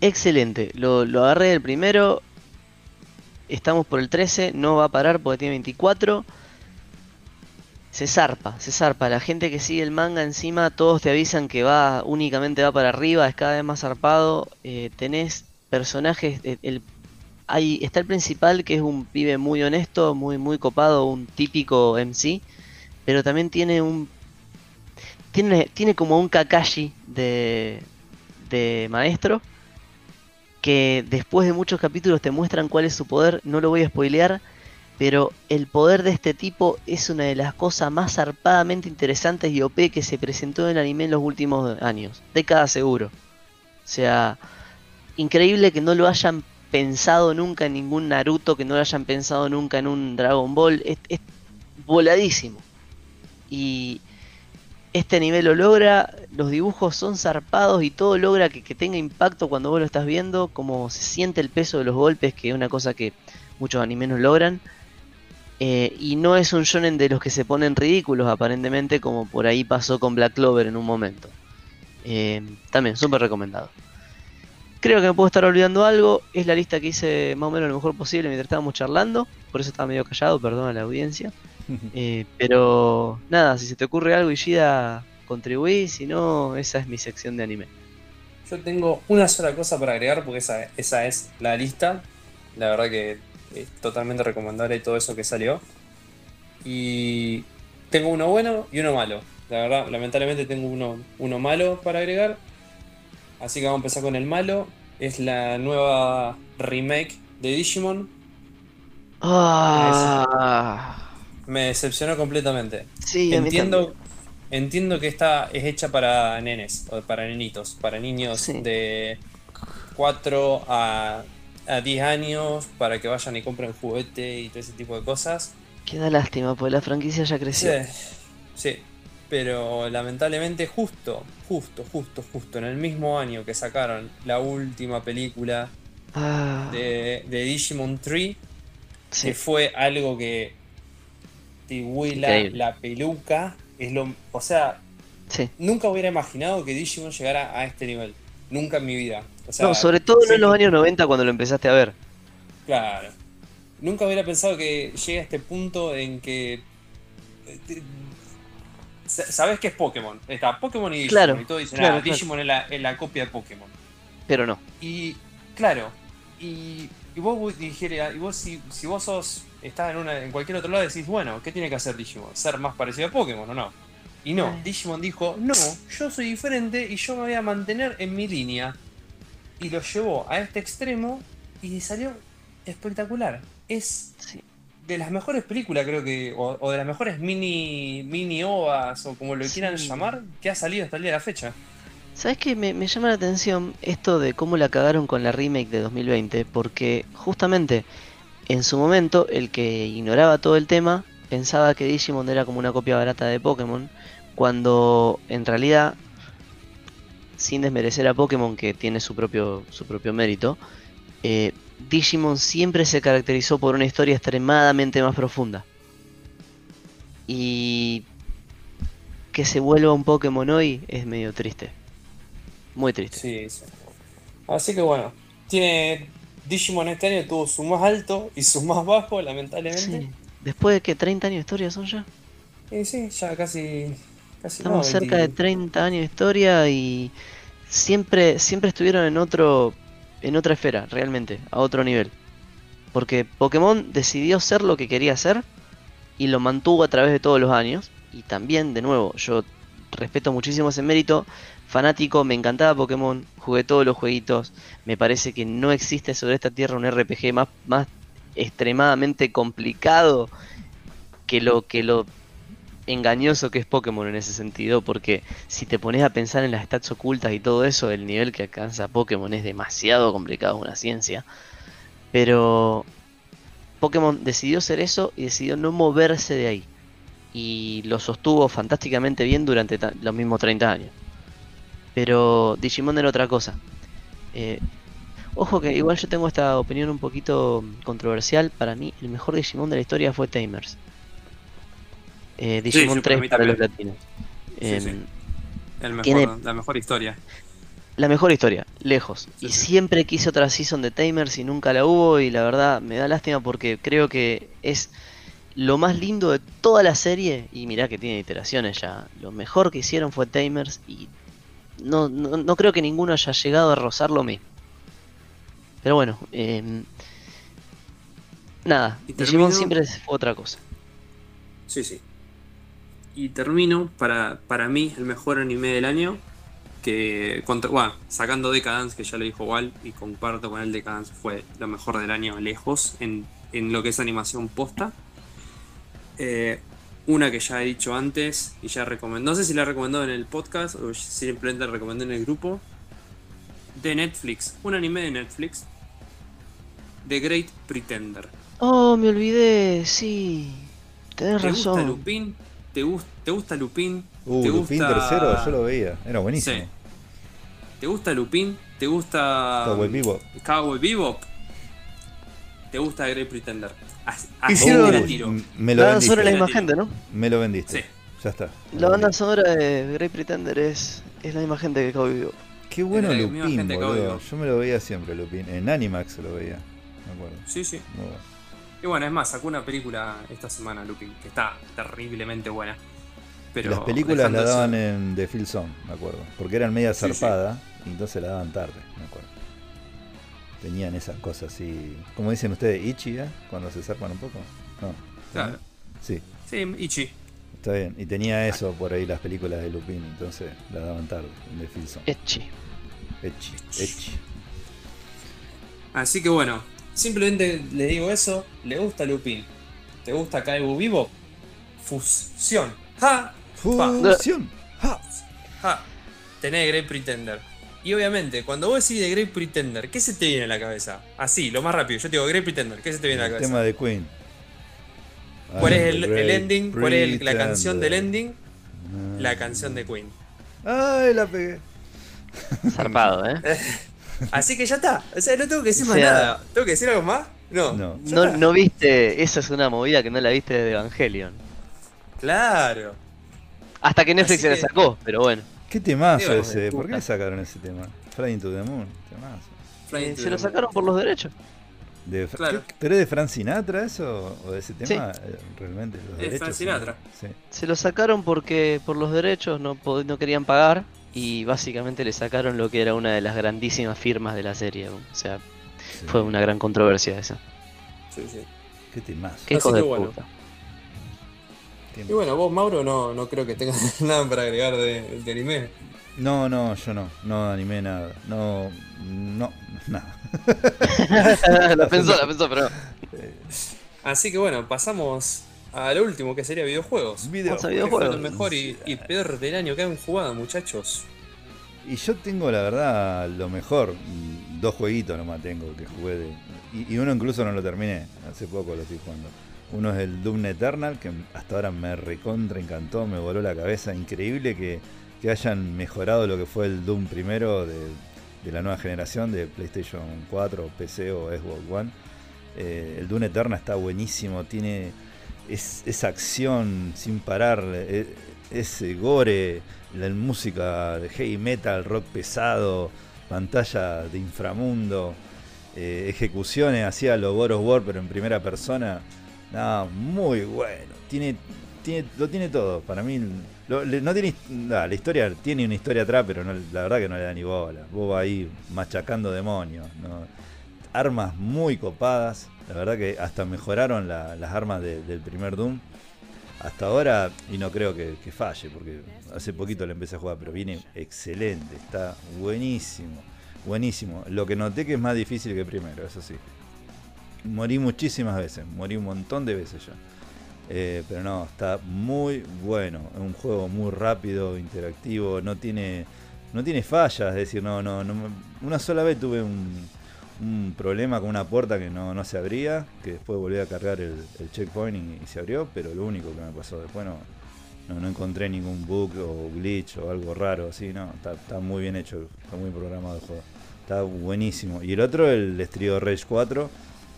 Excelente lo, lo agarré el primero estamos por el 13 no va a parar porque tiene 24 se zarpa, se zarpa. La gente que sigue el manga encima, todos te avisan que va únicamente va para arriba, es cada vez más zarpado. Eh, tenés personajes, eh, el, está el principal que es un pibe muy honesto, muy, muy copado, un típico MC, pero también tiene un... Tiene, tiene como un Kakashi de, de maestro, que después de muchos capítulos te muestran cuál es su poder, no lo voy a spoilear pero el poder de este tipo es una de las cosas más zarpadamente interesantes y OP que se presentó en el anime en los últimos años, décadas seguro. O sea, increíble que no lo hayan pensado nunca en ningún Naruto, que no lo hayan pensado nunca en un Dragon Ball, es, voladísimo. Y este nivel lo logra, los dibujos son zarpados y todo logra que, que tenga impacto cuando vos lo estás viendo, como se siente el peso de los golpes, que es una cosa que muchos animes no logran. Eh, y no es un shonen de los que se ponen ridículos, aparentemente, como por ahí pasó con Black Clover en un momento. Eh, también, súper recomendado. Creo que me puedo estar olvidando algo. Es la lista que hice más o menos lo mejor posible mientras estábamos charlando. Por eso estaba medio callado, perdón a la audiencia. Eh, pero nada, si se te ocurre algo, Ishida, contribuí. Si no, esa es mi sección de anime. Yo tengo una sola cosa para agregar porque esa, esa es la lista. La verdad que es totalmente recomendable todo eso que salió. Y tengo uno bueno y uno malo. La verdad, lamentablemente tengo uno, uno malo para agregar. Así que vamos a empezar con el malo. Es la nueva remake de Digimon. Ah. Me decepcionó completamente. Sí, entiendo, entiendo que esta es hecha para nenes, o para nenitos, para niños de 4 a a 10 años para que vayan y compren juguete y todo ese tipo de cosas. Queda lástima, porque la franquicia ya creció. Sí, pero lamentablemente justo, justo, justo, justo en el mismo año que sacaron la última película ah. de, Digimon 3, que fue algo que te huela la peluca, es lo, o sea, nunca hubiera imaginado que Digimon llegara a este nivel, nunca en mi vida no, sobre todo en los años 90 cuando lo empezaste a ver. Claro. Nunca hubiera pensado que llegue a este punto en que. Eh, Sabes que es Pokémon. Está Pokémon y Digimon. Claro, y todo dicen, ah, Digimon es la, copia de Pokémon. Pero no. Y, claro. Y, y vos dijera, y vos si, si vos sos. Estás en, una, en cualquier otro lado decís, bueno, ¿qué tiene que hacer Digimon? ¿Ser más parecido a Pokémon o no? Y no, Digimon dijo, no, yo soy diferente y yo me voy a mantener en mi línea y lo llevó a este extremo y salió espectacular. Es de las mejores películas, creo que, o, de las mejores mini, mini ovas, o como lo quieran llamar, que ha salido hasta el día de la fecha. ¿Sabes qué? Me, me, llama la atención esto de cómo la cagaron con la remake de 2020, porque justamente en su momento el que ignoraba todo el tema pensaba que Digimon era como una copia barata de Pokémon, cuando en realidad sin desmerecer a Pokémon que tiene su propio, su propio mérito, eh, Digimon siempre se caracterizó por una historia extremadamente más profunda. Y que se vuelva un Pokémon hoy es medio triste. Muy triste. Sí, sí. Así que bueno, tiene Digimon este año tuvo su más alto y su más bajo, lamentablemente. Sí. Después de que 30 años de historia son ya. Y sí, ya casi. Casi Estamos no, cerca 20. de 30 años de historia y siempre, siempre estuvieron en otro, en otra esfera, realmente, a otro nivel. Porque Pokémon decidió ser lo que quería ser y lo mantuvo a través de todos los años. Y también, de nuevo, yo respeto muchísimo ese mérito. Fanático, me encantaba Pokémon, jugué todos los jueguitos. Me parece que no existe sobre esta tierra un RPG más, más extremadamente complicado que lo que lo engañoso que es Pokémon en ese sentido, porque si te pones a pensar en las stats ocultas y todo eso, el nivel que alcanza Pokémon es demasiado complicado, una ciencia. Pero Pokémon decidió ser eso y decidió no moverse de ahí. Y lo sostuvo fantásticamente bien durante los mismos 30 años. Pero Digimon era otra cosa. Eh, ojo que igual yo tengo esta opinión un poquito controversial. Para mí, el mejor Digimon de la historia fue Tamers. Eh, Digimon sí, para 3 mí para los latinos. Sí, Em, sí. El mejor, tiene- La mejor historia. La mejor historia, lejos. Y siempre quise otra season de Tamers y nunca la hubo. Y la verdad me da lástima porque creo que es lo más lindo de toda la serie. Y mirá que tiene iteraciones ya. Lo mejor que hicieron fue Tamers. Y no, no, no creo que ninguno haya llegado a rozar lo mismo. Pero bueno, em, nada. Digimon siempre fue otra cosa. Sí, sí. Y termino para, para mí el mejor anime del año. Que, contra, bueno, sacando Decadence, que ya lo dijo Wal, y comparto con él, Decadence fue lo mejor del año lejos en, en lo que es animación posta. Eh, una que ya he dicho antes y ya recomendó, no sé si la recomendó en el podcast o simplemente la recomendó en el grupo. De Netflix, un anime de Netflix. The Great Pretender. Oh, me olvidé, sí. Tenés ¿Te gusta razón. Lupin? ¿Te, gus- ¿Te gusta Lupin? Uh, ¿Te Lupin gusta- tercero, yo lo veía. Era buenísimo. Sí. ¿Te gusta Lupin? ¿Te gusta Cowboy Bebop. Cowboy Bebop? ¿Te gusta Great Pretender? Hicieron- te la tiro. M- Me lo La banda vendiste. sonora es la misma gente, ¿no? Me lo vendiste. Sí. Ya está. La banda sonora de Great Pretender es, es la misma gente que Cowboy Bebop. Qué bueno Lupin, boludo. Yo me lo veía siempre, Lupin. En Animax lo veía. Me acuerdo. Sí, sí. Muy bueno. Y bueno, es más, sacó una película esta semana, Lupin, que está terriblemente buena. Pero Las películas la eso- daban en The Film Zone, me acuerdo. Porque eran media Sí, sí. zarpada y entonces la daban tarde, me acuerdo. Tenían esas cosas así. Como dicen ustedes, Ichi, ¿eh? Cuando se zarpan un poco. No. Claro. Sí, Sí, Ichi. está bien. Y tenía eso por ahí las películas de Lupin, entonces la daban tarde en The Film Zone. Echi. Echi, Echi. Así que bueno, simplemente le digo eso. ¿Le gusta Lupin? ¿Te gusta Cowboy Bebop? Fusión. ¡Ja! Fusión. ¡Ja! ¡Ja! Tenés Great Pretender. Y obviamente, cuando vos decís de Great Pretender, ¿qué se te viene a la cabeza? Así, lo más rápido. Yo te digo Great Pretender, ¿qué se te viene a la El cabeza? tema de Queen. ¿Cuál es el, el ending? ¿Cuál es el- la canción del ending? La canción de Queen. Ay, la pegué. Zarpado, ¿eh? Así que ya está. O sea, no tengo que decir O más sea- nada. ¿Tengo que decir algo más? No. No. No, viste, esa es una movida que no la viste de Evangelion. Claro. Hasta que Netflix se la sacó, pero bueno. Qué temazo Digo, ese. ¿Por qué le sacaron ese tema? Flying to the Moon. Temazo. Eh, se lo sacaron por los derechos. De, Claro. ¿qué- ¿Pero es de Frank Sinatra eso? ¿O de ese tema? Eh, Realmente. Los Es derechos, Frank sí. Sinatra. Sí. Se lo sacaron porque por los derechos no, pod- no querían pagar y básicamente le sacaron lo que era una de las grandísimas firmas de la serie. O sea, sí. fue una gran controversia esa. Sí, sí. Qué temazo. Qué Así hijo de que bueno. puta. Y bueno, vos, Mauro, no, no creo que tengas nada para agregar de, de anime. No, no, yo no. No animé nada. No, no, nada. la pensó, la pensó, pero. Así que bueno, pasamos a lo último, que sería videojuegos. videojuegos. Vamos a Que fue videojuegos. el mejor y, y peor del año que han jugado, muchachos. Y yo tengo, la verdad, lo mejor. mm, Dos jueguitos nomás tengo que jugué de. Y, y uno incluso no lo terminé. Hace poco lo estoy jugando. Uno es el Doom Eternal, que hasta ahora me recontra encantó, me voló la cabeza. Increíble que, que hayan mejorado lo que fue el Doom primero de, de la nueva generación de PlayStation 4, PC o Xbox One. Eh, el Dune Eterna está buenísimo, tiene esa acción sin parar, eh, ese gore, la música heavy metal, rock pesado, pantalla de inframundo, eh, ejecuciones hacia los of War, pero en primera persona. No, muy bueno. Tiene, tiene, lo tiene todo. Para mí, no tiene. la historia tiene una historia atrás, pero la verdad que no le da ni bola. Vos ahí machacando demonios. Armas muy copadas. La verdad que hasta mejoraron las armas del primer Doom hasta ahora, y no creo que, falle, porque hace poquito le empecé a jugar, pero viene excelente, está buenísimo, buenísimo. Lo que noté que es más difícil que primero, eso sí. Morí muchísimas veces, morí un montón de veces ya. Eh, pero no, está muy bueno. Es un juego muy rápido, interactivo, no tiene, no tiene fallas, es decir, no, no, no. Una sola vez tuve un, un problema con una puerta que no, se abría, que después volví a cargar el, checkpoint y, se abrió, pero lo único que me pasó después no, no, encontré ningún bug o glitch o algo raro así, no, está, muy bien hecho, está muy programado el juego, está buenísimo. Y el otro, el Street Rage 4,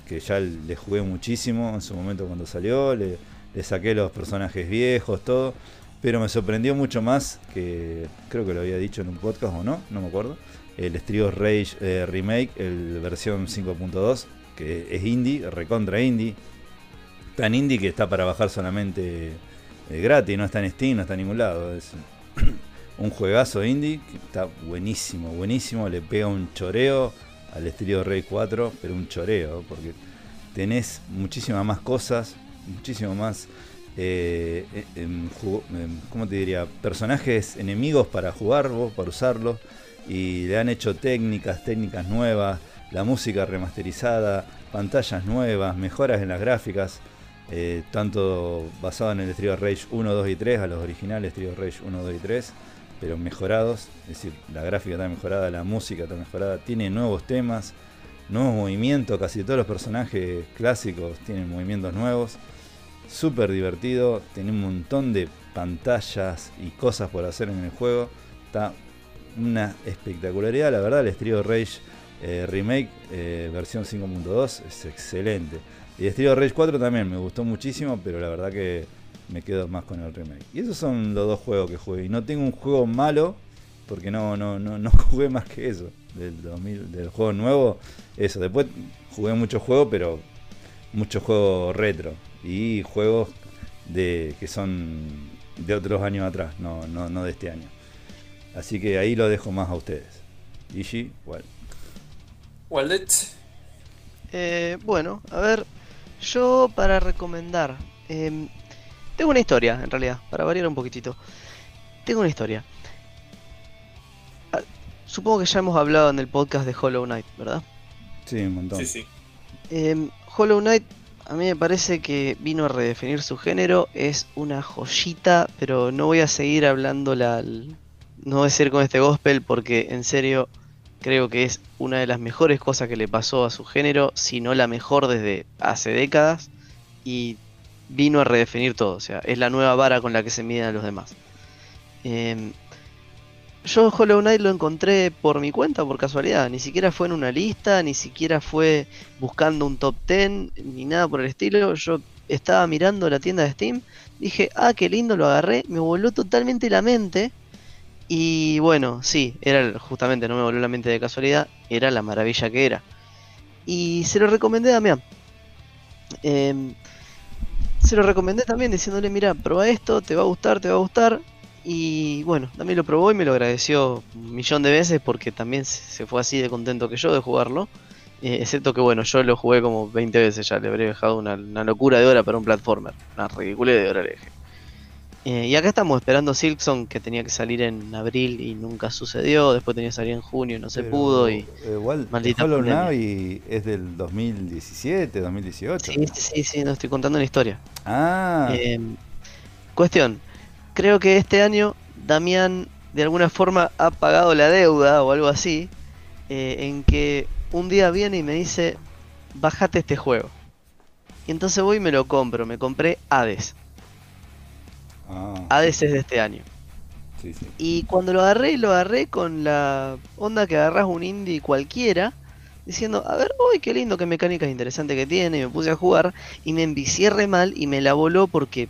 que ya le jugué muchísimo en su momento cuando salió, le, le saqué los personajes viejos, todo, pero me sorprendió mucho más que creo que lo había dicho en un podcast o no, no me acuerdo el Street Rage eh, Remake, el versión 5.2, que es indie, recontra indie. Tan indie que está para bajar solamente eh, gratis, no está en Steam, no está en ningún lado. Es un juegazo indie que está buenísimo, buenísimo. Le pega un choreo al Street Rage 4, pero un choreo, porque tenés muchísimas más cosas, muchísimo más. Eh, ¿Cómo te diría? Personajes enemigos para jugar vos, para usarlos y le han hecho técnicas, técnicas nuevas, la música remasterizada, pantallas nuevas, mejoras en las gráficas, eh, tanto basado en el Street Rage 1, 2 y 3, a los originales Street Rage 1, 2 y 3, pero mejorados, es decir, la gráfica está mejorada, la música está mejorada, tiene nuevos temas, nuevos movimientos, casi todos los personajes clásicos tienen movimientos nuevos, súper divertido, tiene un montón de pantallas y cosas por hacer en el juego, está una espectacularidad. La verdad, el Street Rage eh, Remake eh, versión 5.2 es excelente. Y el Street Rage 4 también me gustó muchísimo, pero la verdad que me quedo más con el remake. Y esos son los dos juegos que jugué. Y no tengo un juego malo, porque no, no, no, no jugué más que eso. Del, 2000, del juego nuevo, eso. Después jugué muchos juegos, pero muchos juegos retro. Y juegos de que son de otros años atrás, no, no, no de este año. Así que ahí lo dejo más a ustedes. Gigi, igual. Waldet. Eh, bueno, a ver, yo para recomendar, em, tengo una historia en realidad, para variar un poquitito. Tengo una historia. Ah, supongo que ya hemos hablado en el podcast de Hollow Knight, ¿verdad? Sí, un montón. Sí, sí. Em, Hollow Knight a mí me parece que vino a redefinir su género, es una joyita, pero no voy a seguir hablando la, no a ser con este gospel porque en serio creo que es una de las mejores cosas que le pasó a su género, si no la mejor desde hace décadas, y vino a redefinir todo, o sea, es la nueva vara con la que se miden a los demás. Em, yo Hollow Knight lo encontré por mi cuenta, por casualidad, ni siquiera fue en una lista, ni siquiera fue buscando un top 10, ni nada por el estilo, yo estaba mirando la tienda de Steam, dije, ah, qué lindo, lo agarré, me voló totalmente la mente y bueno, sí, era justamente, no me volvió la mente de casualidad, era la maravilla que era. Y se lo recomendé a Damián. Em, se lo recomendé también diciéndole, mira, prueba esto, te va a gustar, te va a gustar. Y bueno, también lo probó y me lo agradeció un millón de veces porque también se fue así de contento que yo de jugarlo. Eh, excepto que bueno, yo lo jugué como 20 veces ya, le habría dejado una, locura de hora para un platformer. Una ridícula de hora le dejé. Eh, y acá estamos esperando Silkson, que tenía que salir en abril y nunca sucedió. Después tenía que salir en junio y no se pudo. Y igual, maldita Hollow Knight es del 2017, 2018. Sí, sí, sí, no estoy contando una historia. Ah. Em, cuestión: creo que este año Damián de alguna forma ha pagado la deuda o algo así. Eh, en que un día viene y me dice: Bájate este juego. Y entonces voy y me lo compro. Me compré Hades. Ah. Hades es de este año. Y cuando lo agarré, lo agarré con la onda que agarras un indie cualquiera, diciendo, a ver, uy, qué lindo, qué mecánicas interesantes que tiene, y me puse a jugar, y me envicié re mal, y me la voló porque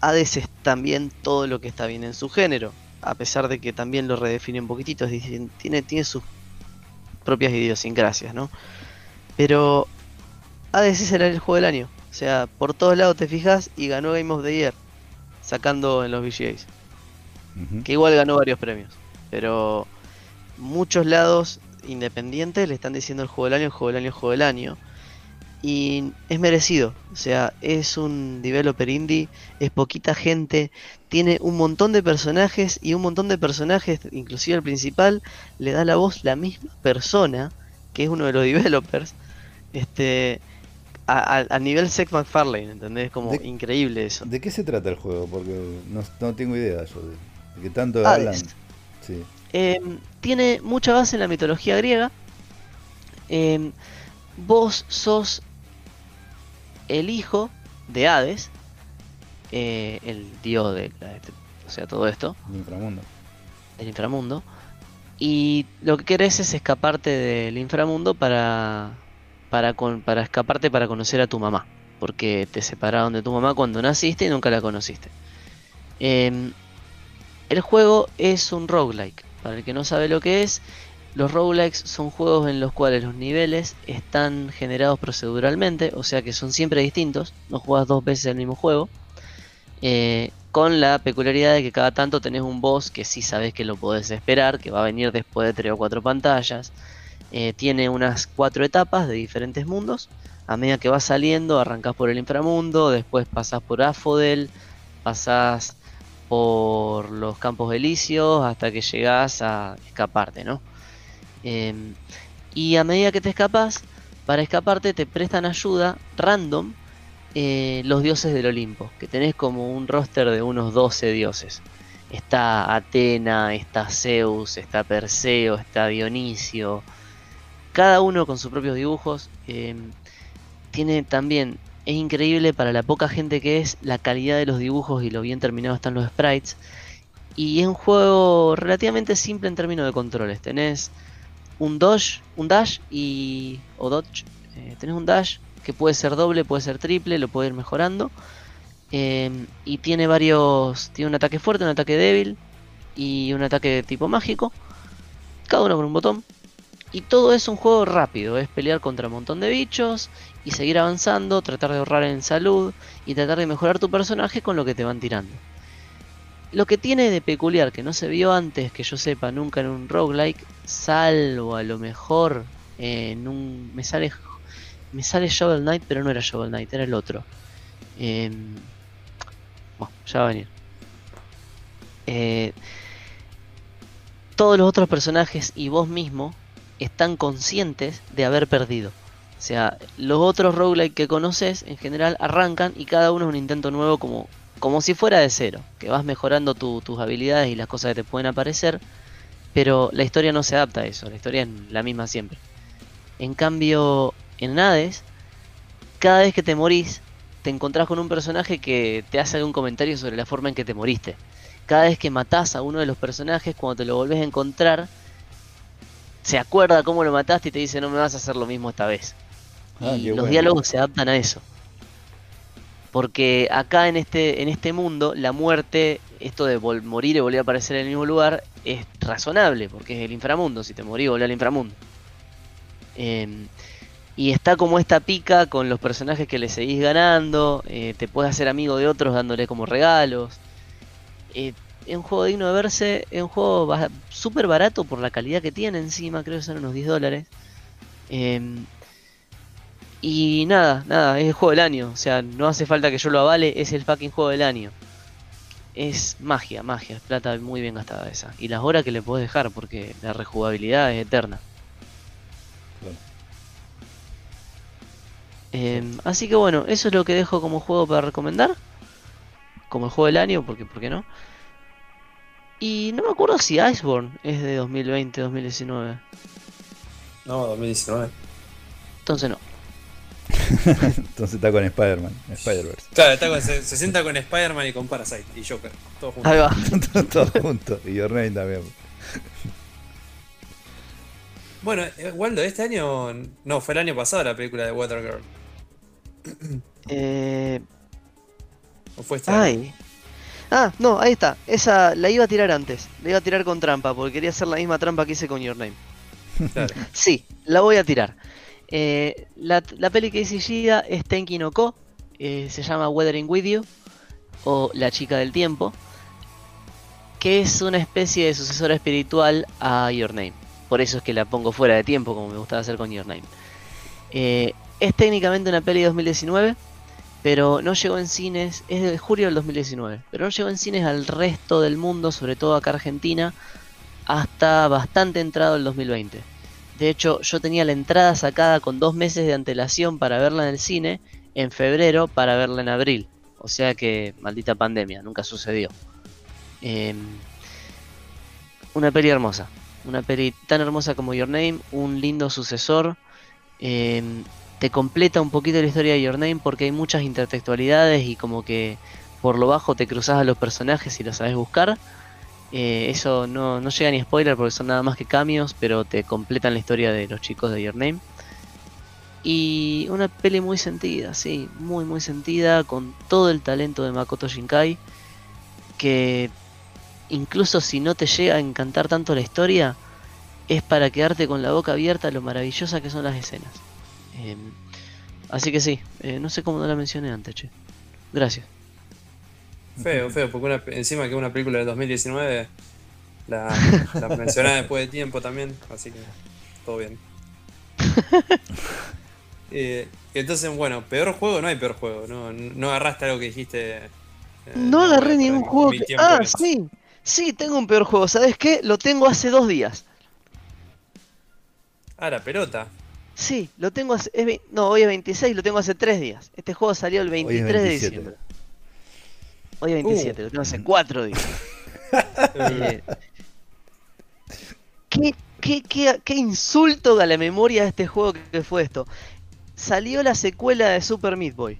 Hades es también todo lo que está bien en su género, a pesar de que también lo redefine un poquitito, tiene, tiene sus propias idiosincrasias, ¿no? Pero Hades es el, juego del año, o sea, por todos lados te fijas y ganó Game of the Year, sacando en los VGAs. Que igual ganó varios premios. Pero muchos lados independientes le están diciendo el juego del año, el juego del año, el juego del año. Y es merecido. O sea, es un developer indie, es poquita gente, tiene un montón de personajes y un montón de personajes, inclusive el principal, le da la voz la misma persona, que es uno de los developers. Este, a, nivel Seth MacFarlane, ¿entendés? Como increíble eso. ¿De qué se trata el juego? Porque no, tengo idea yo de, que tanto hablan. Em, tiene mucha base en la mitología griega. Em, vos sos el hijo de Hades, eh, el dios de, o sea, todo esto. El inframundo. El inframundo. Y lo que querés es escaparte del inframundo para para, para escaparte para conocer a tu mamá. Porque te separaron de tu mamá cuando naciste y nunca la conociste. Em, el juego es un roguelike. Para el que no sabe lo que es, los roguelikes son juegos en los cuales los niveles están generados proceduralmente, o sea que son siempre distintos, no juegas dos veces el mismo juego, eh, con la peculiaridad de que cada tanto tenés un boss que sí sabes que lo podés esperar, que va a venir después de tres o cuatro pantallas, eh, tiene unas cuatro etapas de diferentes mundos. A medida que vas saliendo, arrancas por el inframundo, después pasas por Afodel, pasas por los campos elíseos hasta que llegas a escaparte, ¿no? Em, y a medida que te escapas, para escaparte te prestan ayuda random eh, los dioses del Olimpo, que tenés como un roster de unos 12 dioses. Está Atena, está Zeus, está Perseo, está Dionisio, cada uno con sus propios dibujos. Em, tiene también, es increíble para la poca gente que es la calidad de los dibujos y lo bien terminados están los sprites. Y es un juego relativamente simple en términos de controles. Tenés un dodge, un dash y o dodge. Eh, tenés un dash que puede ser doble, puede ser triple, lo puede ir mejorando. Em, y tiene varios, tiene un ataque fuerte, un ataque débil y un ataque de tipo mágico. Cada uno con un botón. Y todo es un juego rápido, es pelear contra un montón de bichos y seguir avanzando, tratar de ahorrar en salud y tratar de mejorar tu personaje con lo que te van tirando. Lo que tiene de peculiar que no se vio antes, que yo sepa nunca en un roguelike, salvo a lo mejor en un... Me sale, me sale Shovel Knight, pero no era Shovel Knight, era el otro. Em, bueno, ya va a venir. Eh, todos los otros personajes y vos mismo están conscientes de haber perdido. O sea, los otros roguelike que conoces en general arrancan y cada uno es un intento nuevo como, como si fuera de cero, que vas mejorando tus habilidades y las cosas que te pueden aparecer, pero la historia no se adapta a eso, la historia es la misma siempre. En cambio, en Hades, cada vez que te morís, te encontrás con un personaje que te hace algún comentario sobre la forma en que te moriste. Cada vez que matás a uno de los personajes, cuando te lo volvés a encontrar, se acuerda cómo lo mataste y te dice no me vas a hacer lo mismo esta vez. Ah, y los diálogos se adaptan a eso. Porque acá en este, en este mundo, la muerte, esto de morir y volver a aparecer en el mismo lugar, es razonable, porque es el inframundo. Si te morís, volver al inframundo. Em, y está como esta pica con los personajes que le seguís ganando. Eh, te puedes hacer amigo de otros dándole como regalos. Eh, es un juego digno de verse, es un juego súper barato por la calidad que tiene encima, creo que son unos 10 dólares. Em, y nada, nada, es el juego del año, o sea, no hace falta que yo lo avale, es el fucking juego del año. Es magia, magia, es plata muy bien gastada esa. Y las horas que le puedes dejar, porque la rejugabilidad es eterna. Em, así que bueno, eso es lo que dejo como juego para recomendar. Como el juego del año, porque ¿por qué no? Y no me acuerdo si Iceborne es de 2020, 2019. No, 2019. Entonces no. Entonces está con Spider-Man, Spider-Verse. Claro, está con, se, se sienta con Spider-Man y con Parasite y Joker, todos juntos. Ahí va. Todos juntos. Y Your Name también. Bueno, eh, Waldo, este año. No, fue el año pasado la película de Watergirl. Eh, ¿O fue este año? Ah, no, ahí está. Esa la iba a tirar antes. La iba a tirar con trampa, porque quería hacer la misma trampa que hice con Your Name. Claro. Sí, la voy a tirar. Eh, la, la peli que dice Gida es Tenki no Ko. eh, se llama Weathering With You. O La Chica del Tiempo. Que es una especie de sucesora espiritual a Your Name. Por eso es que la pongo fuera de tiempo, como me gustaba hacer con Your Name. Eh, es técnicamente una peli de 2019. Pero no llegó en cines. Es de julio del 2019. Pero no llegó en cines al resto del mundo, sobre todo acá Argentina. Hasta bastante entrado el 2020. De hecho, yo tenía la entrada sacada con dos meses de antelación para verla en el cine, en febrero para verla en abril. O sea que, maldita pandemia, nunca sucedió. Em, una peli hermosa. Una peli tan hermosa como Your Name, un lindo sucesor. em, te completa un poquito la historia de Your Name porque hay muchas intertextualidades y como que por lo bajo te cruzas a los personajes y los sabes buscar. Eh, eso no, no llega ni spoiler porque son nada más que cambios, pero te completan la historia de los chicos de Your Name. Y una peli muy sentida, sí, muy muy sentida, con todo el talento de Makoto Shinkai, que incluso si no te llega a encantar tanto la historia, es para quedarte con la boca abierta lo maravillosa que son las escenas. Em, así que sí, eh, no sé cómo no la mencioné antes, che. Gracias. Feo, feo, porque una, encima que una película del 2019 la, la mencionaba después de tiempo también, así que todo bien. Eh, entonces, bueno, peor juego, no hay peor juego, no, no agarraste algo que dijiste. eh, No agarré ningún juego. que- Ah, sí. Sí, tengo un peor juego. ¿Sabes qué? Lo tengo hace dos días. Ah, la pelota. Sí, lo tengo hace. es no, hoy es 26, lo tengo hace tres días. Este juego salió el Hoy es 23 de 27. diciembre. Hoy es 27, lo tengo hace cuatro días. Eh, ¿qué, qué, qué, qué insulto a la memoria de este juego que fue esto? Salió la secuela de Super Meat Boy.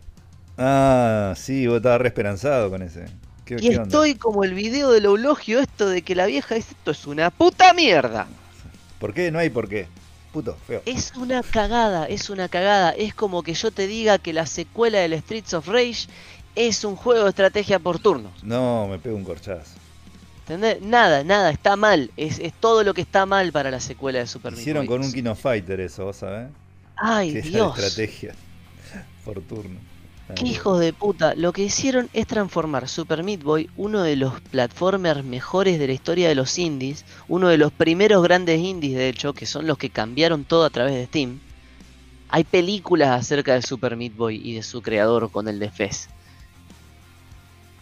Ah, sí, vos estabas re esperanzado con ese. ¿Qué, Y qué estoy como el video del eulogio esto de que la vieja dice esto es una puta mierda. ¿Por qué? No hay por qué. Puto, feo. Es una cagada, es una cagada. Es como que yo te diga que la secuela del Streets of Rage es un juego de estrategia por turnos. No, me pego un corchazo. ¿Entendés? Nada, nada, está mal. Es, es todo lo que está mal para la secuela de Super Hicieron con un Kino Fighter eso, ¿vos sabés? Ay, Que era de Dios. estrategia. Por turno. Qué hijos de puta. Lo que hicieron es transformar Super Meat Boy, uno de los platformers mejores de la historia de los indies, uno de los primeros grandes indies de hecho, que son los que cambiaron todo a través de Steam. Hay películas acerca de Super Meat Boy y de su creador con el de Fez.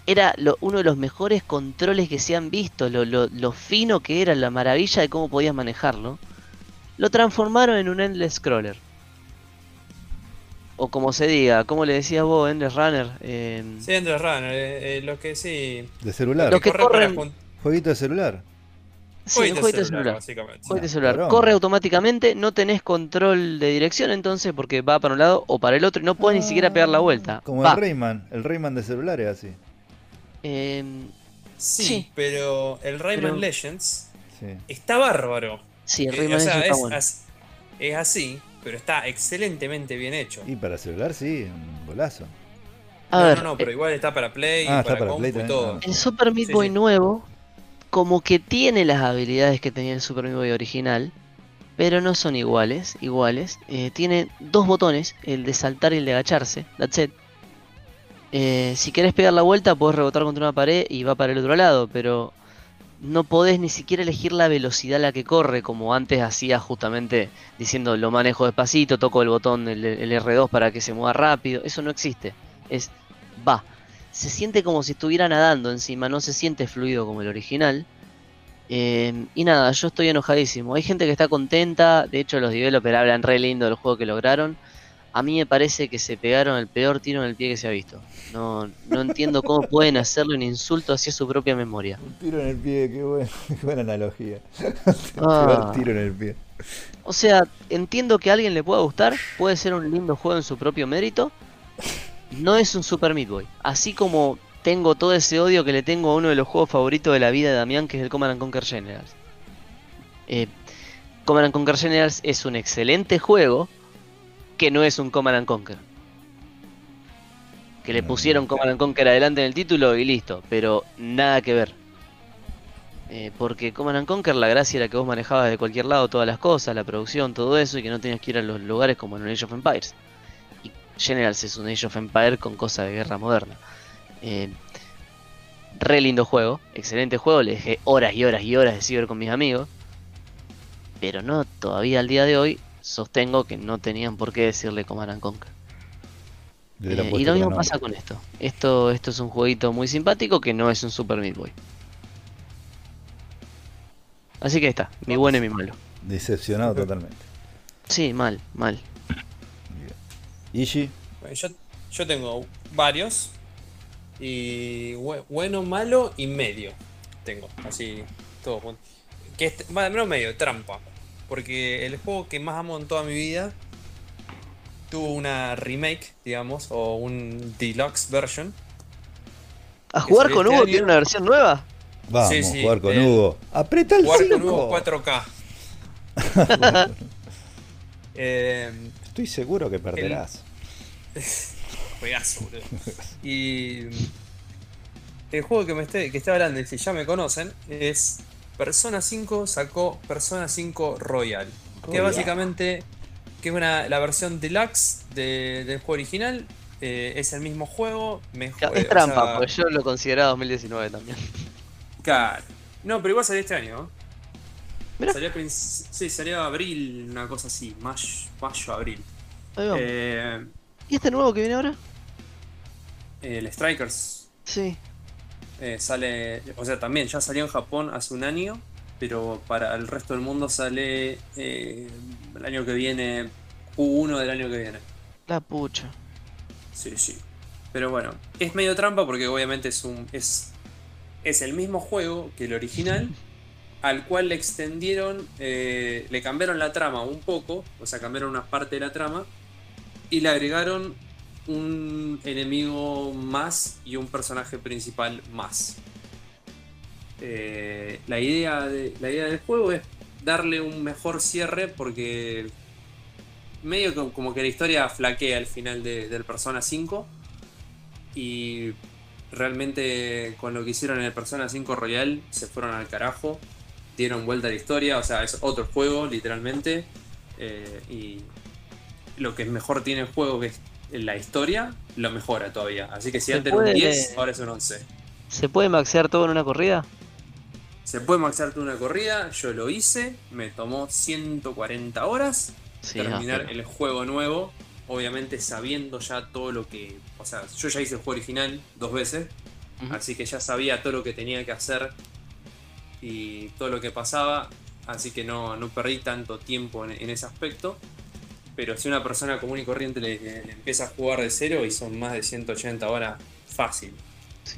Era uno de los mejores controles que se han visto, lo, lo- lo fino que era, la maravilla de cómo podías manejarlo. Lo transformaron en un Endless Scroller. O como se diga, como le decías vos, Endless Runner. eh, Sí, Endless Runner, eh, eh, los que sí. De celular. Lo que corren- Jueguito de celular. sí, jueguito un jueguito de celular, celular. básicamente. Jueguito de No, celular. cabrón. Corre automáticamente, no tenés control de dirección entonces porque va para un lado o para el otro y no puedes ni siquiera pegar la vuelta. Como Va. el Rayman. El Rayman de celular es así. Em, Sí, Sí. pero el Rayman Pero- Legends Sí. está bárbaro. sí, el Eh, Rayman o sea, es, está bueno. es así, pero está excelentemente bien hecho. Y para celular sí, un golazo. A no, ver, no, no, pero eh, igual está para Play, Ah, está para, para Play y también. todo. Ah. el Super Meat Sí, Boy sí. nuevo, como que tiene las habilidades que tenía el Super Meat Boy original, pero no son iguales. iguales. Eh, tiene dos botones, el de saltar y el de agacharse. That's it. Eh, si querés pegar la vuelta, podés rebotar contra una pared y va para el otro lado, pero no podés ni siquiera elegir la velocidad a la que corre, como antes hacía justamente diciendo lo manejo despacito, toco el botón, el, el R2 para que se mueva rápido. Eso no existe. Es va. Se siente como si estuviera nadando encima, no se siente fluido como el original. Eh, y nada, yo estoy enojadísimo. Hay gente que está contenta, de hecho los developers hablan re lindo del juego que lograron. A mí me parece que se pegaron el peor tiro en el pie que se ha visto. No, no entiendo cómo pueden hacerle un insulto hacia su propia memoria. Un tiro en el pie, qué, buena analogía. Ah. tiro en el pie. O sea, entiendo que a alguien le pueda gustar, puede ser un lindo juego en su propio mérito. No es un Super Meat Boy. Así como tengo todo ese odio que le tengo a uno de los juegos favoritos de la vida de Damián, que es el Command Conquer Generals. Eh, Command Conquer Generals es un excelente juego, que no es un Command Conquer. Que le pusieron Command Conquer adelante en el título y listo, pero nada que ver. Eh, porque Command Conquer la gracia era que vos manejabas de cualquier lado todas las cosas, la producción, todo eso, y que no tenías que ir a los lugares como en Age of Empires. Y Generals es un Age of Empires con cosas de guerra moderna. Eh, re lindo juego, excelente juego, le dejé horas y horas y horas de ciber con mis amigos. Pero no, todavía al día de hoy sostengo que no tenían por qué decirle Command Conquer. Eh, y lo mismo pasa con esto. esto. Esto es un jueguito muy simpático que no es un Super Meat Boy. Así que está, mi bueno y mi malo. Decepcionado totalmente. Sí, mal, mal. Ishi. yo, yo tengo varios. Y bueno, malo y medio. Tengo, así, todo. Que es, más menos medio, trampa. Porque el juego que más amo en toda mi vida tuvo una remake, digamos, o un deluxe version. ¿A jugar con este Hugo tiene una versión nueva? Vamos, a jugar con Hugo. Aprieta el Jugar con Hugo 4K. Eh, Estoy seguro que perderás. Juegazo, boludo. Y el juego que me esté, que está hablando y si ya me conocen es Persona 5 sacó Persona 5 Royal, que básicamente que es una, la versión deluxe de, del juego original. Eh, es el mismo juego. Mejor, es trampa, porque yo lo consideraba 2019 también. Claro. No, pero igual salió este año. ¿no? Salió, sí, salió abril, una cosa así. Mayo, mayo abril. Eh, ¿Y este nuevo que viene ahora? El Strikers. Sí. Eh, sale, o sea, también ya salió en Japón hace un año, pero para el resto del mundo sale eh, el año que viene, Q1 del año que viene. La pucha. Sí, sí. Pero bueno, es medio trampa porque obviamente es un es, es el mismo juego que el original, al cual le extendieron, eh, le cambiaron la trama un poco, o sea, cambiaron una parte de la trama y le agregaron un enemigo más y un personaje principal más. Eh, la, idea de, la idea del juego es darle un mejor cierre porque medio como que la historia flaquea al final de, del Persona 5 y realmente con lo que hicieron en el Persona 5 Royal se fueron al carajo, dieron vuelta a la historia, o sea, es otro juego literalmente eh, y lo que mejor tiene el juego que es la historia lo mejora todavía. Así que si antes era un 10, ahora es un 11. ¿Se puede maxear todo en una corrida? Se puede maxear todo en una corrida, yo lo hice, me tomó 140 horas terminar el juego nuevo, obviamente sabiendo ya todo lo que, o sea, yo ya hice el juego original dos veces, así que ya sabía todo lo que tenía que hacer y todo lo que pasaba, así que no, no perdí tanto tiempo en ese aspecto pero si una persona común y corriente le, empieza a jugar de cero y son más de 180 horas, fácil.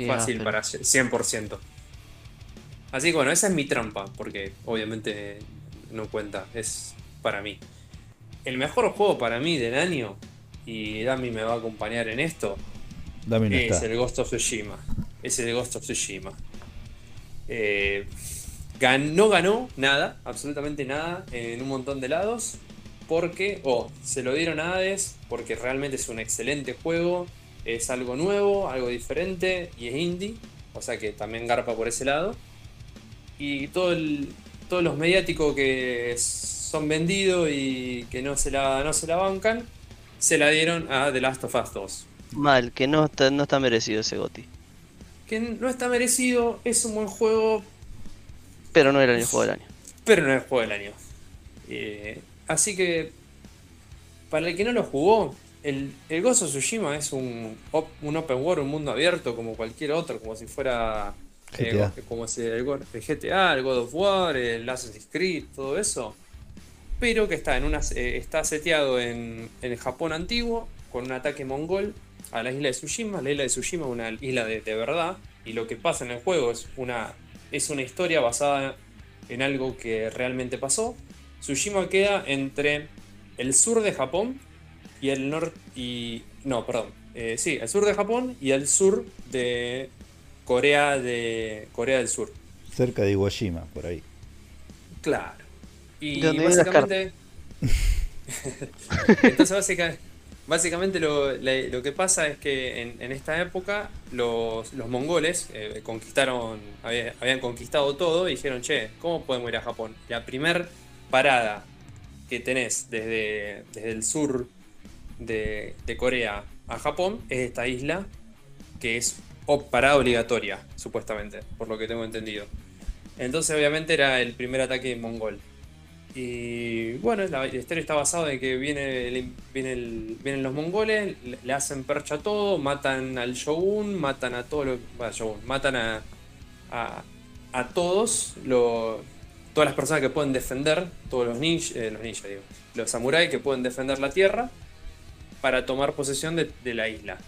fácil para 100%. Así que bueno, esa es mi trampa, porque obviamente no cuenta, es para mí. El mejor juego para mí del año, y Dami me va a acompañar en esto, es el Ghost of Tsushima. Es el Ghost of Tsushima. Eh, no ganó nada, absolutamente nada, en un montón de lados porque, o se lo dieron a Hades porque realmente es un excelente juego, es algo nuevo, algo diferente y es indie, o sea que también garpa por ese lado. Y todo todos los mediáticos que son vendidos y que no se, la, no se la bancan, se la dieron a The Last of Us 2. Mal, que no está, no está merecido ese GOTI. Que no está merecido, es un buen juego. Pero no era el juego del año. Pero no era el juego del año. Eh, Así que, para el que no lo jugó, el, el Gozo Tsushima es un, un open world, un mundo abierto como cualquier otro, como si fuera eh, como si el, GTA, el God of War, el Assassin's Creed, todo eso. pero que está, en una, eh, está seteado en, el Japón antiguo, con un ataque mongol a la isla de Tsushima. La isla de Tsushima es una isla de, verdad, y lo que pasa en el juego es una, es una historia basada en algo que realmente pasó. Tsushima queda entre el sur de Japón y el norte. Y, no, perdón. Eh, sí, el sur de Japón y el sur de Corea, de Corea del Sur. Cerca de Iwo Jima, por ahí. Claro. Y básicamente. Entonces, básicamente, lo, que pasa es que en, esta época los, mongoles eh, conquistaron, habían, conquistado todo y dijeron, che, ¿cómo podemos ir a Japón? La primer parada que tenés desde, desde el sur de, Corea a Japón es esta isla, que es parada obligatoria, supuestamente, por lo que tengo entendido. Entonces, obviamente, era el primer ataque mongol. Y bueno, la, historia está basada en que viene, vienen los mongoles, le, hacen percha a todo, matan al shogun, matan a todos los. matan a, a, todos, todas las personas que pueden defender, todos los ninjas, eh, los ninjas, digo, los samuráis que pueden defender la tierra para tomar posesión de, la isla.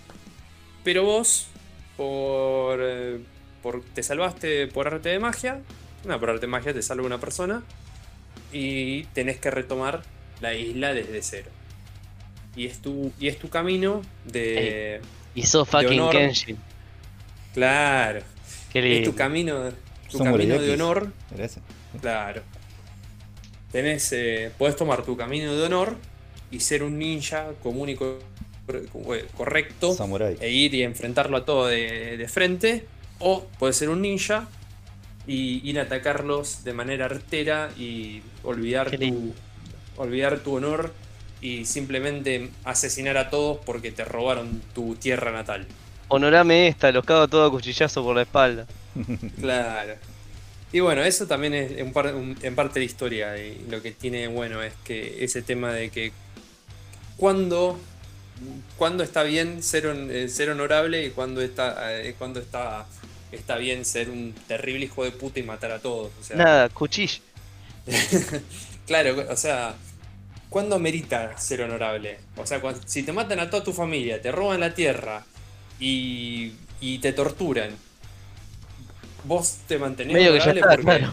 Pero vos, por, eh, por, te salvaste por arte de magia, no, por arte de magia te salva una persona y tenés que retomar la isla desde cero. Y es tu, y es tu camino de. Hizo fucking Kenshin. Claro. Es tu camino, tu camino de honor. Claro. Tenés, eh, podés tomar tu camino de honor y ser un ninja común y eh, correcto e ir y enfrentarlo a todo de, de frente. O puedes ser un ninja y ir a atacarlos de manera artera y olvidar tu, olvidar tu honor y simplemente asesinar a todos porque te robaron tu tierra natal. Honorame esta, los cago todo a cuchillazo por la espalda. claro. Y bueno, eso también es en, parte de historia y lo que tiene bueno es que ese tema de que cuando, cuando está bien ser, eh, ser honorable y cuando está, eh, cuando está está bien ser un terrible hijo de puta y matar a todos. Nada, cuchillo. claro, o sea, ¿cuándo merita ser honorable? O sea, si te matan a toda tu familia, te roban la tierra y, te torturan, vos te mantenés honorable porque.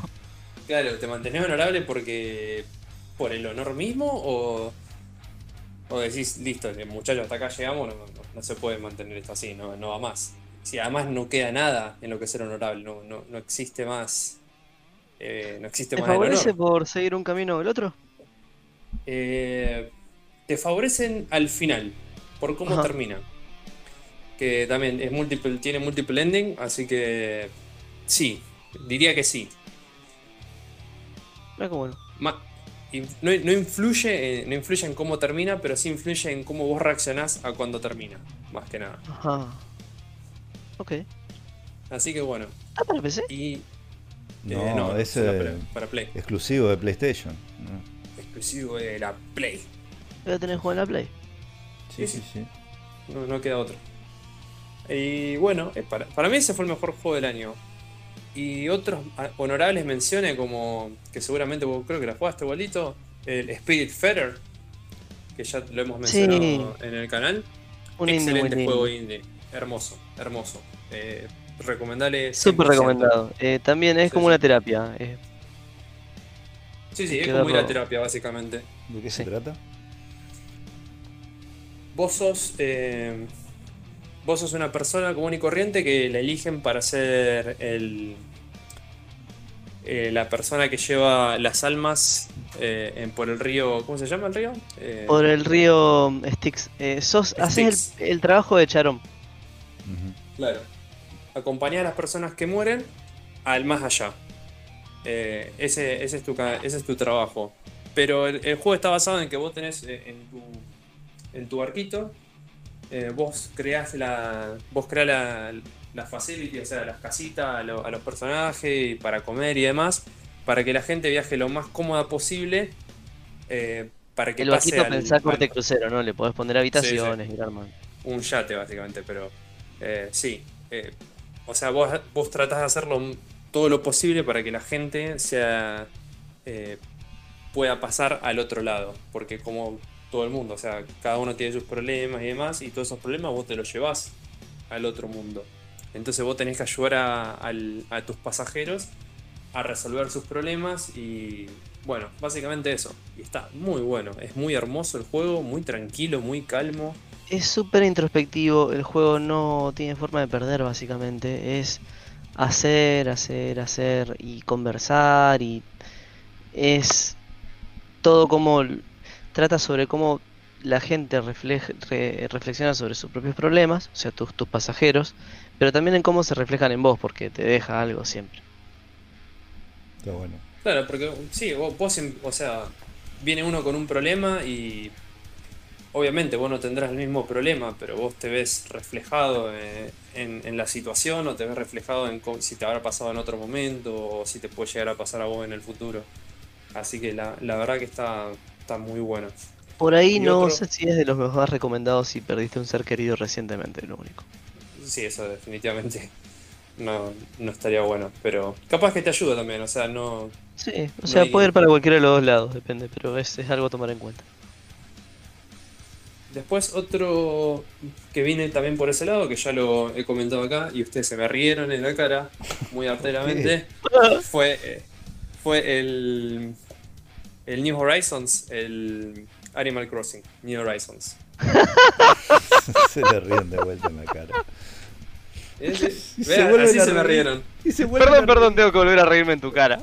Claro. te mantenés honorable porque. por el honor mismo o. O decís, listo, muchachos, hasta acá llegamos, no, se puede mantener esto así, no, no va más si además no queda nada en lo que es ser honorable, no, no, existe más. Eh, no existe ¿Te favorece por seguir un camino o el otro? Eh, te favorecen al final, por cómo termina. Que también es múltiple, tiene multiple ending, así que sí, diría que sí. No, bueno. no, no, influye, no influye en cómo termina, pero sí influye en cómo vos reaccionás a cuando termina, más que nada. Ajá. Ok. Así que bueno. ¿Ah, para PC? Y, eh, no, es para, Play. Exclusivo de PlayStation. Exclusivo de la Play. ¿Ya tenés juego en la Play? Sí, sí, sí. No, queda otro. Y bueno, eh, para, para mí ese fue el mejor juego del año. Y otros ah, honorables menciones como que seguramente vos creo que la jugaste igualito, el Spirit Feather, que ya lo hemos mencionado en el canal. Un Excelente juego indie. Hermoso, hermoso. Eh, recomendable. Súper recomendado. Eh, también es como una terapia. Eh. Sí, sí, es como una terapia, básicamente. ¿De qué se trata? Vos sos. Eh, vos sos una persona común y corriente que la eligen para ser el. la persona que lleva las almas por el río. ¿Cómo se llama el río? por el río Styx. sos, haces el, el, trabajo de Charón. Claro. Acompañar a las personas que mueren al más allá. Eh, ese, es tu, ese es tu trabajo. Pero el, juego está basado en que vos tenés eh, en tu, en tu barquito, eh, vos creás la. Vos creás la, la facility, o sea, las casitas a, los personajes para comer y demás, para que la gente viaje lo más cómoda posible. para que el barquito pensar corte crucero, ¿no? Le podés poner habitaciones y Un yate, básicamente, pero eh, sí. Eh, o sea, vos, vos tratás de hacerlo todo lo posible para que la gente sea. Eh, pueda pasar al otro lado. Porque como todo el mundo, o sea, cada uno tiene sus problemas y demás, y todos esos problemas vos te los llevas al otro mundo. Entonces vos tenés que ayudar a, tus pasajeros a resolver sus problemas y bueno, básicamente eso. Y está muy bueno, es muy hermoso el juego, muy tranquilo, muy calmo. Es súper introspectivo, el juego no tiene forma de perder básicamente, es hacer, hacer, hacer y conversar y es todo como trata sobre cómo la gente reflexiona sobre sus propios problemas, o sea, tus, tus pasajeros, pero también en cómo se reflejan en vos, porque te deja algo siempre. Está bueno. Claro, porque sí, vos, o sea, viene uno con un problema y obviamente vos no tendrás el mismo problema, pero vos te ves reflejado eh, en, la situación o te ves reflejado en si te habrá pasado en otro momento o si te puede llegar a pasar a vos en el futuro. Así que la, la verdad que está, está muy bueno. Por ahí no sé si es de los más recomendados si perdiste un ser querido recientemente, lo único. Sí, eso definitivamente no, no estaría bueno, pero capaz que te ayuda también, o sea, no... Sí, o sea, puede ir para cualquiera de los dos lados, depende, pero es, es algo a tomar en cuenta. Después otro que viene también por ese lado, que ya lo he comentado acá y ustedes se me rieron en la cara muy arteramente, fue, eh, fue el, el New Horizons, el Animal Crossing, New Horizons. se le ríen de vuelta en la cara. se así se me rieron. perdón, perdón, tengo que volver a reírme en tu cara.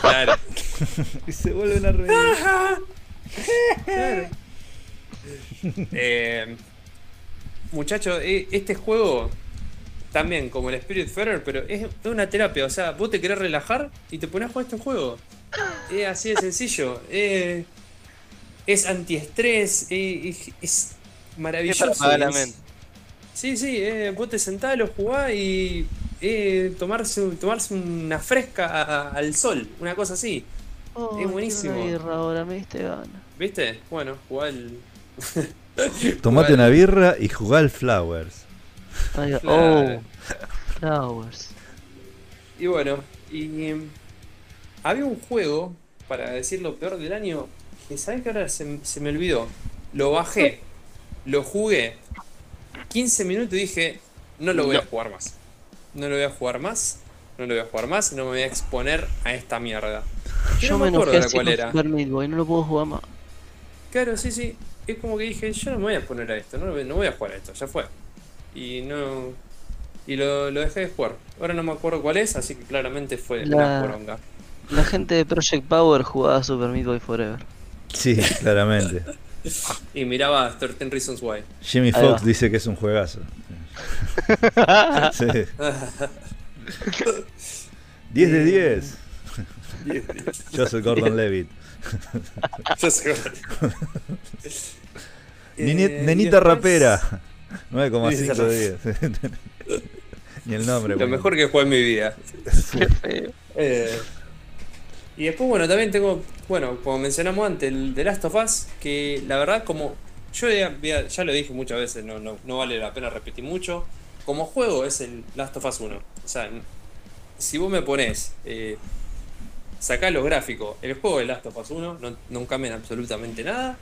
Claro. y se vuelven a reír. eh, Muchachos, e, este juego también como el Spirit Ferrer, pero es una terapia. O sea, vos te querés relajar y te pones a jugar este juego. Es así de sencillo. Eh, es antiestrés, es, es maravilloso. sí, sí, eh, vos te sentás, lo jugás y eh, tomarse, tomarse una fresca al sol, una cosa así. Oh, es buenísimo. ahora me diste gana. ¿Viste? Bueno, jugá el. Tomate una birra y jugá al Flowers. Oh, Flowers. Y bueno, y había un juego, para decir lo peor del año, que sabes que ahora se, me olvidó. Lo bajé, lo jugué 15 minutos y dije, no lo voy a jugar más. No lo voy a jugar más, no lo voy a jugar más, no me voy a exponer a esta mierda. Yo, no me, acuerdo de cuál era. no lo puedo jugar más. Claro, sí, sí. Es como que dije, yo no me voy a poner a esto, no, no voy a jugar a esto, ya fue. Y no. Y lo, lo, dejé de jugar. Ahora no me acuerdo cuál es, así que claramente fue la, una poronga. La gente de Project Power jugaba Super Meat Boy Forever. Sí, claramente. y miraba 13 Reasons Why. Jimmy Fox dice que es un juegazo. sí. 10 de 10. Yo soy Gordon Levitt. Yo soy Gordon. Nenita rapera. 9,5 de 10. Ni el nombre. Lo mejor que fue en mi vida. Eh, y después, bueno, también tengo, bueno, como mencionamos antes, el The Last of Us, que la verdad, como yo ya, ya lo dije muchas veces, no, no, no, vale la pena repetir mucho. Como juego es el Last of Us 1. O sea, si vos me pones, eh, sacá los gráficos, el juego de Last of Us 1 no, no cambian absolutamente nada.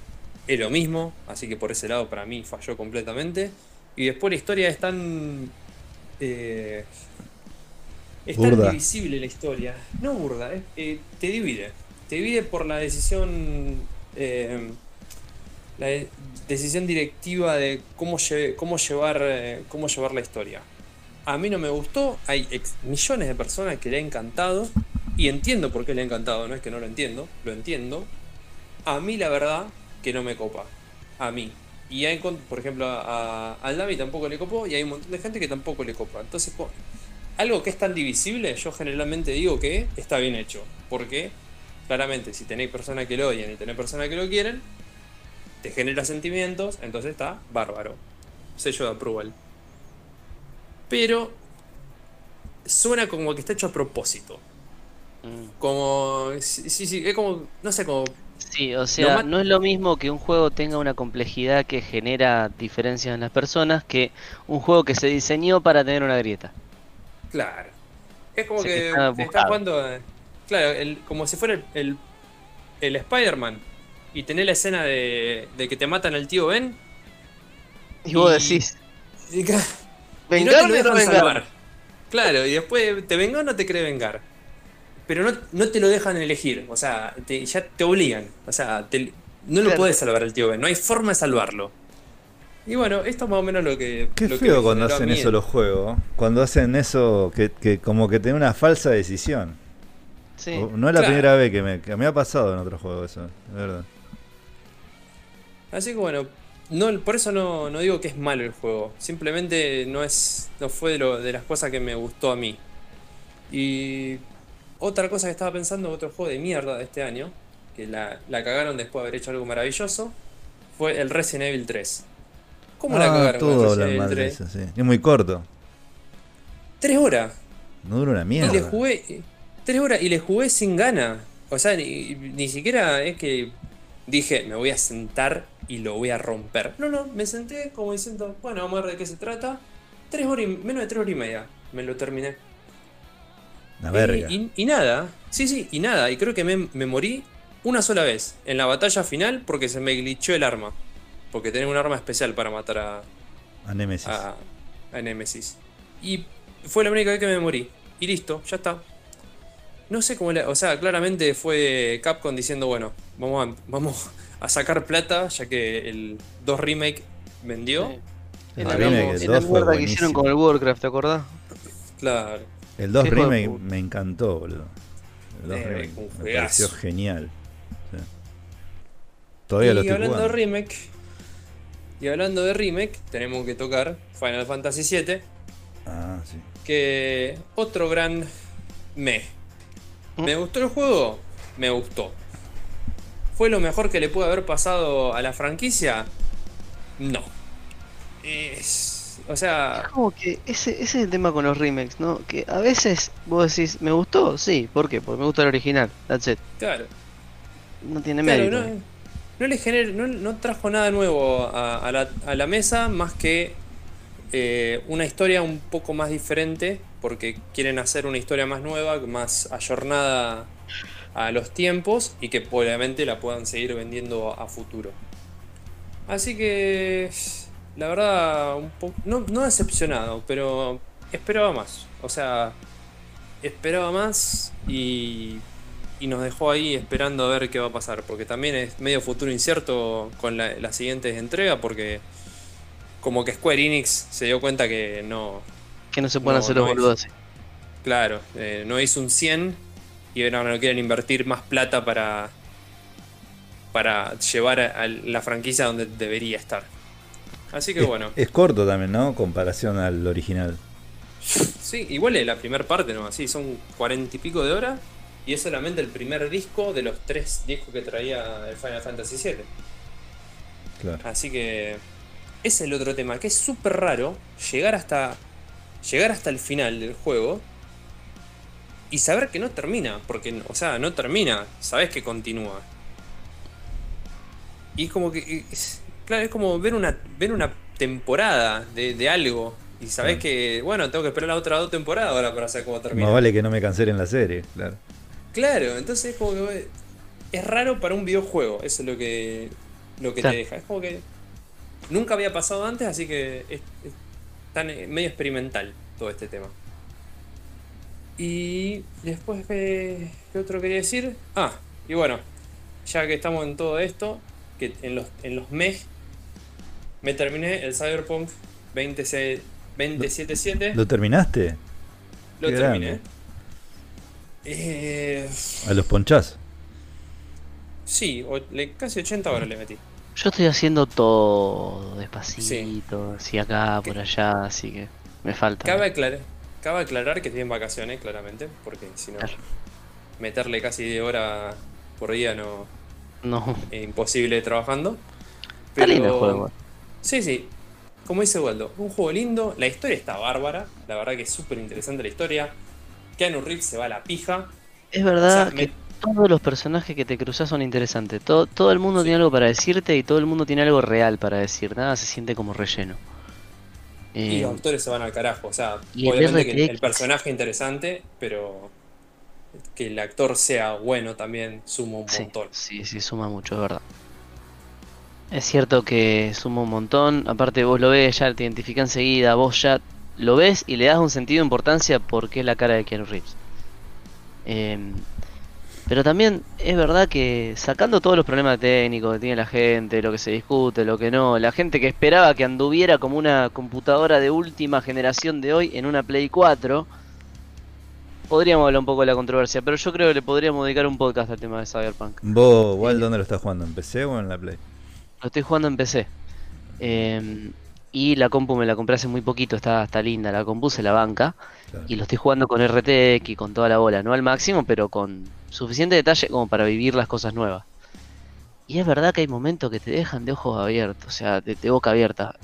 Es lo mismo, así que por ese lado para mí falló completamente. Y después la historia es tan. Eh, es tan divisible la historia. No burda, eh, te divide. Te divide por la decisión. Eh, la decisión directiva de cómo, cómo, llevar, eh, cómo llevar la historia. A mí no me gustó. Hay millones de personas que le ha encantado. Y entiendo por qué le ha encantado. No es que no lo entiendo. Lo entiendo. A mí la verdad que no me copa. A mí. Y hay, por ejemplo, a, al Dami tampoco le copó y hay un montón de gente que tampoco le copa. Entonces, algo que es tan divisible, yo generalmente digo que está bien hecho. Porque, claramente, si tenéis personas que lo odian y tenéis personas que lo quieren, te genera sentimientos, entonces está bárbaro. Sello de approval. Pero, suena como que está hecho a propósito. Mm. Como. Sí, sí, es como. No sé, como Sí, o sea, no es lo mismo que un juego tenga una complejidad que genera diferencias en las personas que un juego que se diseñó para tener una grieta. Claro. Es como que, está jugando. Claro, como si fuera el, el Spider-Man y tenés la escena de, de que te matan al tío Ben. Y vos decís. Y, y no te ¿Vengar lo dejan vengar? salvar. Claro, y después te venga o no te cree vengar. Pero no, no te lo dejan elegir, o sea, te- ya te obligan. O sea, te- no lo Claro. puedes salvar al tío Ben, no hay forma de salvarlo. Y bueno, esto es más o menos lo que. Qué lo que feo me cuando hacen eso los juegos. Cuando hacen eso que, que como que tiene una falsa decisión. Sí. O- No es la Claro. primera vez que me, que me ha pasado en otros juegos eso, de verdad. Así que bueno, no, por eso no, no digo que es malo el juego. Simplemente no es. no fue de, lo- de las cosas que me gustó a mí. Y otra cosa que estaba pensando, otro juego de mierda de este año, que la, la cagaron después de haber hecho algo maravilloso, fue el Resident Evil 3. ¿Cómo la Ah, cagaron todo hablan mal Evil de 3? eso, sí. Es muy corto. Tres horas. No dura una Y mierda. le jugué. Tres horas y le jugué sin gana. O sea, ni, ni siquiera es que dije, me voy a sentar y lo voy a romper. No, no, me senté como diciendo, bueno, vamos a ver de qué se trata. Tres horas y, menos de tres horas y media. Me lo terminé. Una verga. Y, y- y nada, sí, sí, y nada. Y creo que me, me morí una sola vez en la batalla final porque se me glitchó el arma. Porque tenía un arma especial para matar a, A Nemesis. a, a Nemesis. Y fue la única vez que me morí. Y listo, ya está. No sé cómo le. O sea, claramente fue Capcom diciendo, bueno, vamos a, vamos a sacar plata, ya que el 2 Remake vendió. Sí. El la, remake misma- del es la 2 fue mierda que hicieron con el Warcraft, ¿te acordás? Claro. El 2 Qué hijo de Remake puta. me encantó, boludo. El 2 Eh, Remake un me pareció genial. Sí. Todavía lo y estoy hablando jugando. de remake. Y hablando de remake, tenemos que tocar Final Fantasy VII. Ah, sí. Que otro gran me. ¿Me gustó el juego? Me gustó. ¿Fue lo mejor que le pudo haber pasado a la franquicia? No. Es- o sea, Es como que ese, ese es el tema con los remakes, ¿no? Que a veces vos decís, ¿me gustó? Sí, ¿por qué? Porque me gusta el original, that's it. claro. No tiene Claro, mérito. no, no le gener- no, trajo nada nuevo a, la, mesa más que eh, una historia un poco más diferente, porque quieren hacer una historia más nueva, más ayornada a los tiempos y que obviamente la puedan seguir vendiendo a futuro. Así que, la verdad, un poco, no, no decepcionado, pero esperaba más. O sea, esperaba más y, y nos dejó ahí esperando a ver qué va a pasar. Porque también es medio futuro incierto con la, las siguientes entregas, porque como que Square Enix se dio cuenta que no, Que no se pueden No, hacer no los es. boludos así. Claro, eh, no hizo un 100 y ahora no quieren invertir más plata para para llevar a, a la franquicia donde debería estar. Así que Es- bueno, Es corto también, ¿no? Comparación al original. sí, igual es la primera parte, ¿no? Así, son cuarenta y pico de horas y es solamente el primer disco de los tres discos que traía el Final Fantasy VII. Claro. Así que ese es el otro tema, que es súper raro llegar hasta llegar hasta el final del juego y saber que no termina, porque o sea, no termina, sabes que continúa. Y es como que es, claro, es como ver una ver una temporada de, de algo y sabes que bueno, tengo que esperar la otra dos temporadas ahora para saber cómo termina. Más vale que no me cancelen la serie, claro. Claro, entonces es como que es raro para un videojuego, eso es lo que lo que Claro. te deja. Es como que nunca había pasado antes, así que es, es tan eh, medio experimental todo este tema. Y después ¿qué, qué otro quería decir? Ah, y bueno, ya que estamos en todo esto, que en los en los mes me terminé el Cyberpunk 20 2077. ¿Lo terminaste? Lo qué terminé. grande. Eh, A los ponchazos. Sí, o- le- casi 80 horas le metí. Yo estoy haciendo todo despacito, así acá, por allá, así que me falta. Cabe aclarar, cabe aclarar que estoy en vacaciones, claramente, porque si no, Claro. meterle casi de hora por día no No, es imposible trabajando. está lindo el juego. Sí, sí. Como dice Waldo, un juego lindo, la historia está bárbara, la verdad que es súper interesante la historia. Keanu Reeves se va a la pija. Es verdad O sea, que me- todos los personajes que te cruzas son interesantes. Todo, todo el mundo tiene algo para decirte y todo el mundo tiene algo real para decir. Nada se siente como relleno. Y Eh, los actores se van al carajo. O sea, y el obviamente que el, personaje interesante, pero que el actor sea bueno también suma un montón. Sí, sí, suma mucho, es verdad. Es cierto que suma un montón, aparte vos lo ves, ya te identifica enseguida, vos ya lo ves y le das un sentido de importancia porque es la cara de Keanu Reeves. Em, pero también es verdad que sacando todos los problemas técnicos que tiene la gente, lo que se discute, lo que no, la gente que esperaba que anduviera como una computadora de última generación de hoy en una Play 4, podríamos hablar un poco de la controversia, pero yo creo que le podríamos dedicar un podcast al tema de Cyberpunk. ¿Vos, Wal, dónde lo estás jugando? ¿En PC o en la Play? Lo estoy jugando en PC. Em, y la compu me la compré hace muy poquito, está, está linda. La compu se la banca. Y lo estoy jugando con RTX y con toda la bola. No al máximo, pero con suficiente detalle como para vivir las cosas nuevas. Y es verdad que hay momentos que te dejan de ojos abiertos, o sea, de, boca abierta.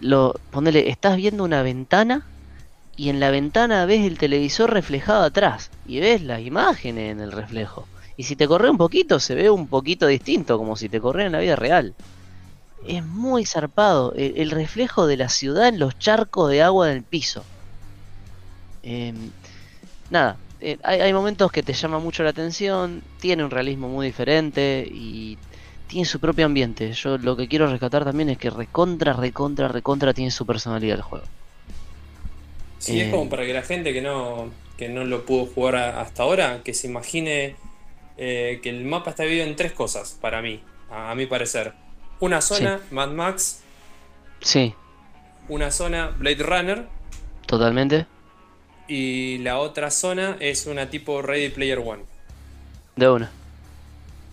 lo, ponele, estás viendo una ventana y en la ventana ves el televisor reflejado atrás y ves las imágenes en el reflejo. Y si te corre un poquito, se ve un poquito distinto, como si te corriera en la vida real. Es muy zarpado el, reflejo de la ciudad en los charcos de agua del piso. Em, nada, eh, hay, hay, momentos que te llama mucho la atención, tiene un realismo muy diferente y tiene su propio ambiente. Yo lo que quiero rescatar también es que recontra, recontra, recontra tiene su personalidad el juego. Sí, es como eh, para que la gente que no, que no lo pudo jugar hasta ahora, que se imagine eh, que el mapa está dividido en tres cosas, para mí, a, mi parecer. Una zona, Mad Max. Sí. Una zona, Blade Runner. Totalmente. Y la otra zona es una tipo Ready Player One. De una.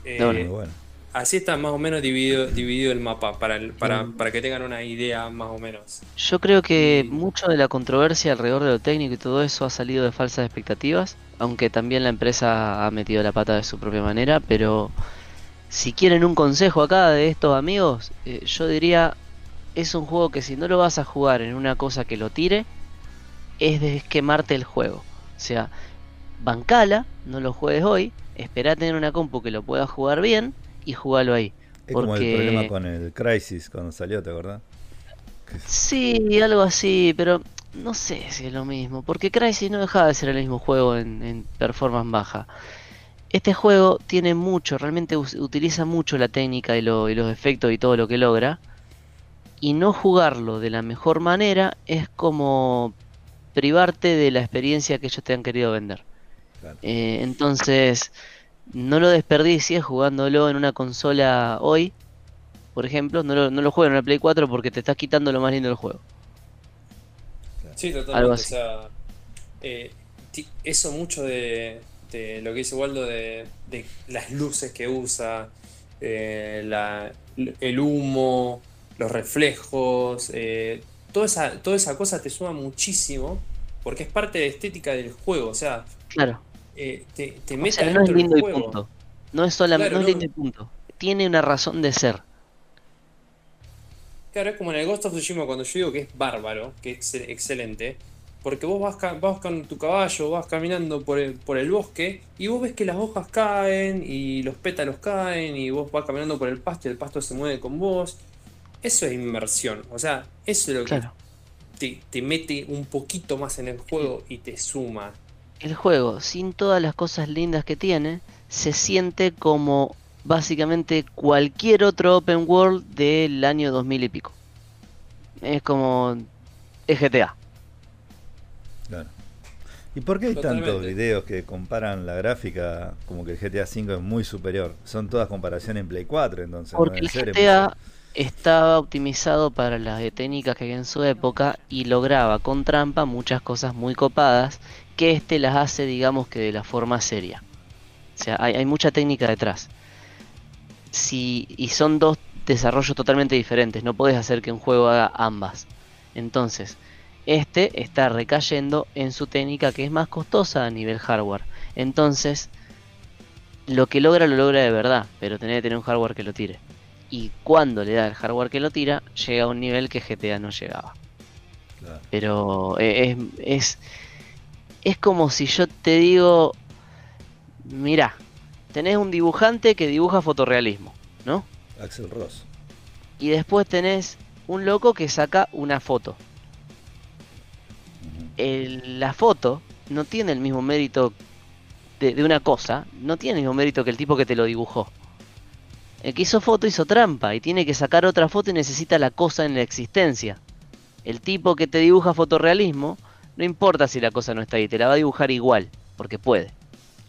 de una. Bueno así está más o menos dividido, dividido el mapa, para, para, para, que tengan una idea más o menos. Yo creo que mucho de la controversia alrededor de lo técnico y todo eso ha salido de falsas expectativas, aunque también la empresa ha metido la pata de su propia manera, pero si quieren un consejo acá de estos amigos, eh, yo diría, es un juego que si no lo vas a jugar en una cosa que lo tire, es de esquemarte el juego. O sea, bancala, no lo juegues hoy, espera tener una compu que lo pueda jugar bien y jugalo ahí. Es como el problema con el Crisis cuando salió, ¿te acordás? Sí, algo así, pero no sé si es lo mismo, porque Crisis no dejaba de ser el mismo juego en, performance baja. Este juego tiene mucho, realmente utiliza mucho la técnica y, los efectos y todo lo que logra. Y no jugarlo de la mejor manera es como privarte de la experiencia que ellos te han querido vender. Eh, entonces, no lo desperdicies jugándolo en una consola hoy, por ejemplo, no lo, no lo juegues en una Play 4 porque te estás quitando lo más lindo del juego. Sí, totalmente. O sea, eh, eso mucho de, lo que dice Waldo de, las luces que usa, eh, el humo, los reflejos, eh, toda, esa, toda esa cosa te suma muchísimo porque es parte de la estética del juego. O sea, claro eh, te, te no es lindo y punto. No es solamente lindo y punto. Tiene una razón de ser. Claro, es como en el Ghost of Tsushima cuando yo digo que es bárbaro, que es excelente, porque vos vas, vas con tu caballo, vas caminando por el, por el bosque y vos ves que las hojas caen y los pétalos caen y vos vas caminando por el pasto y el pasto se mueve con vos. Eso es inmersión, o sea, eso es lo que te, te mete un poquito más en el juego y te suma el juego, sin todas las cosas lindas que tiene, se siente como básicamente cualquier otro open world del año 2000 y pico. Es como es GTA. ¿Y por qué hay tantos videos que comparan la gráfica como que el GTA V es muy superior? Son todas comparaciones en Play 4, entonces. Porque el GTA estaba optimizado para las técnicas que había en su época y lograba con trampa muchas cosas muy copadas que este las hace, digamos que de la forma seria. O sea, hay, mucha técnica detrás. Si, y son dos desarrollos totalmente diferentes, no puedes hacer que un juego haga ambas. Entonces, este está recayendo en su técnica que es más costosa a nivel hardware. Entonces, lo que logra lo logra de verdad, pero tiene que tener un hardware que lo tire. Y cuando le da el hardware que lo tira, llega a un nivel que GTA no llegaba. Pero eh, es es como si yo te digo, mira, tenés un dibujante que dibuja fotorrealismo, ¿no? Axel Ross. Y después tenés un loco que saca una foto. La foto no tiene el mismo mérito de, de una cosa, no tiene el mismo mérito que el tipo que te lo dibujó. El que hizo foto hizo trampa y tiene que sacar otra foto y necesita la cosa en la existencia. El tipo que te dibuja fotorrealismo, no importa si la cosa no está ahí, te la va a dibujar igual, porque puede.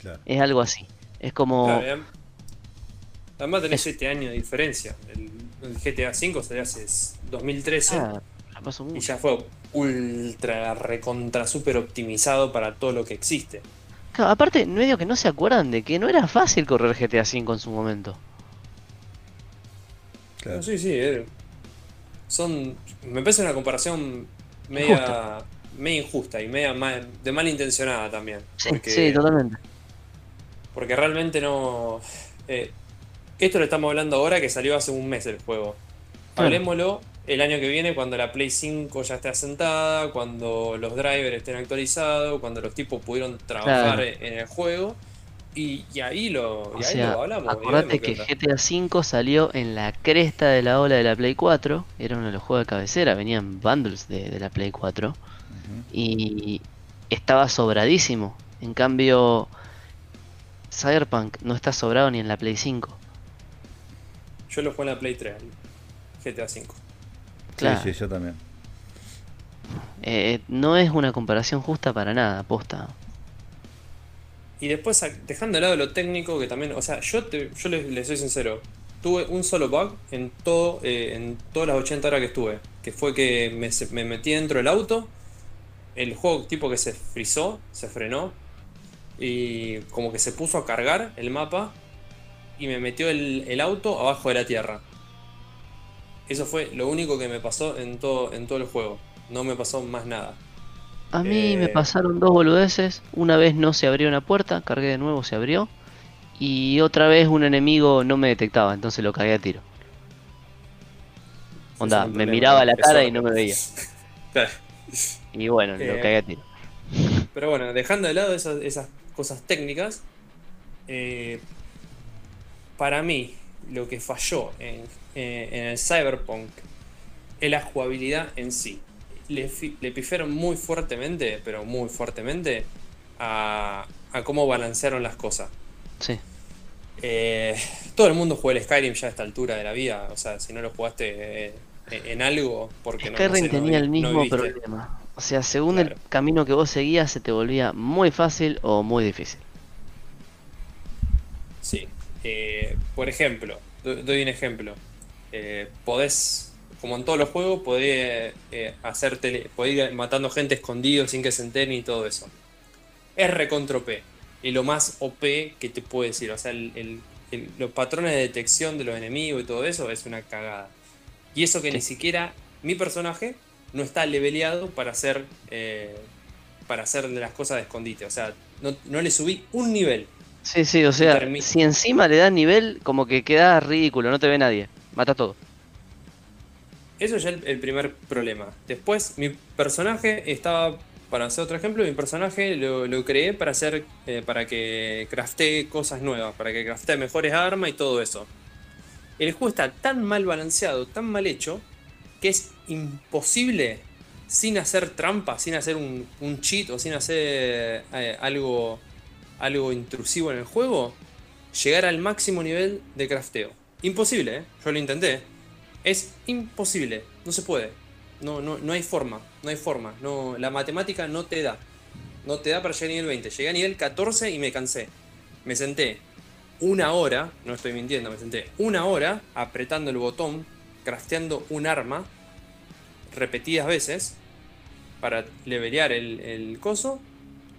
Claro. Es algo así. Es como... Claro, y adem- además tenés 7 años de diferencia. El, el GTA V salió hace 2013 Ah, ya pasó y mucho. ya fue ultra recontra super optimizado para todo lo que existe. Claro, aparte, medio que no se acuerdan de que no era fácil correr GTA V en su momento. Claro. No, sí, sí. eh. Son. Me parece una comparación media. Injusta. media injusta y media mal, de malintencionada también. Sí, porque, sí, totalmente. porque realmente no. eh, esto lo estamos hablando ahora que salió hace un mes el juego. Claro. El año que viene cuando la Play 5 ya esté asentada, cuando los drivers estén actualizados, cuando los tipos pudieron trabajar Claro. en el juego. Y, y ahí lo, O y ahí sea, lo hablamos. acordate que. GTA V salió en la cresta de la ola de la Play 4. Era uno de los juegos de cabecera, venían bundles de, de la Play 4. Ujú. Y estaba sobradísimo. En cambio, Cyberpunk no está sobrado ni en la Play 5. Yo lo jugué en la Play 3, el GTA 5. Claro. Sí, sí, yo también. Eh, no es una comparación justa para nada, aposta. Y después, a- dejando de lado lo técnico, que también, o sea, yo, te, yo les, les soy sincero, tuve un solo bug en todo eh, en todas las 80 horas que estuve, que fue que me, se- me metí dentro del auto, el juego tipo que se frizó, se frenó, y como que se puso a cargar el mapa, y me metió el, el auto abajo de la tierra. Eso fue lo único que me pasó en todo, en todo el juego. No me pasó más nada. A mí me Eh. pasaron dos boludeces. Una vez no se abrió una puerta, cargué de nuevo, se abrió. Y otra vez un enemigo no me detectaba, entonces lo cagué a tiro. Onda, me miraba la cara y no me veía. Claro. Y bueno, lo Eh. cagué a tiro. Pero bueno, dejando de lado esas, esas cosas técnicas, eh, para mí lo que falló en, eh, en el Cyberpunk es la jugabilidad en sí. Le, le pifiaron muy fuertemente, pero muy fuertemente, a, a cómo balancearon las cosas. Sí. Eh, todo el mundo juega el Skyrim ya a esta altura de la vida. O sea, si no lo jugaste eh, en algo, porque no, no Skyrim sé, no tenía el no mismo problema. O sea, según Claro. el camino que vos seguías, se te volvía muy fácil o muy difícil. Sí. Eh, por ejemplo, do- doy un ejemplo. Eh, podés, como en todos los juegos, podés eh, hacer tele- podés ir matando gente escondido sin que se enteren y todo eso. Es recontra OP. Y lo más OP que te puedo decir. O sea, el- el- el- los patrones de detección de los enemigos y todo eso es una cagada. Y eso que Sí. ni siquiera mi personaje no está leveleado para hacer. eh, para hacer de las cosas de escondite. O sea, no, no le subí un nivel. Sí, sí, o sea, si encima le das nivel, como que queda ridículo, no te ve nadie. Mata todo. Eso ya el, el primer problema. Después, mi personaje estaba. Para hacer otro ejemplo, mi personaje lo, creé para hacer. eh, para que craftee cosas nuevas, para que craftee mejores armas y todo eso. El juego está tan mal balanceado, tan mal hecho, que es imposible, sin hacer trampa, sin hacer un, un cheat o sin hacer eh, algo, algo intrusivo en el juego, llegar al máximo nivel de crafteo. Imposible, ¿eh? Yo lo intenté. Es imposible, no se puede. No, no, no hay forma, no hay forma. No, la matemática no te da. No te da para llegar a nivel 20. Llegué a nivel 14 y me cansé. Me senté una hora, no estoy mintiendo, me senté una hora apretando el botón, crafteando un arma repetidas veces para levelear el, el coso.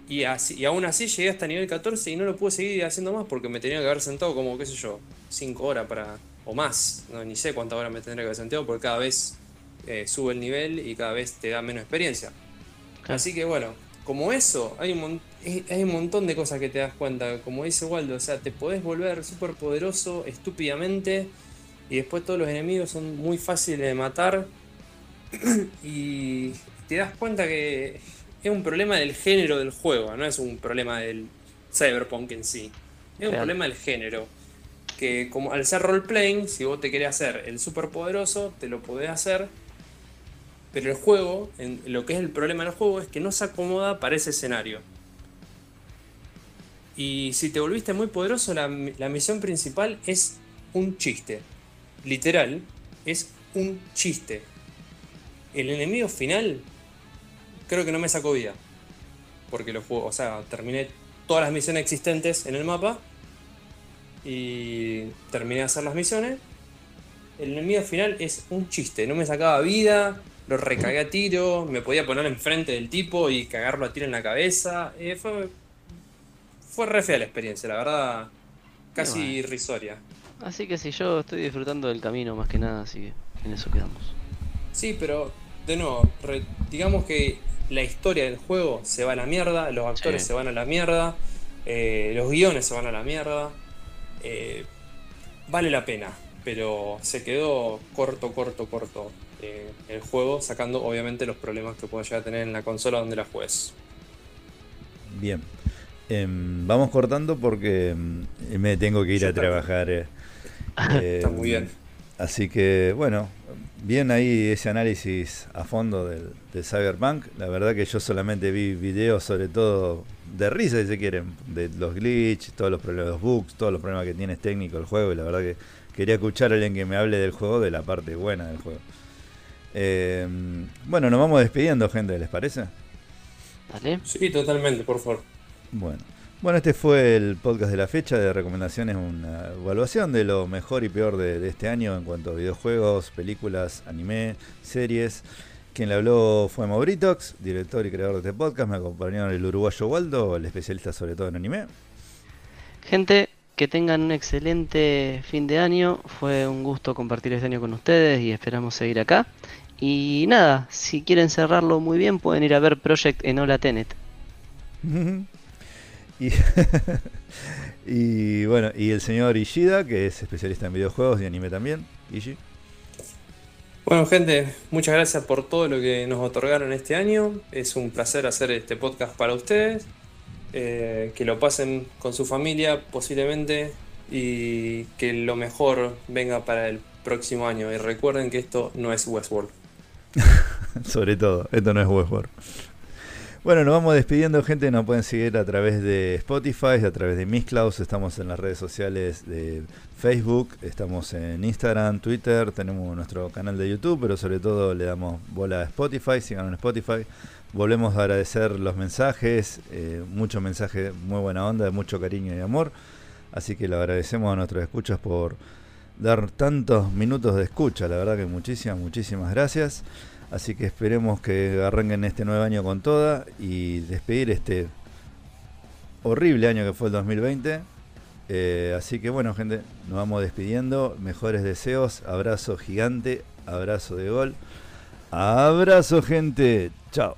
Y, así, y aún así llegué hasta nivel 14 y no lo pude seguir haciendo más porque me tenía que haber sentado como, qué sé yo, 5 horas para. o más. No, ni sé cuántas horas me tendría que haber sentado porque cada vez eh, sube el nivel y cada vez te da menos experiencia. Claro. Así que bueno, como eso, hay un, eh, hay un montón de cosas que te das cuenta. Como dice Waldo, o sea, te podés volver súper poderoso estúpidamente y después todos los enemigos son muy fáciles de matar y te das cuenta que es un problema del género del juego, no es un problema del cyberpunk en sí. Es un problema del género. Que como al ser roleplaying, si vos te querés hacer el super poderoso, te lo podés hacer. Pero el juego, en, lo que es el problema del juego es que no se acomoda para ese escenario. Y si te volviste muy poderoso, la, la misión principal es un chiste. Literal, es un chiste. El enemigo final, creo que no me sacó vida. Porque lo juego, o sea, terminé todas las misiones existentes en el mapa. Y terminé de hacer las misiones. El enemigo final es un chiste, no me sacaba vida, lo recagué a tiro, me podía poner enfrente del tipo y cagarlo a tiro en la cabeza. Eh, fue, fue re fea la experiencia, la verdad, casi irrisoria. Así que sí, yo estoy disfrutando del camino más que nada, así que en eso quedamos. Sí, pero de nuevo, digamos que la historia del juego se va a la mierda, los actores se van a la mierda, eh, los guiones se van a la mierda. Eh, vale la pena, pero se quedó corto, corto, corto eh, el juego, sacando obviamente los problemas que pueda llegar a tener en la consola donde la juegues. Bien. Em, vamos cortando porque em, me tengo que ir a trabajar. Está muy bien. Así que, bueno, bien ahí ese análisis a fondo del, Cyberpunk. La verdad que yo solamente vi videos, sobre todo de risa, si se quieren, de los glitches, todos los problemas, los bugs, todos los problemas que tiene técnico el juego. Y la verdad que quería escuchar a alguien que me hable del juego, de la parte buena del juego. Eh, bueno, nos vamos despidiendo, gente, ¿les parece? ¿Vale? Sí, totalmente, por favor. Bueno. Bueno, este fue el podcast de la fecha de recomendaciones, una evaluación de lo mejor y peor de, este año en cuanto a videojuegos, películas, anime, series. Quien le habló fue Mauritox, director y creador de este podcast. Me acompañaron el uruguayo Waldo, el especialista sobre todo en anime. Gente, que tengan un excelente fin de año. Fue un gusto compartir este año con ustedes y esperamos seguir acá. Y nada, si quieren cerrarlo muy bien, pueden ir a ver Project Enola Tenet. Y, bueno, y el señor Ishida, que es especialista en videojuegos y anime también. Ishi. Bueno, gente, muchas gracias por todo lo que nos otorgaron este año. Es un placer hacer este podcast para ustedes. Eh, que lo pasen con su familia posiblemente y que lo mejor venga para el próximo año. Y recuerden que esto no es Westworld. Sobre todo, esto no es Westworld. Bueno, nos vamos despidiendo, gente. Nos pueden seguir a través de Spotify, a través de Clouds. Estamos en las redes sociales de Facebook, estamos en Instagram, Twitter. Tenemos nuestro canal de YouTube, pero sobre todo le damos bola a Spotify. Sigan en Spotify. Volvemos a agradecer los mensajes, eh, muchos mensajes, muy buena onda, de mucho cariño y amor. Así que le agradecemos a nuestros escuchas por dar tantos minutos de escucha. La verdad que muchísimas, muchísimas gracias. Así que esperemos que arranquen este nuevo año con toda y despedir este horrible año que fue el 2020. Eh, así que bueno, gente, nos vamos despidiendo. Mejores deseos, abrazo gigante, abrazo de gol. Abrazo, gente. Chao.